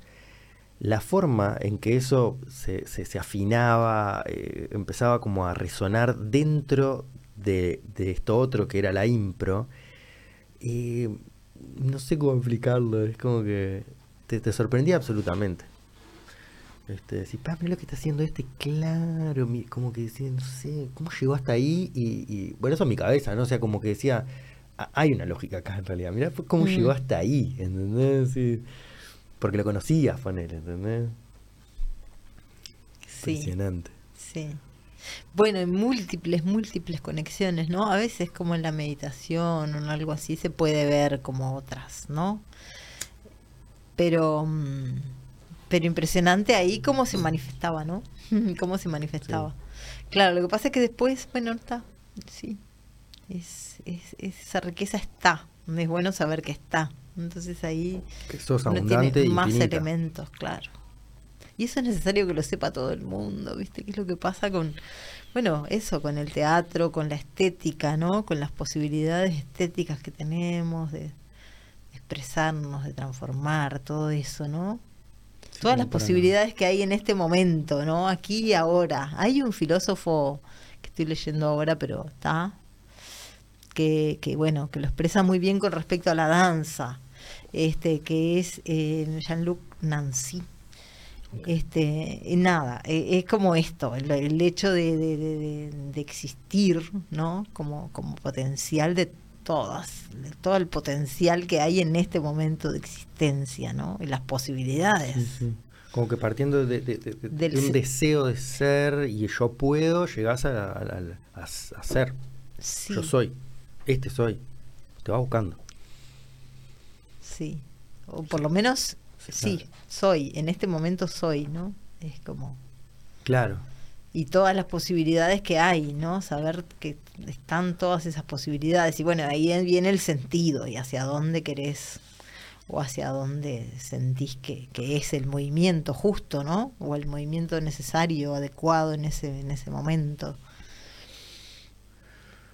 [SPEAKER 1] la forma en que eso se, se, afinaba, eh, empezaba como a resonar dentro de, esto otro que era la impro, y no sé cómo explicarlo, es como que te, sorprendía absolutamente. Este, decir, mira lo que está haciendo este, claro, como que decía, no sé, ¿cómo llegó hasta ahí? Y, bueno, eso en mi cabeza, ¿no? O sea, como que decía, hay una lógica acá en realidad, mira cómo mm. llegó hasta ahí, ¿entendés? Porque lo conocías, poner, ¿entendés?
[SPEAKER 2] Sí. Impresionante. Sí. Bueno, en múltiples, múltiples conexiones, ¿no? A veces como en la meditación o en algo así se puede ver como otras, ¿no? Pero, mm, pero impresionante ahí cómo se manifestaba, ¿no? (laughs) cómo se manifestaba. Claro, lo que pasa es que después, bueno, está, sí, es, es, esa riqueza está, es bueno saber que está. Entonces ahí
[SPEAKER 1] sos tiene
[SPEAKER 2] más elementos, claro. Y eso es necesario que lo sepa todo el mundo, ¿viste? ¿Qué es lo que pasa con, bueno, eso, con el teatro, con la estética, ¿no? Con las posibilidades estéticas que tenemos de expresarnos, de transformar, todo eso, ¿no? Todas las posibilidades que hay en este momento, ¿no? Aquí y ahora. Hay un filósofo que estoy leyendo ahora, pero está, que, que bueno, que lo expresa muy bien con respecto a la danza, este, que es eh, Jean-Luc Nancy. Este, nada, e, es como esto, el, hecho de, existir, ¿no? Como, como potencial de todas, de todo el potencial que hay en este momento de existencia, ¿no? Y las posibilidades.
[SPEAKER 1] Como que partiendo de, un deseo de ser y yo puedo, llegás a, a, ser. Yo soy, este soy, te va buscando.
[SPEAKER 2] Sí, o por lo menos sí, soy, en este momento soy, ¿no? Es como...
[SPEAKER 1] Claro.
[SPEAKER 2] Y todas las posibilidades que hay, ¿no? Saber que están todas esas posibilidades. Y bueno, ahí viene el sentido y hacia dónde querés o hacia dónde sentís que, que es el movimiento justo, ¿no? O el movimiento necesario, adecuado en ese, en ese momento.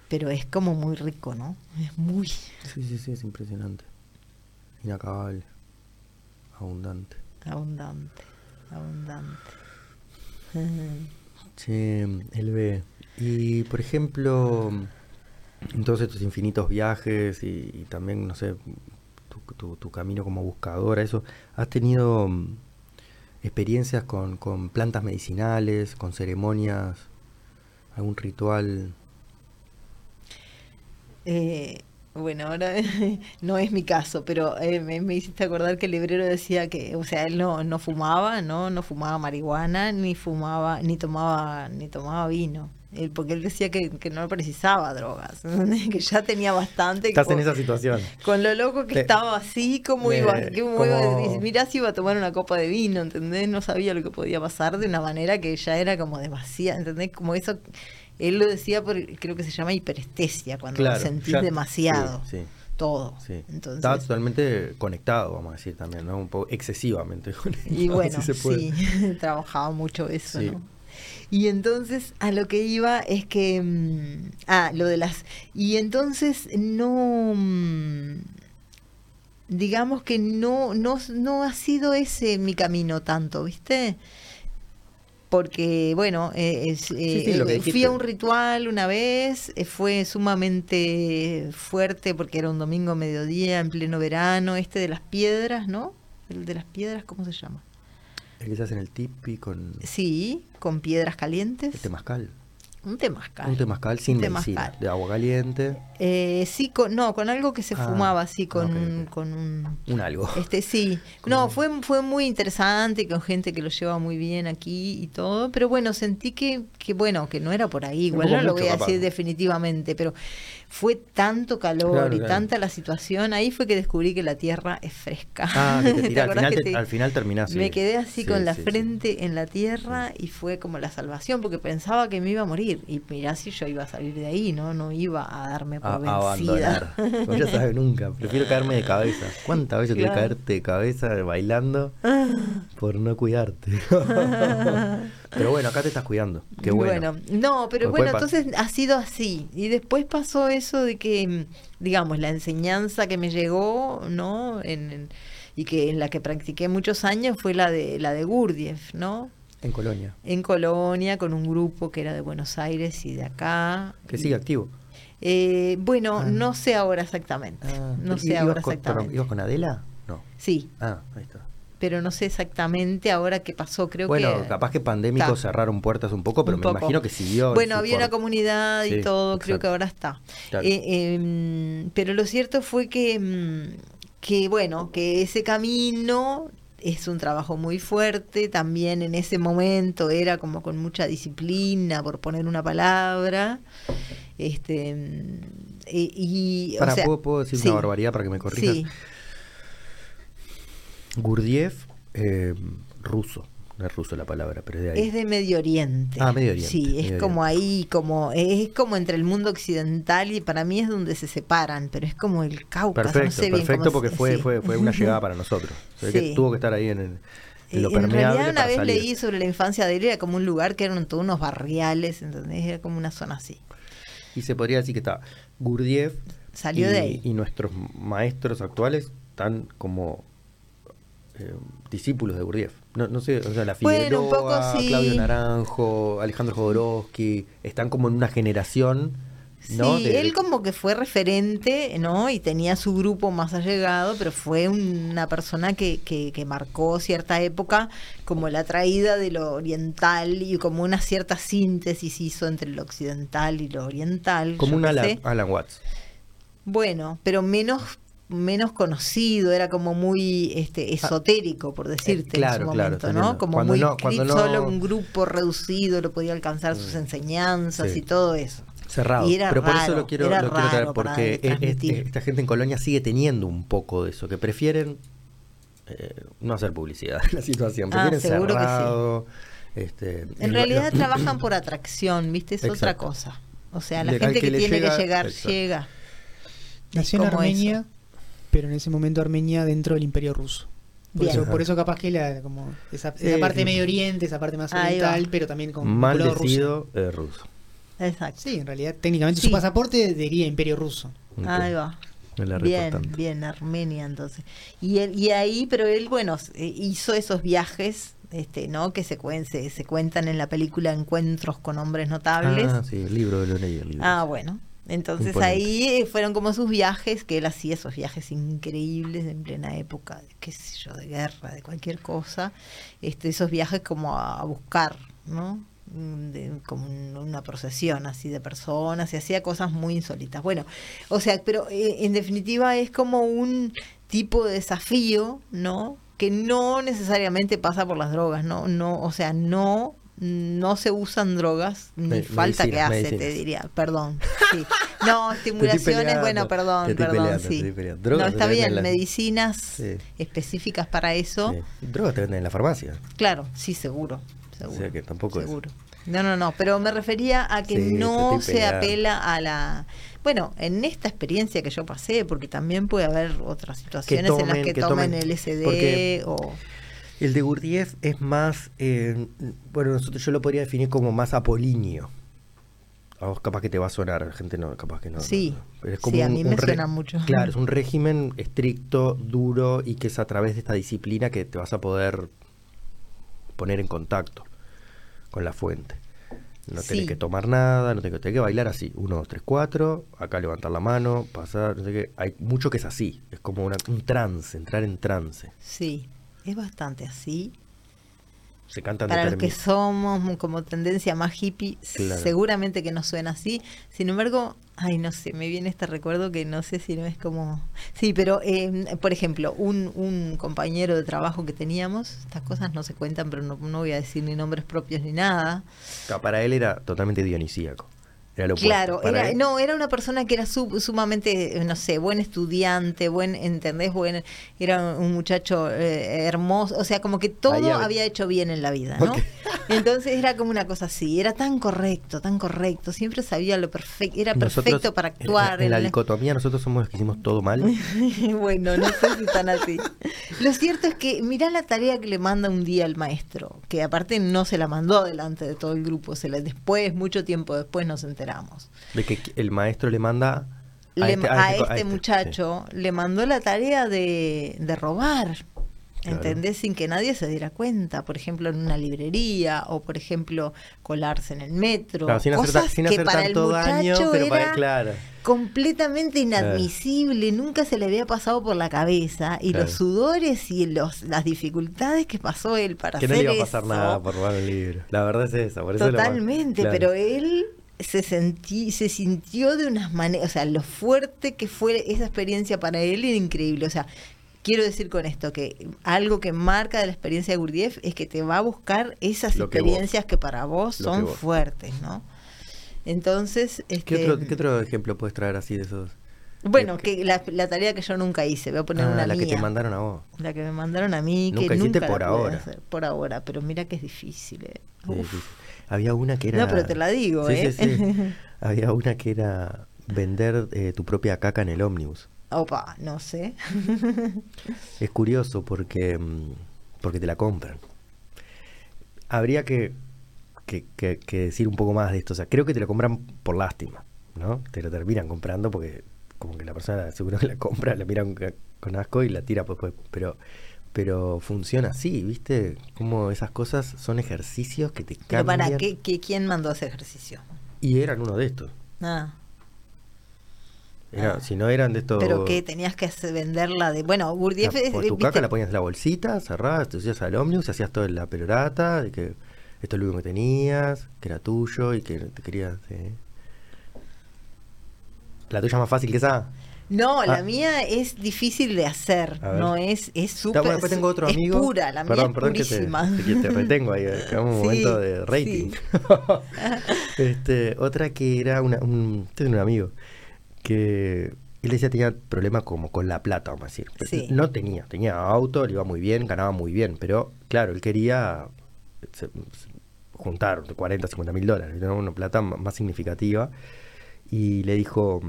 [SPEAKER 2] Pero es como muy rico, ¿no? Es muy...
[SPEAKER 1] Sí, sí, sí, es impresionante. Inacabable. Abundante.
[SPEAKER 2] Abundante, abundante.
[SPEAKER 1] Che, Elbe, y por ejemplo, en todos estos infinitos viajes y, también, no sé, tu, tu, camino como buscadora, eso, ¿has tenido mm, experiencias con, con plantas medicinales, con ceremonias, algún ritual?
[SPEAKER 2] Eh, bueno, ahora (laughs) no es mi caso, pero eh, me, hiciste acordar que el librero decía que, o sea, él no, no fumaba, no, no fumaba marihuana, ni fumaba, ni tomaba, ni tomaba vino. Él, porque él decía que, no precisaba drogas, (laughs) que ya tenía bastante.
[SPEAKER 1] Estás en esa situación.
[SPEAKER 2] Con lo loco que estaba así, como iba, como... iba, mirá si iba a tomar una copa de vino, ¿entendés? No sabía lo que podía pasar de una manera que ya era como demasiado, ¿entendés? Como eso él lo decía, por, creo que se llama hiperestesia, cuando lo sentís demasiado. Todo.
[SPEAKER 1] Entonces, Estaba totalmente conectado, vamos a decir también, ¿no? Un poco excesivamente (laughs) conectado.
[SPEAKER 2] Y bueno, sí, (laughs) trabajaba mucho eso, ¿no? Y entonces a lo que iba es que. Mm, ah, lo de las. Y entonces no. Mm, digamos que no, no, no ha sido ese mi camino tanto, ¿viste? Porque bueno, eh, eh, fui a un ritual una vez, eh, fue sumamente fuerte porque era un domingo mediodía en pleno verano, este de las piedras, ¿no? El de las piedras, ¿cómo se llama?
[SPEAKER 1] El que se hace en el tipi con...
[SPEAKER 2] Sí, con piedras calientes.
[SPEAKER 1] El temazcal.
[SPEAKER 2] Un temazcal.
[SPEAKER 1] Un temazcal sin medicina, de agua caliente.
[SPEAKER 2] Eh, sí, con, no, con algo que se ah, fumaba así, con, con un...
[SPEAKER 1] Un algo.
[SPEAKER 2] Este, sí. No, fue, fue muy interesante, con gente que lo lleva muy bien aquí y todo, pero bueno, sentí que, que bueno, que no era por ahí, igual no lo voy a decir definitivamente, pero fue tanto calor y tanta la situación, ahí fue que descubrí que la tierra es fresca.
[SPEAKER 1] Ah, que te (laughs) al, final al final terminaste.
[SPEAKER 2] Me quedé así con la frente en la tierra y fue como la salvación, porque pensaba que me iba a morir. Y mirá si yo iba a salir de ahí, ¿no? No iba a darme por a,
[SPEAKER 1] vencida. Abandonar. (laughs) ya sabes, nunca. Prefiero caerme de cabeza. ¿Cuántas veces claro. caerte de cabeza bailando por no cuidarte? (laughs) Pero bueno, acá te estás cuidando. Qué bueno.
[SPEAKER 2] no, pero bueno, entonces ha sido así. Y después pasó eso de que, digamos, la enseñanza que me llegó, ¿no? En, y que en la que practiqué muchos años fue la de la de Gurdjieff, ¿no?
[SPEAKER 1] En Colonia.
[SPEAKER 2] En Colonia, con un grupo que era de Buenos Aires y de acá.
[SPEAKER 1] Que sigue activo.
[SPEAKER 2] Eh, bueno, ah. no sé ahora exactamente. Ah. No sé ahora exactamente.
[SPEAKER 1] ¿Ibas con Adela?
[SPEAKER 2] No. Sí.
[SPEAKER 1] Ah, ahí está
[SPEAKER 2] pero no sé exactamente ahora qué pasó. Creo
[SPEAKER 1] bueno, capaz que pandémico cerraron puertas un poco, pero me imagino que siguió.
[SPEAKER 2] Bueno, había una comunidad y todo, creo que ahora está. Eh, em, pero lo cierto fue que, mm, que, bueno, que ese camino es un trabajo muy fuerte, también en ese momento era como con mucha disciplina, por poner una palabra. Este, y,
[SPEAKER 1] para, ¿puedo, decir una barbaridad para que me corrijas? Sí. Gurdjieff, eh, ruso. No es ruso la palabra, pero es de ahí.
[SPEAKER 2] Es de Medio Oriente.
[SPEAKER 1] Ah, Medio Oriente.
[SPEAKER 2] Sí, es como ahí, como es como entre el mundo occidental y para mí es donde se separan, pero es como el Cáucaso.
[SPEAKER 1] Perfecto, perfecto porque fue, fue, fue una (laughs) llegada para nosotros. que tuvo que estar ahí en, el, en lo En realidad
[SPEAKER 2] una vez leí sobre la infancia de él, era como un lugar que eran todos unos barriales, ¿entendés? Era como una zona así.
[SPEAKER 1] Y se podría decir que está Gurdjieff
[SPEAKER 2] Salió de ahí.
[SPEAKER 1] y nuestros maestros actuales están como eh, discípulos de Gurdjieff. No, no sé, o sea, la Figueroa, Claudio Naranjo, Alejandro Jodorowsky, están como en una generación. ¿no?
[SPEAKER 2] Sí, él como que fue referente, ¿no? Y tenía su grupo más allegado, pero fue una persona que, que, que, marcó cierta época como la traída de lo oriental y como una cierta síntesis hizo entre lo occidental y lo oriental.
[SPEAKER 1] Como un Alan, Alan Watts.
[SPEAKER 2] Bueno, pero menos menos conocido, era como muy este, ah, esotérico, por decirte, en su momento, ¿no? Como muy solo un grupo reducido lo podía alcanzar sus mm. enseñanzas y todo eso.
[SPEAKER 1] Cerrado. Pero por eso lo quiero, lo quiero traer, porque esta gente en Colonia sigue teniendo un poco de eso, que prefieren eh, no hacer publicidad la situación, ah, prefieren cerrado. Este,
[SPEAKER 2] en realidad trabajan (clears throat) por atracción, ¿viste? Es otra cosa. O sea, la gente que, tiene que llegar, llega.
[SPEAKER 3] Nació en Armenia pero en ese momento Armenia dentro del imperio ruso. Por, eso, por eso, capaz que la, como esa, parte de Medio Oriente, esa parte más oriental, pero también con
[SPEAKER 1] maldecido ruso. ruso.
[SPEAKER 2] Exacto.
[SPEAKER 3] Sí, en realidad técnicamente su pasaporte diría imperio ruso.
[SPEAKER 2] Ahí va. Bien, bien, Armenia entonces. Y él, y ahí, pero él, bueno, eh, hizo esos viajes este, ¿no? que se, se, se, cuentan en la película Encuentros con hombres notables.
[SPEAKER 1] Ah, sí, el libro de lo leí.
[SPEAKER 2] Ah, bueno. Entonces ahí fueron como sus viajes, que él hacía esos viajes increíbles en plena época, qué sé yo, de guerra, de cualquier cosa, este, esos viajes como a, buscar, ¿no? Como una procesión así de personas y hacía cosas muy insólitas. Bueno, o sea, pero eh, en definitiva es como un tipo de desafío, ¿no? Que no necesariamente pasa por las drogas, no, no, o sea, no no se usan drogas, ni falta que hace, te diría, perdón. (laughs) Sí. No, estimulaciones, bueno, perdón, perdón, sí. No, está bien, medicinas específicas para eso.
[SPEAKER 1] Drogas te venden en la farmacia.
[SPEAKER 2] Claro, sí, seguro. seguro
[SPEAKER 1] o sea que tampoco
[SPEAKER 2] seguro. No, no, no, pero me refería a que no se apela a la... Bueno, en esta experiencia que yo pasé, porque también puede haber otras situaciones en las que, tomen, el SD o...
[SPEAKER 1] El de Gurdjieff es más, eh, bueno, nosotros yo lo podría definir como más apolíneo. A vos capaz que te va a sonar, gente no, capaz que no.
[SPEAKER 2] Sí, es como a mí me suena mucho.
[SPEAKER 1] Claro, es un (laughs) régimen estricto, duro y que es a través de esta disciplina que te vas a poder poner en contacto con la fuente. No tenés que tomar nada, no tenés que, que bailar así. Uno, dos, tres, cuatro. Acá levantar la mano, pasar, no sé qué. Hay mucho que es así. Es como un trance, entrar en trance.
[SPEAKER 2] Sí es bastante así.
[SPEAKER 1] Se cantan
[SPEAKER 2] Para los que somos como tendencia más hippie, seguramente que no suena así. Sin embargo, ay, no sé, me viene este recuerdo que no sé si no es como... Sí, pero, em, por ejemplo, un, un compañero de trabajo que teníamos, estas cosas no se cuentan, pero no, no voy a decir ni nombres propios ni nada.
[SPEAKER 1] Para él era totalmente dionisíaco
[SPEAKER 2] claro, era, no, era una persona que era sumamente, no sé, buen estudiante, buen, ¿entendés? Buen, era un muchacho eh, hermoso, o sea, como que todo había hecho bien en la vida, ¿no? (laughs) Entonces era como una cosa así, era tan correcto, tan correcto, siempre sabía lo perfecto, era perfecto para actuar.
[SPEAKER 1] En, la, dicotomía nosotros somos los que hicimos todo mal. (laughs)
[SPEAKER 2] bueno, no sé si están así. Lo cierto es que mirá la tarea que le manda un día el maestro, que aparte no se la mandó delante de todo el grupo, se la después, mucho tiempo después nos enteramos
[SPEAKER 1] de que el maestro le manda
[SPEAKER 2] a, este, este, este, muchacho, le mandó la tarea de, de robar. ¿Entendés? Sin que nadie se diera cuenta, por ejemplo, en una librería o, por ejemplo, colarse en el metro.
[SPEAKER 1] sin
[SPEAKER 2] cosas
[SPEAKER 1] sin que para el muchacho pero era claro.
[SPEAKER 2] completamente inadmisible, nunca se le había pasado por la cabeza. Y los sudores y los, las dificultades que pasó él para
[SPEAKER 1] que
[SPEAKER 2] hacer
[SPEAKER 1] no iba a pasar nada por robar el libro. La verdad es esa. Por
[SPEAKER 2] eso Totalmente, pero él se, sentí, se sintió de unas maneras, o sea, lo fuerte que fue esa experiencia para él era increíble, o sea, quiero decir con esto que algo que marca de la experiencia de Gurdjieff es que te va a buscar esas experiencias que, para vos son fuertes, ¿no? Entonces,
[SPEAKER 1] este, ¿Qué, otro, ejemplo puedes traer así de esos?
[SPEAKER 2] Bueno, que la, tarea que yo nunca hice, voy a poner ah, una
[SPEAKER 1] la que te mandaron a vos.
[SPEAKER 2] La que me mandaron a mí,
[SPEAKER 1] nunca
[SPEAKER 2] que
[SPEAKER 1] hiciste por ahora.
[SPEAKER 2] por ahora, pero mira que es difícil. Eh.
[SPEAKER 1] Había una que era...
[SPEAKER 2] No, pero te la digo, ¿eh? (laughs)
[SPEAKER 1] Había una que era vender eh, tu propia caca en el ómnibus.
[SPEAKER 2] Opa, no sé. (laughs)
[SPEAKER 1] es curioso porque, mm, porque te la compran. Habría que, que, decir un poco más de esto. O sea, creo que te la compran por lástima, ¿no? Te lo terminan comprando porque como que la persona seguro que la compra, la mira con, asco y la tira pues, pero pero funciona así, ¿viste? Como esas cosas son ejercicios que te cambian.
[SPEAKER 2] ¿Pero para qué, quién mandó ese ejercicio?
[SPEAKER 1] Y eran uno de estos. Ah. Ah. Si no eran de estos.
[SPEAKER 2] Pero que tenías que venderla de. Bueno, Gurdjieff.
[SPEAKER 1] Pues tu caca la ponías en la bolsita, cerrabas, te hacías al ómnibus, hacías toda la pelorata, de que esto es lo único que tenías, que era tuyo y que te querías. ¿La tuya es más fácil que esa?
[SPEAKER 2] No, la ah. mía es difícil de hacer, no es es súper bueno,
[SPEAKER 1] tengo otro amigo.
[SPEAKER 2] Es pura, la
[SPEAKER 1] perdón,
[SPEAKER 2] mía
[SPEAKER 1] perdón
[SPEAKER 2] es purísima.
[SPEAKER 1] Que te, que te retengo ahí, es un (laughs) momento de rating. (laughs) este, otra que era una, un, tengo un amigo que él decía tenía problemas como con la plata, vamos a decir. No tenía, tenía auto, le iba muy bien, ganaba muy bien, pero claro, él quería juntar 40, 50 mil dólares, una plata más significativa, y le dijo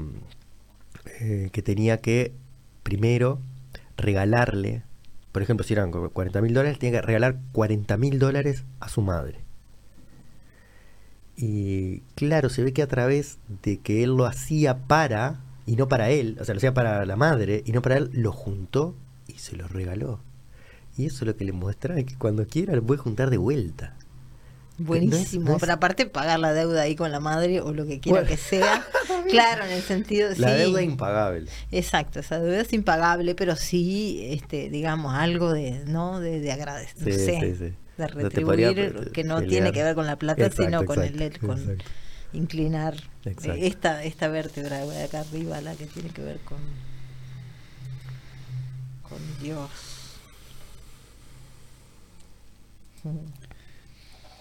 [SPEAKER 1] eh, que tenía que primero regalarle, por ejemplo, si eran 40 mil dólares, tenía que regalar 40 mil dólares a su madre. Y claro, se ve que a través de que él lo hacía para, y no para él, o sea, lo hacía para la madre, y no para él, lo juntó y se lo regaló. Y eso es lo que le muestra que cuando quiera lo puede juntar de vuelta.
[SPEAKER 2] Buenísimo, pero aparte pagar la deuda ahí con la madre o lo que quiera que sea. (laughs) claro, en el sentido
[SPEAKER 1] La deuda impagable.
[SPEAKER 2] Exacto, esa deuda es impagable, pero sí, este, digamos, algo de, ¿no? De, de agradecer. Sí, sí, de retribuir, que no tiene que ver con la plata, sino con el con inclinar esta, esta vértebra de acá arriba, la que tiene que ver con, con Dios.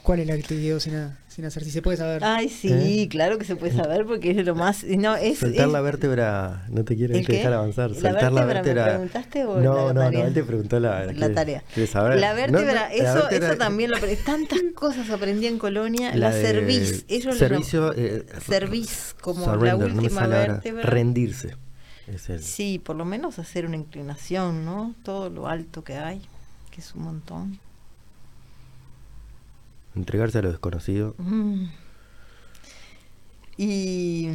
[SPEAKER 3] ¿Cuál es la actividad sin, sin hacer? Si se puede saber.
[SPEAKER 2] Ay, sí, ¿Eh? claro que se puede saber porque es lo más. No, es,
[SPEAKER 1] Soltar la vértebra, no te quiero dejar avanzar. Soltar la vértebra. ¿Me
[SPEAKER 2] preguntaste o
[SPEAKER 1] no, no, no, él te preguntó la,
[SPEAKER 2] la tarea. Saber? La vértebra, eso, eso también lo aprendí. Tantas (laughs) cosas aprendí en Colonia. La, la cerviz. Ellos
[SPEAKER 1] servicio.
[SPEAKER 2] Eh, cerviz, como la última vértebra.
[SPEAKER 1] Rendirse.
[SPEAKER 2] Sí, por lo menos hacer una inclinación, ¿no? Todo lo alto que hay, que es un montón.
[SPEAKER 1] Entregarse a lo desconocido.
[SPEAKER 2] Mm. Y,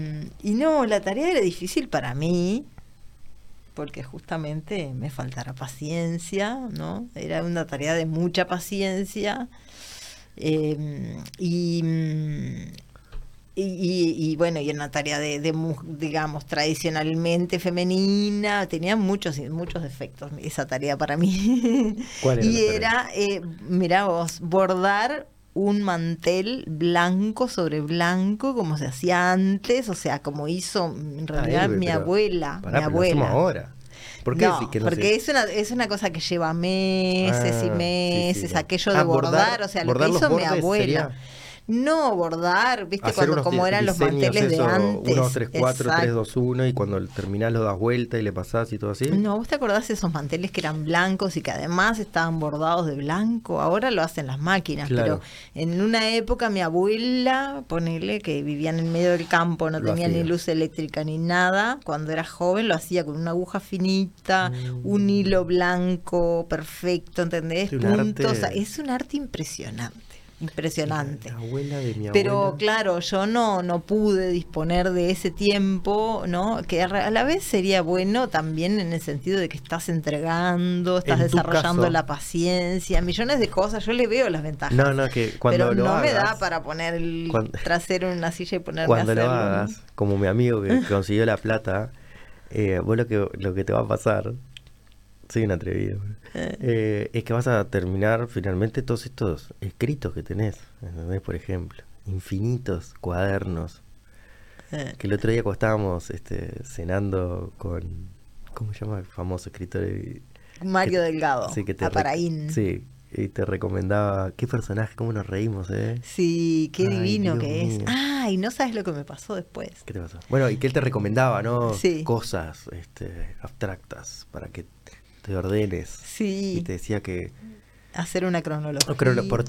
[SPEAKER 2] y no, la tarea era difícil para mí, porque justamente me faltara paciencia, ¿no? Era una tarea de mucha paciencia. Em, y, y, bueno, y una tarea de, digamos, tradicionalmente femenina, tenía muchos, muchos defectos esa tarea para mí. (laughs) y era, eh, mira vos, bordar un mantel blanco sobre blanco como se hacía antes, o sea, como hizo en realidad mi abuela, mi abuela.
[SPEAKER 1] ahora.
[SPEAKER 2] ¿Por qué no, porque es una es una cosa que lleva meses y ah, meses, aquello de ah, bordar, o sea, lo que hizo mi abuela. No bordar, viste, cuando como eran los manteles de antes.
[SPEAKER 1] 1, 3, 4, 3, 2, 1 y cuando terminás lo das vuelta y le pasás y todo así.
[SPEAKER 2] No, ¿vos te acordás de esos manteles que eran blancos y que además estaban bordados de blanco? Ahora lo hacen las máquinas, pero en una época mi abuela, ponele que vivían en medio del campo, no tenía ni luz eléctrica ni nada, cuando era joven lo hacía con una aguja finita, un mm. hilo blanco perfecto, ¿entendés? Puntos, es un arte impresionante impresionante. Pero claro, yo no, no pude disponer de ese tiempo, ¿no? Que a la vez sería bueno también en el sentido de que estás entregando, estás desarrollando la paciencia, millones de cosas. Yo le veo las ventajas.
[SPEAKER 1] No, no, que cuando
[SPEAKER 2] pero
[SPEAKER 1] no
[SPEAKER 2] me da para poner el trasero en una silla y ponerme
[SPEAKER 1] cuando
[SPEAKER 2] a
[SPEAKER 1] lo hagas, como mi amigo que consiguió la plata, eh, vos lo que, lo que te va a pasar soy un atrevido. Eh, es que vas a terminar finalmente todos estos escritos que tenés, ¿entendés? Por ejemplo, infinitos cuadernos. Eh. Que el otro día cuando estábamos este, cenando con, ¿cómo se llama el famoso escritor?
[SPEAKER 2] Mario Delgado,
[SPEAKER 1] sí, que te
[SPEAKER 2] Aparaín.
[SPEAKER 1] Sí, y te recomendaba, qué personaje, cómo nos reímos, ¿eh?
[SPEAKER 2] Sí, qué divino que es. Ah, y no sabes lo que me pasó después.
[SPEAKER 1] ¿Qué te pasó? Bueno, y que él te recomendaba, ¿no?
[SPEAKER 2] Sí.
[SPEAKER 1] Cosas este, abstractas para que te ordenes.
[SPEAKER 2] Sí.
[SPEAKER 1] Y te decía que...
[SPEAKER 2] Hacer una cronología.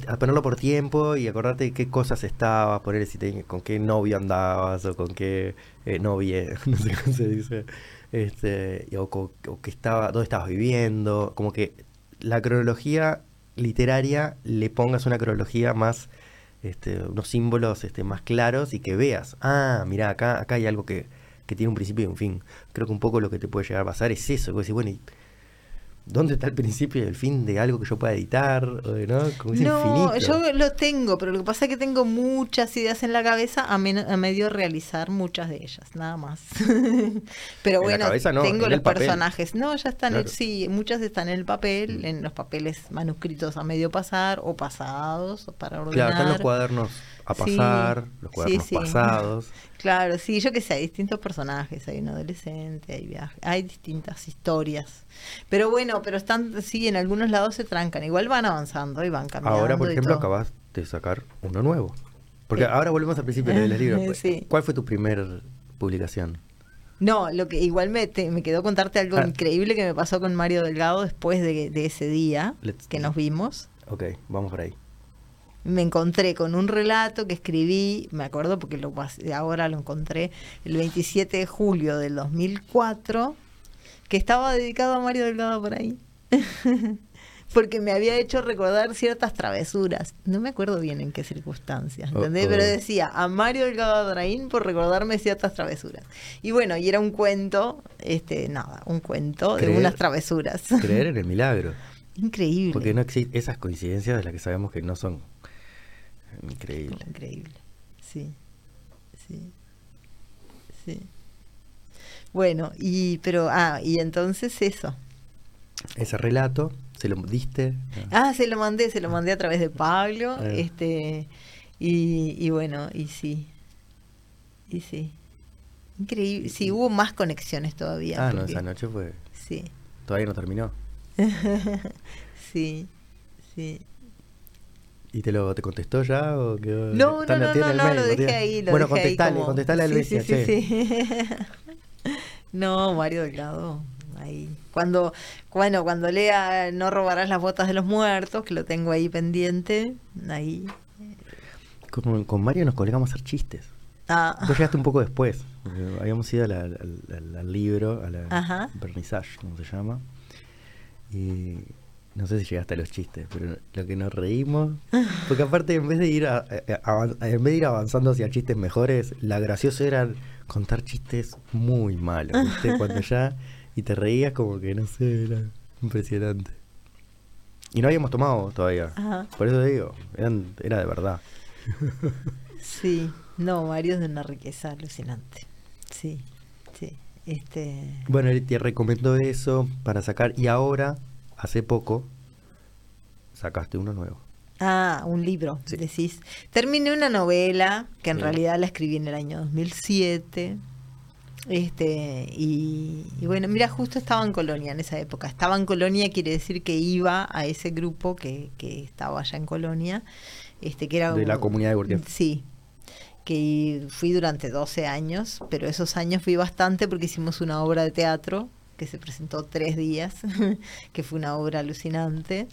[SPEAKER 1] a ponerlo por tiempo y acordarte de qué cosas estabas, poner si te, con qué novio andabas o con qué eh, novia, (laughs) no sé cómo se dice, este, o, o que estaba, dónde estabas viviendo, como que la cronología literaria le pongas una cronología más, este, unos símbolos este, más claros y que veas, ah, mira, acá, acá hay algo que, que tiene un principio y un fin. Creo que un poco lo que te puede llegar a pasar es eso, que decir, bueno, ¿Dónde está el principio y el fin de algo que yo pueda editar? ¿no?
[SPEAKER 2] no yo lo tengo, pero lo que pasa es que tengo muchas ideas en la cabeza a, medio realizar muchas de ellas, nada más. (laughs) pero bueno, tengo los personajes. No, ya están, sí, muchas están en el papel, mm. en los papeles manuscritos a medio pasar o pasados para ordenar.
[SPEAKER 1] Claro, están los cuadernos a pasar, los cuadernos pasados. (laughs)
[SPEAKER 2] Claro, sí, yo que sé, hay distintos personajes, hay un adolescente, hay viajes, hay distintas historias. Pero bueno, pero están, sí, en algunos lados se trancan, igual van avanzando y van cambiando.
[SPEAKER 1] Ahora, por ejemplo, acabas de sacar uno nuevo. Porque ahora volvemos al principio del libro. (laughs) ¿Cuál fue tu primer publicación?
[SPEAKER 2] No, lo que igual me, me quedó contarte algo ah. increíble que me pasó con Mario Delgado después de, ese día que nos vimos.
[SPEAKER 1] Ok, vamos por ahí
[SPEAKER 2] me encontré con un relato que escribí, me acuerdo porque lo, ahora lo encontré, el 27 de julio del 2004, que estaba dedicado a Mario Delgado por ahí. (laughs) porque me había hecho recordar ciertas travesuras. No me acuerdo bien en qué circunstancias, ¿entendés? Pero decía a Mario Delgado Adraín por recordarme ciertas travesuras. Y bueno, y era un cuento, este, nada, un cuento de unas travesuras.
[SPEAKER 1] Creer en el milagro. (laughs)
[SPEAKER 2] Increíble.
[SPEAKER 1] Porque no existen esas coincidencias de las que sabemos que no son Increíble.
[SPEAKER 2] Increíble. Sí. Sí. Sí. Bueno, y pero ah, y entonces eso.
[SPEAKER 1] Ese relato se lo diste.
[SPEAKER 2] Ah, se lo mandé, se lo mandé a través de Pablo, ah. este y, y bueno, y sí. Y sí. Increíble. Sí, hubo más conexiones todavía.
[SPEAKER 1] Ah, no, esa noche fue.
[SPEAKER 2] Sí.
[SPEAKER 1] Todavía no terminó. (laughs)
[SPEAKER 2] sí, sí.
[SPEAKER 1] ¿Y te lo te contestó ya? O
[SPEAKER 2] quedó, no, no, no, no, no, lo dejé ahí. Lo
[SPEAKER 1] bueno,
[SPEAKER 2] dejé
[SPEAKER 1] contestale, como... contestale a Luis. Sí, sí, sí, (laughs)
[SPEAKER 2] no, Mario Delgado. Ahí. Cuando, bueno, cuando lea No robarás las botas de los muertos, que lo tengo ahí pendiente, ahí.
[SPEAKER 1] Con, con Mario nos colgamos a hacer chistes. Ah. Vos llegaste un poco después. Habíamos ido al libro, a la como se llama. Y no sé si llegaste a los chistes, pero lo que nos reímos. Porque aparte, en vez de ir en vez de ir avanzando hacia chistes mejores, la graciosa era contar chistes muy malos. ¿viste? (laughs) Cuando ya. Y te reías como que no sé, era impresionante. Y no habíamos tomado todavía. Por eso te digo, era de verdad.
[SPEAKER 2] Sí, no, varios de una riqueza alucinante. Sí, sí. Este...
[SPEAKER 1] Bueno, él te recomendó eso para sacar. Y ahora hace poco sacaste uno nuevo.
[SPEAKER 2] Ah, un libro, decís. Terminé una novela que en realidad la escribí en el año 2007. Este, y, bueno, mira, justo estaba en Colonia en esa época. Estaba en Colonia quiere decir que iba a ese grupo que, que estaba allá en Colonia. Este, que era
[SPEAKER 1] de la comunidad de Gurdjieff.
[SPEAKER 2] Sí, que fui durante 12 años, pero esos años fui bastante porque hicimos una obra de teatro que se presentó tres días, (laughs) que fue una obra alucinante.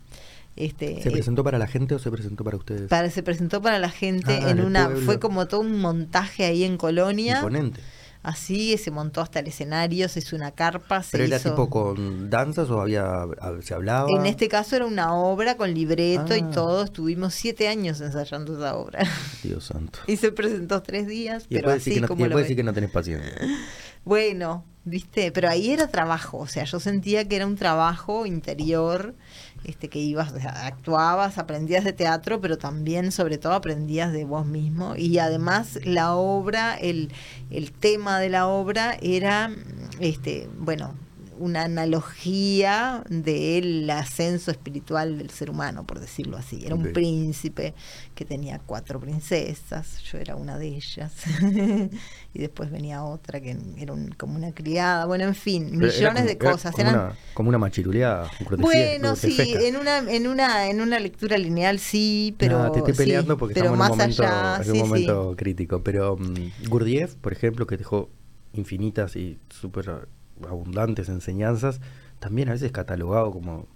[SPEAKER 2] Este,
[SPEAKER 1] ¿Se presentó para la gente o se presentó para ustedes?
[SPEAKER 2] Para, se presentó para la gente ah, en una, fue como todo un montaje ahí en Colonia.
[SPEAKER 1] Imponente.
[SPEAKER 2] Así se montó hasta el escenario, se hizo una carpa.
[SPEAKER 1] ¿Pero era tipo con danzas o había se hablaba?
[SPEAKER 2] En este caso era una obra con libreto y ah. todo. Estuvimos siete años ensayando esa obra. (laughs)
[SPEAKER 1] Dios santo.
[SPEAKER 2] y se presentó tres días.
[SPEAKER 1] Y
[SPEAKER 2] pero
[SPEAKER 1] así no, como decir que no tenés paciencia. (laughs)
[SPEAKER 2] Bueno, viste, pero ahí era trabajo. O sea, yo sentía que era un trabajo interior este, que ibas, actuabas, aprendías de teatro, pero también, sobre todo, aprendías de vos mismo. Y además, la obra, el, el tema de la obra era, este, bueno, una analogía del ascenso espiritual del ser humano, por decirlo así. Era un príncipe que tenía cuatro princesas, yo era una de ellas, (laughs) y después venía otra que era como una criada, bueno, en fin, millones de cosas.
[SPEAKER 1] Como, una, como una machiruleada.
[SPEAKER 2] Bueno, sí, en una, en, una, en una lectura lineal sí, pero...
[SPEAKER 1] te estoy peleando porque estamos en un momento, en un momento crítico, pero um, Gurdjieff, por ejemplo, que dejó infinitas y súper abundantes enseñanzas, también a veces catalogado como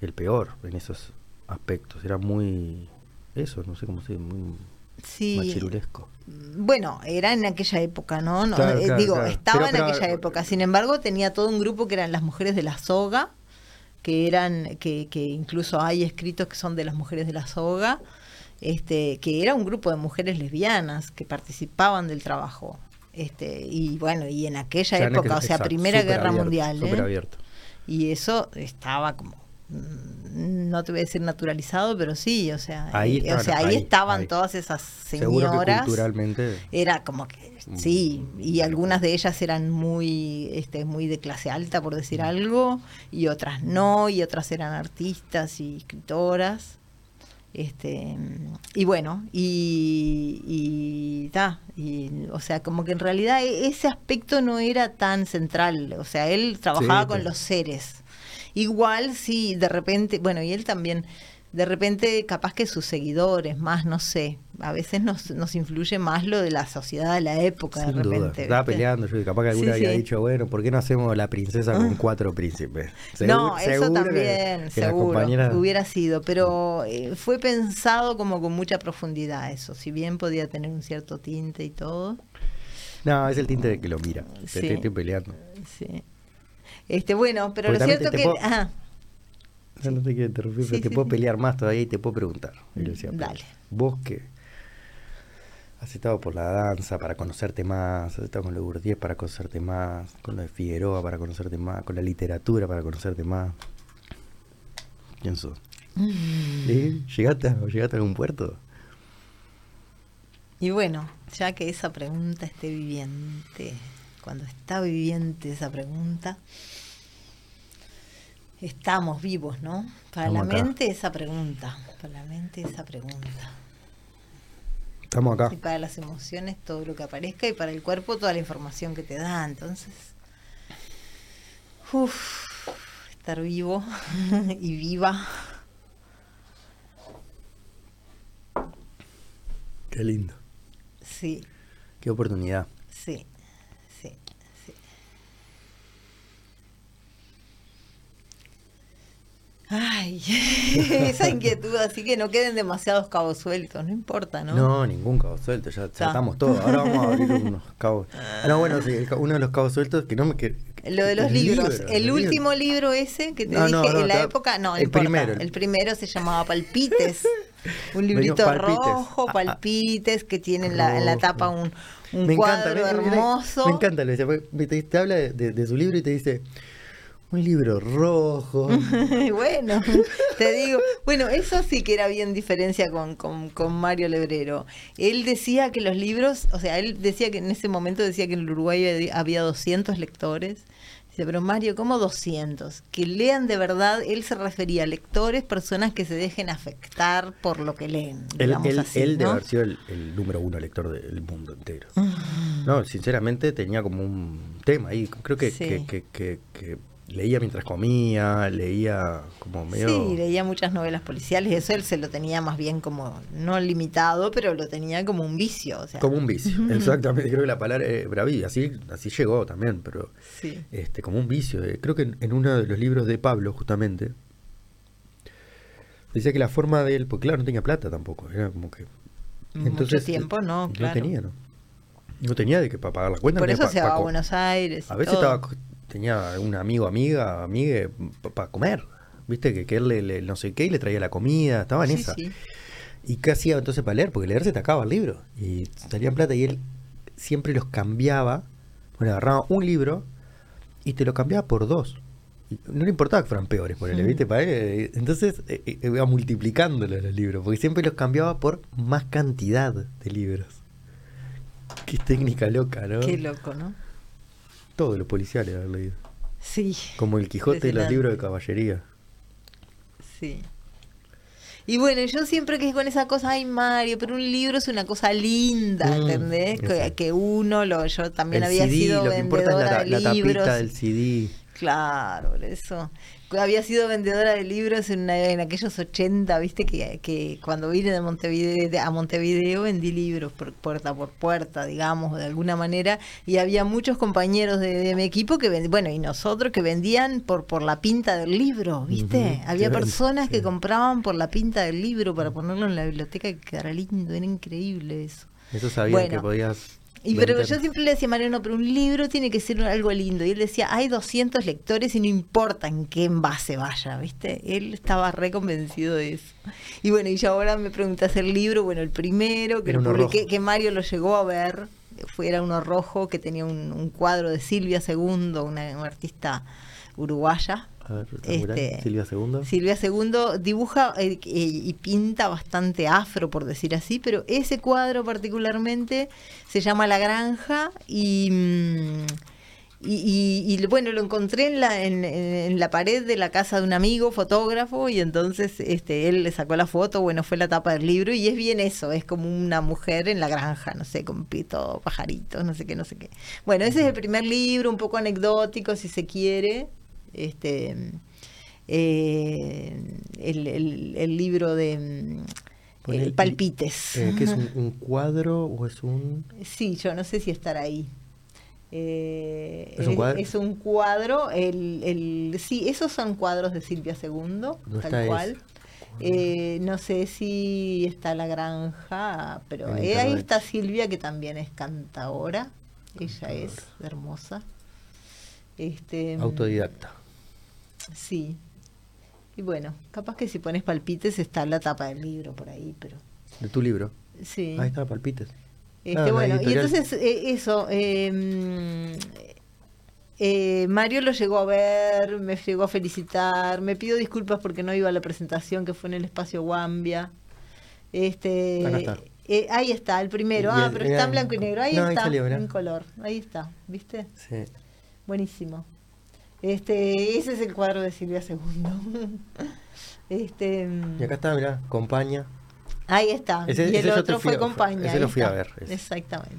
[SPEAKER 1] el peor en esos aspectos. Era muy, eso, no sé cómo se dice, muy machirulesco.
[SPEAKER 2] Bueno, era en aquella época, ¿no? Eh, digo, estaba en aquella época. Sin embargo, tenía todo un grupo que eran las mujeres de la soga, que eran, que, que incluso hay escritos que son de las mujeres de la soga, este, que era un grupo de mujeres lesbianas que participaban del trabajo. Este, y bueno, y en aquella época, o sea, Primera Guerra Mundial. ¿eh? Y eso estaba como mm, no te voy a decir naturalizado, pero sí, o sea, ahí, eh, o sea, ahí, estaban todas esas señoras.
[SPEAKER 1] culturalmente.
[SPEAKER 2] Era como que sí, y algunas de ellas eran muy este muy de clase alta por decir mm. algo y otras no, y otras eran artistas y escritoras. Este, y bueno, y, y, y, o sea, como que en realidad e, ese aspecto no era tan central, o sea, él trabajaba con los seres. Igual si de repente, bueno, y él también de repente capaz que sus seguidores más, no sé, a veces nos, nos influye más lo de la sociedad de la época de repente.
[SPEAKER 1] Estaba peleando, yo capaz que alguna había dicho, bueno, ¿por qué no hacemos la princesa con ah. cuatro príncipes?
[SPEAKER 2] no, eso también, seguro, hubiera sido, pero eh, fue pensado como con mucha profundidad eso, si bien podía tener un cierto tinte y todo.
[SPEAKER 1] No, es el tinte de que lo mira, te, estoy peleando.
[SPEAKER 2] Sí. Este, bueno, pero lo cierto que...
[SPEAKER 1] No, te quiero interrumpir, pero te puedo pelear más todavía y te puedo preguntar.
[SPEAKER 2] Dale.
[SPEAKER 1] Vos que has estado por la danza para conocerte más, has estado con los 10 para conocerte más, con lo de Figueroa para conocerte más, con la literatura para conocerte más. ¿Quién sos? Mm. ¿Llegaste, a, ¿Llegaste a algún puerto?
[SPEAKER 2] Y bueno, ya que esa pregunta esté viviente, cuando está viviente esa pregunta, estamos vivos, ¿no? Para la mente esa pregunta, para la mente esa pregunta.
[SPEAKER 1] Estamos acá.
[SPEAKER 2] Y para las emociones todo lo que aparezca y para el cuerpo toda la información que te da. Entonces, uff, estar vivo (laughs) y viva.
[SPEAKER 1] Qué lindo.
[SPEAKER 2] Sí.
[SPEAKER 1] Qué oportunidad.
[SPEAKER 2] Sí. Ay, (laughs) esa inquietud, así que no queden demasiados cabos sueltos, no importa, ¿no?
[SPEAKER 1] No, ningún cabo suelto, ya, estamos todos. Ahora vamos a abrir unos cabos. Ah, no, bueno, sí, uno de los cabos sueltos que no me. Que,
[SPEAKER 2] Lo de los libros. el último libro ese que te dije en la época. No, el primero. El primero se llamaba Palpites. Un librito rojo, ah, ah. palpites, que tiene en la, en la tapa un, un cuadro hermoso.
[SPEAKER 1] Me, encanta, te, te habla de su libro y te dice, un libro rojo. (laughs)
[SPEAKER 2] bueno, te digo, bueno, eso sí que era bien diferencia con, con, Mario Lebrero. Él decía que los libros, o sea, él decía que en ese momento decía que en Uruguay había 200 lectores. Dice, pero Mario, ¿cómo 200? Que lean de verdad, él se refería a lectores, personas que se dejen afectar por lo que leen.
[SPEAKER 1] Él, él, debe haber sido el, número uno lector del mundo entero. No, sinceramente tenía como un tema ahí. Creo que, que, que, que leía mientras comía, leía como medio...
[SPEAKER 2] Sí, leía muchas novelas policiales, eso él se lo tenía más bien como, no limitado, pero lo tenía como un vicio. O sea.
[SPEAKER 1] Como un vicio, (laughs) exactamente, creo que la palabra es braví, así, así llegó también, pero este, como un vicio. Eh, creo que en, uno de los libros de Pablo, justamente, decía que la forma de él, porque claro, no tenía plata tampoco, era como que...
[SPEAKER 2] Entonces, Mucho tiempo, no,
[SPEAKER 1] claro. No tenía, ¿no? No tenía de que para pagar la cuenta.
[SPEAKER 2] Por eso se va a Buenos Aires.
[SPEAKER 1] A veces estaba tenía un amigo, amiga, amiga para comer. ¿Viste? Que, que él le, no sé qué y le traía la comida, estaba en esa. ¿Y qué hacía entonces para leer? Porque leer se te acaba el libro. Y salían plata y él siempre los cambiaba. Bueno, agarraba un libro y te lo cambiaba por dos. no le importaba que fueran peores, por él, ¿viste? Para él, entonces eh, eh, iba multiplicando los libros, porque siempre los cambiaba por más cantidad de libros. Qué técnica loca, ¿no?
[SPEAKER 2] Qué loco, ¿no?
[SPEAKER 1] Todo lo policial haber leído.
[SPEAKER 2] Sí.
[SPEAKER 1] Como el Quijote de los libros de caballería.
[SPEAKER 2] Sí. Y bueno, yo siempre que con esa cosa, ay Mario, pero un libro es una cosa linda, mm, ¿entendés? Que, uno, lo, yo también había sido vendedora de libros.
[SPEAKER 1] del CD.
[SPEAKER 2] Claro, eso había sido vendedora de libros en, en aquellos 80, viste que, que cuando vine de Montevideo, a Montevideo vendí libros por puerta por puerta, digamos, de alguna manera, y había muchos compañeros de, mi equipo que vendían, bueno, y nosotros que vendían por, por la pinta del libro, viste, había personas que compraban por la pinta del libro para ponerlo en la biblioteca que quedara lindo, era increíble eso.
[SPEAKER 1] Eso sabía que podías
[SPEAKER 2] y pero yo siempre le decía a Mariano, pero un libro tiene que ser algo lindo. Y él decía, hay 200 lectores y no importa en qué envase vaya, ¿viste? Él estaba re convencido de eso. Y bueno, y yo ahora me preguntas el libro, bueno, el primero que, publiqué, que Mario lo llegó a ver, fue, era uno rojo que tenía un, cuadro de Silvia II, una artista uruguaya
[SPEAKER 1] este, Silvia Segundo.
[SPEAKER 2] Silvia Segundo dibuja eh, y pinta bastante afro, por decir así, pero ese cuadro particularmente se llama La Granja y... Mm, y, bueno, lo encontré en la, en, la pared de la casa de un amigo fotógrafo y entonces este, él le sacó la foto, bueno, fue la tapa del libro y es bien eso, es como una mujer en la granja, no sé, con pito, pajaritos, no sé qué, no sé qué. Bueno, ese es el primer libro, un poco anecdótico si se quiere, este, eh, el, libro de mm, Palpites.
[SPEAKER 1] Eh, ¿Qué es (laughs) un, cuadro o es un...?
[SPEAKER 2] Sí, yo no sé si estar ahí. Eh, ¿Es, un cuadro? el, sí, esos son cuadros de Silvia II, tal cual. no sé si está la granja, pero ahí está Silvia, que también es cantadora. Ella es hermosa. Este,
[SPEAKER 1] Autodidacta.
[SPEAKER 2] Sí. Y bueno, capaz que si pones palpites está la tapa del libro por ahí, pero...
[SPEAKER 1] ¿De tu libro?
[SPEAKER 2] Sí.
[SPEAKER 1] Ahí está, palpites.
[SPEAKER 2] Este, ah, bueno, y entonces eh, eso, em, eh, Mario lo llegó a ver, me llegó a felicitar, me pido disculpas porque no iba a la presentación que fue en el espacio Wambia. Este, eh, ahí está, el primero. ah, pero está en blanco y negro. Ahí está, en color. Ahí está, ¿viste?
[SPEAKER 1] Sí.
[SPEAKER 2] Buenísimo. Este, ese es el cuadro de Silvia II. (laughs) este,
[SPEAKER 1] y acá está, mirá, compañía.
[SPEAKER 2] Ahí está. y el otro fue compañía.
[SPEAKER 1] Ese lo fui
[SPEAKER 2] a
[SPEAKER 1] ver.
[SPEAKER 2] Exactamente.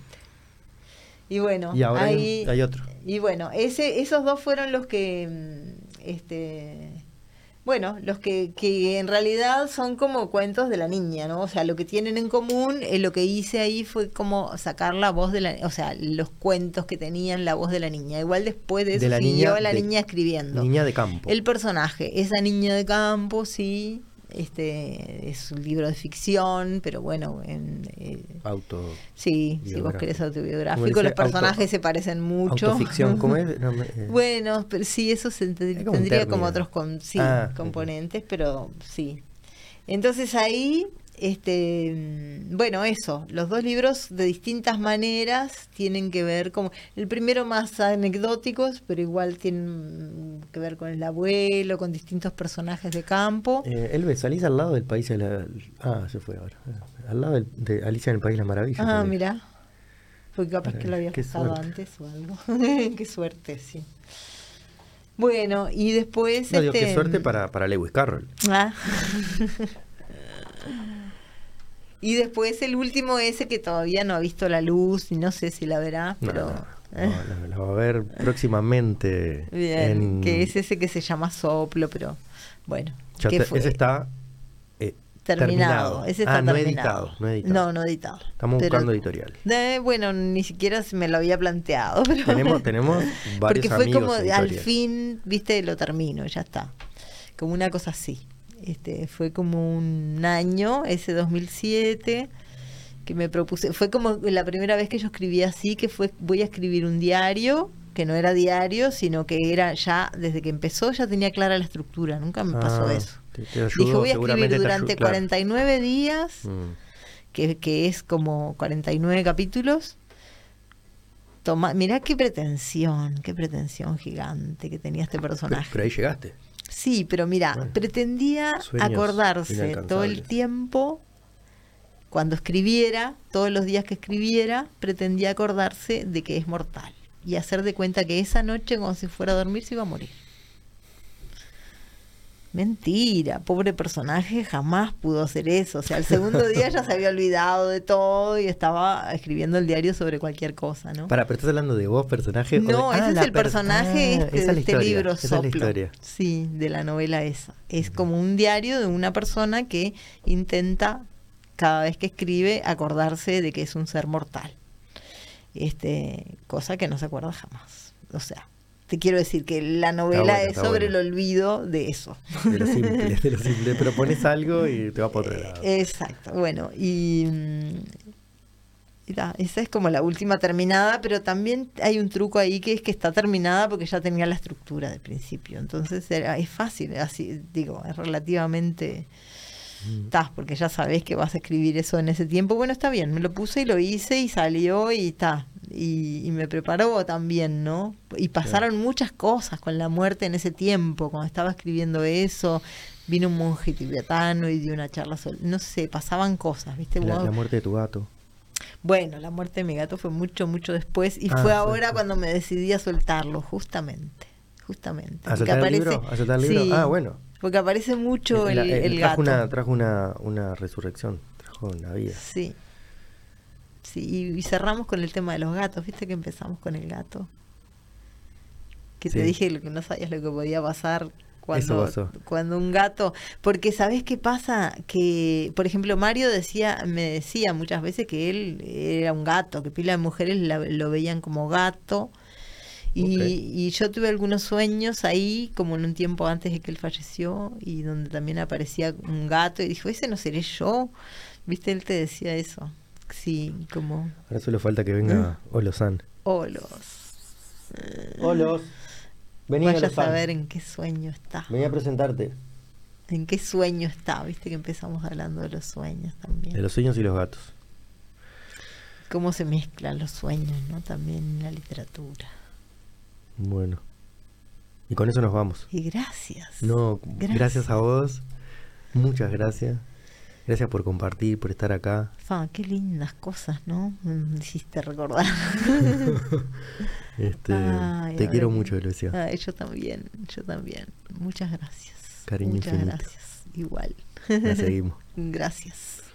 [SPEAKER 2] Y bueno,
[SPEAKER 1] y ahora hay, otro.
[SPEAKER 2] Y bueno, ese, esos dos fueron los que mm, este, bueno, los que, que en realidad son como cuentos de la niña, ¿no? O sea, lo que tienen en común, eh, lo que hice ahí fue como sacar la voz de la, o sea, los cuentos que tenían la voz de la niña. Igual después de eso la siguió la niña escribiendo.
[SPEAKER 1] Niña de campo.
[SPEAKER 2] El personaje, esa niña de campo, sí, este es un libro de ficción, pero bueno, en
[SPEAKER 1] eh, auto.
[SPEAKER 2] Sí, si vos querés autobiográfico, los personajes se parecen mucho.
[SPEAKER 1] Autoficción, ¿cómo es? Eh.
[SPEAKER 2] Bueno, pero sí, eso se tendría como otros con, sí, ah, componentes, pero sí. Entonces ahí este, mm, bueno, eso, los dos libros de distintas maneras tienen que ver como el primero más anecdóticos, pero igual tienen que ver con el abuelo, con distintos personajes de campo.
[SPEAKER 1] Eh, Elbe, salís al lado del país de la ah, se fue ahora. Al lado de, Alicia en el país de las maravillas.
[SPEAKER 2] Ah, mira. Fue capaz que lo había pasado antes o algo. (laughs) qué suerte, sí. Bueno, y después.
[SPEAKER 1] No, digo, qué este, suerte para, para Lewis Carroll. Ah. (laughs)
[SPEAKER 2] Y después el último ese que todavía no ha visto la luz y no sé si la verá, pero...
[SPEAKER 1] la, (laughs) va a ver próximamente.
[SPEAKER 2] Bien, que es ese que se llama Soplo, pero bueno.
[SPEAKER 1] ese está eh, terminado.
[SPEAKER 2] Ese está
[SPEAKER 1] ah, no editado, no editado.
[SPEAKER 2] No, no editado.
[SPEAKER 1] Estamos buscando editorial.
[SPEAKER 2] bueno, ni siquiera me lo había planteado. (laughs) Pero
[SPEAKER 1] tenemos, tenemos varios
[SPEAKER 2] Porque fue como al fin, viste, lo termino, ya está. Como una cosa así. Este, fue como un año, ese 2007, que me propuse, fue como la primera vez que yo escribí así, que fue voy a escribir un diario, que no era diario, sino que era ya, desde que empezó ya tenía clara la estructura, nunca me pasó ah, eso. Dije, voy a escribir durante 49 días, mm. que, que es como 49 capítulos, Toma, mirá qué pretensión, qué pretensión gigante que tenía este personaje.
[SPEAKER 1] pero ahí llegaste.
[SPEAKER 2] Sí, pero mira, pretendía acordarse todo el tiempo, cuando escribiera, todos los días que escribiera, pretendía acordarse de que es mortal. y hacer de cuenta que esa noche, cuando se fuera a dormir, se iba a morir. Mentira, pobre personaje jamás pudo hacer eso. O sea, el segundo día ya se había olvidado de todo y estaba escribiendo el diario sobre cualquier cosa, ¿no?
[SPEAKER 1] Para, pero estás hablando de vos, personaje.
[SPEAKER 2] No, ese ah, es el personaje
[SPEAKER 1] ah, este,
[SPEAKER 2] de este libro, Soplo. Sí, de la novela esa. Es como un diario de una persona que intenta, cada vez que escribe, acordarse de que es un ser mortal. Este, cosa que no se acuerda jamás. O sea, te quiero decir que la novela es sobre el olvido de eso.
[SPEAKER 1] De lo simple, de lo simple. Pero pones algo y te va por otro lado.
[SPEAKER 2] Exacto, bueno, y, y esa es como la última terminada, pero también hay un truco ahí que es que está terminada porque ya tenía la estructura del principio. Entonces es fácil, así digo, es relativamente estás, porque ya sabes que vas a escribir eso en ese tiempo. Bueno, está bien, me lo puse y lo hice y salió y está. Y, me preparó también, ¿no? Y pasaron muchas cosas con la muerte en ese tiempo, cuando estaba escribiendo eso. Vino un monje tibetano y dio una charla sobre, no sé, pasaban cosas, ¿viste?
[SPEAKER 1] La, la muerte de tu gato.
[SPEAKER 2] Bueno, la muerte de mi gato fue mucho, mucho después y ah, fue ahora cuando me decidí a soltarlo, justamente. Justamente.
[SPEAKER 1] ¿A soltar el libro? ¿A soltar el libro? ah, bueno.
[SPEAKER 2] Porque aparece mucho el, el,
[SPEAKER 1] trajo
[SPEAKER 2] gato.
[SPEAKER 1] Una, trajo una, una resurrección, trajo una vida.
[SPEAKER 2] Sí. Sí, y, cerramos con el tema de los gatos. ¿Viste que empezamos con el gato? Que te dije que no sabías lo que podía pasar cuando, cuando un gato. Porque ¿sabes qué pasa? Que, por ejemplo, Mario decía, me decía muchas veces que él era un gato, que pila de mujeres lo veían como gato y, yo tuve algunos sueños ahí, como en un tiempo antes de que él falleció, y donde también aparecía un gato y dijo, ese no seré yo. Viste, él te decía eso. Sí, como...
[SPEAKER 1] Ahora solo falta que venga ¿Eh? Olosan.
[SPEAKER 2] Olos.
[SPEAKER 1] Olos.
[SPEAKER 2] Vení Vaya a saber en qué sueño está.
[SPEAKER 1] Vení a presentarte.
[SPEAKER 2] ¿En qué sueño está? Viste que empezamos hablando de los sueños también.
[SPEAKER 1] De los sueños y los gatos.
[SPEAKER 2] Cómo se mezclan los sueños, ¿no? También en la literatura.
[SPEAKER 1] Bueno. Y con eso nos vamos.
[SPEAKER 2] Y gracias.
[SPEAKER 1] No, gracias, a vos. Muchas gracias. Gracias por compartir, por estar acá.
[SPEAKER 2] Fa, qué lindas cosas, ¿no? Me hiciste recordar. (laughs)
[SPEAKER 1] este, te quiero mucho, Lucia.
[SPEAKER 2] yo también, yo también. Muchas gracias.
[SPEAKER 1] Cariño
[SPEAKER 2] Muchas gracias. Igual.
[SPEAKER 1] La seguimos. (laughs)
[SPEAKER 2] gracias.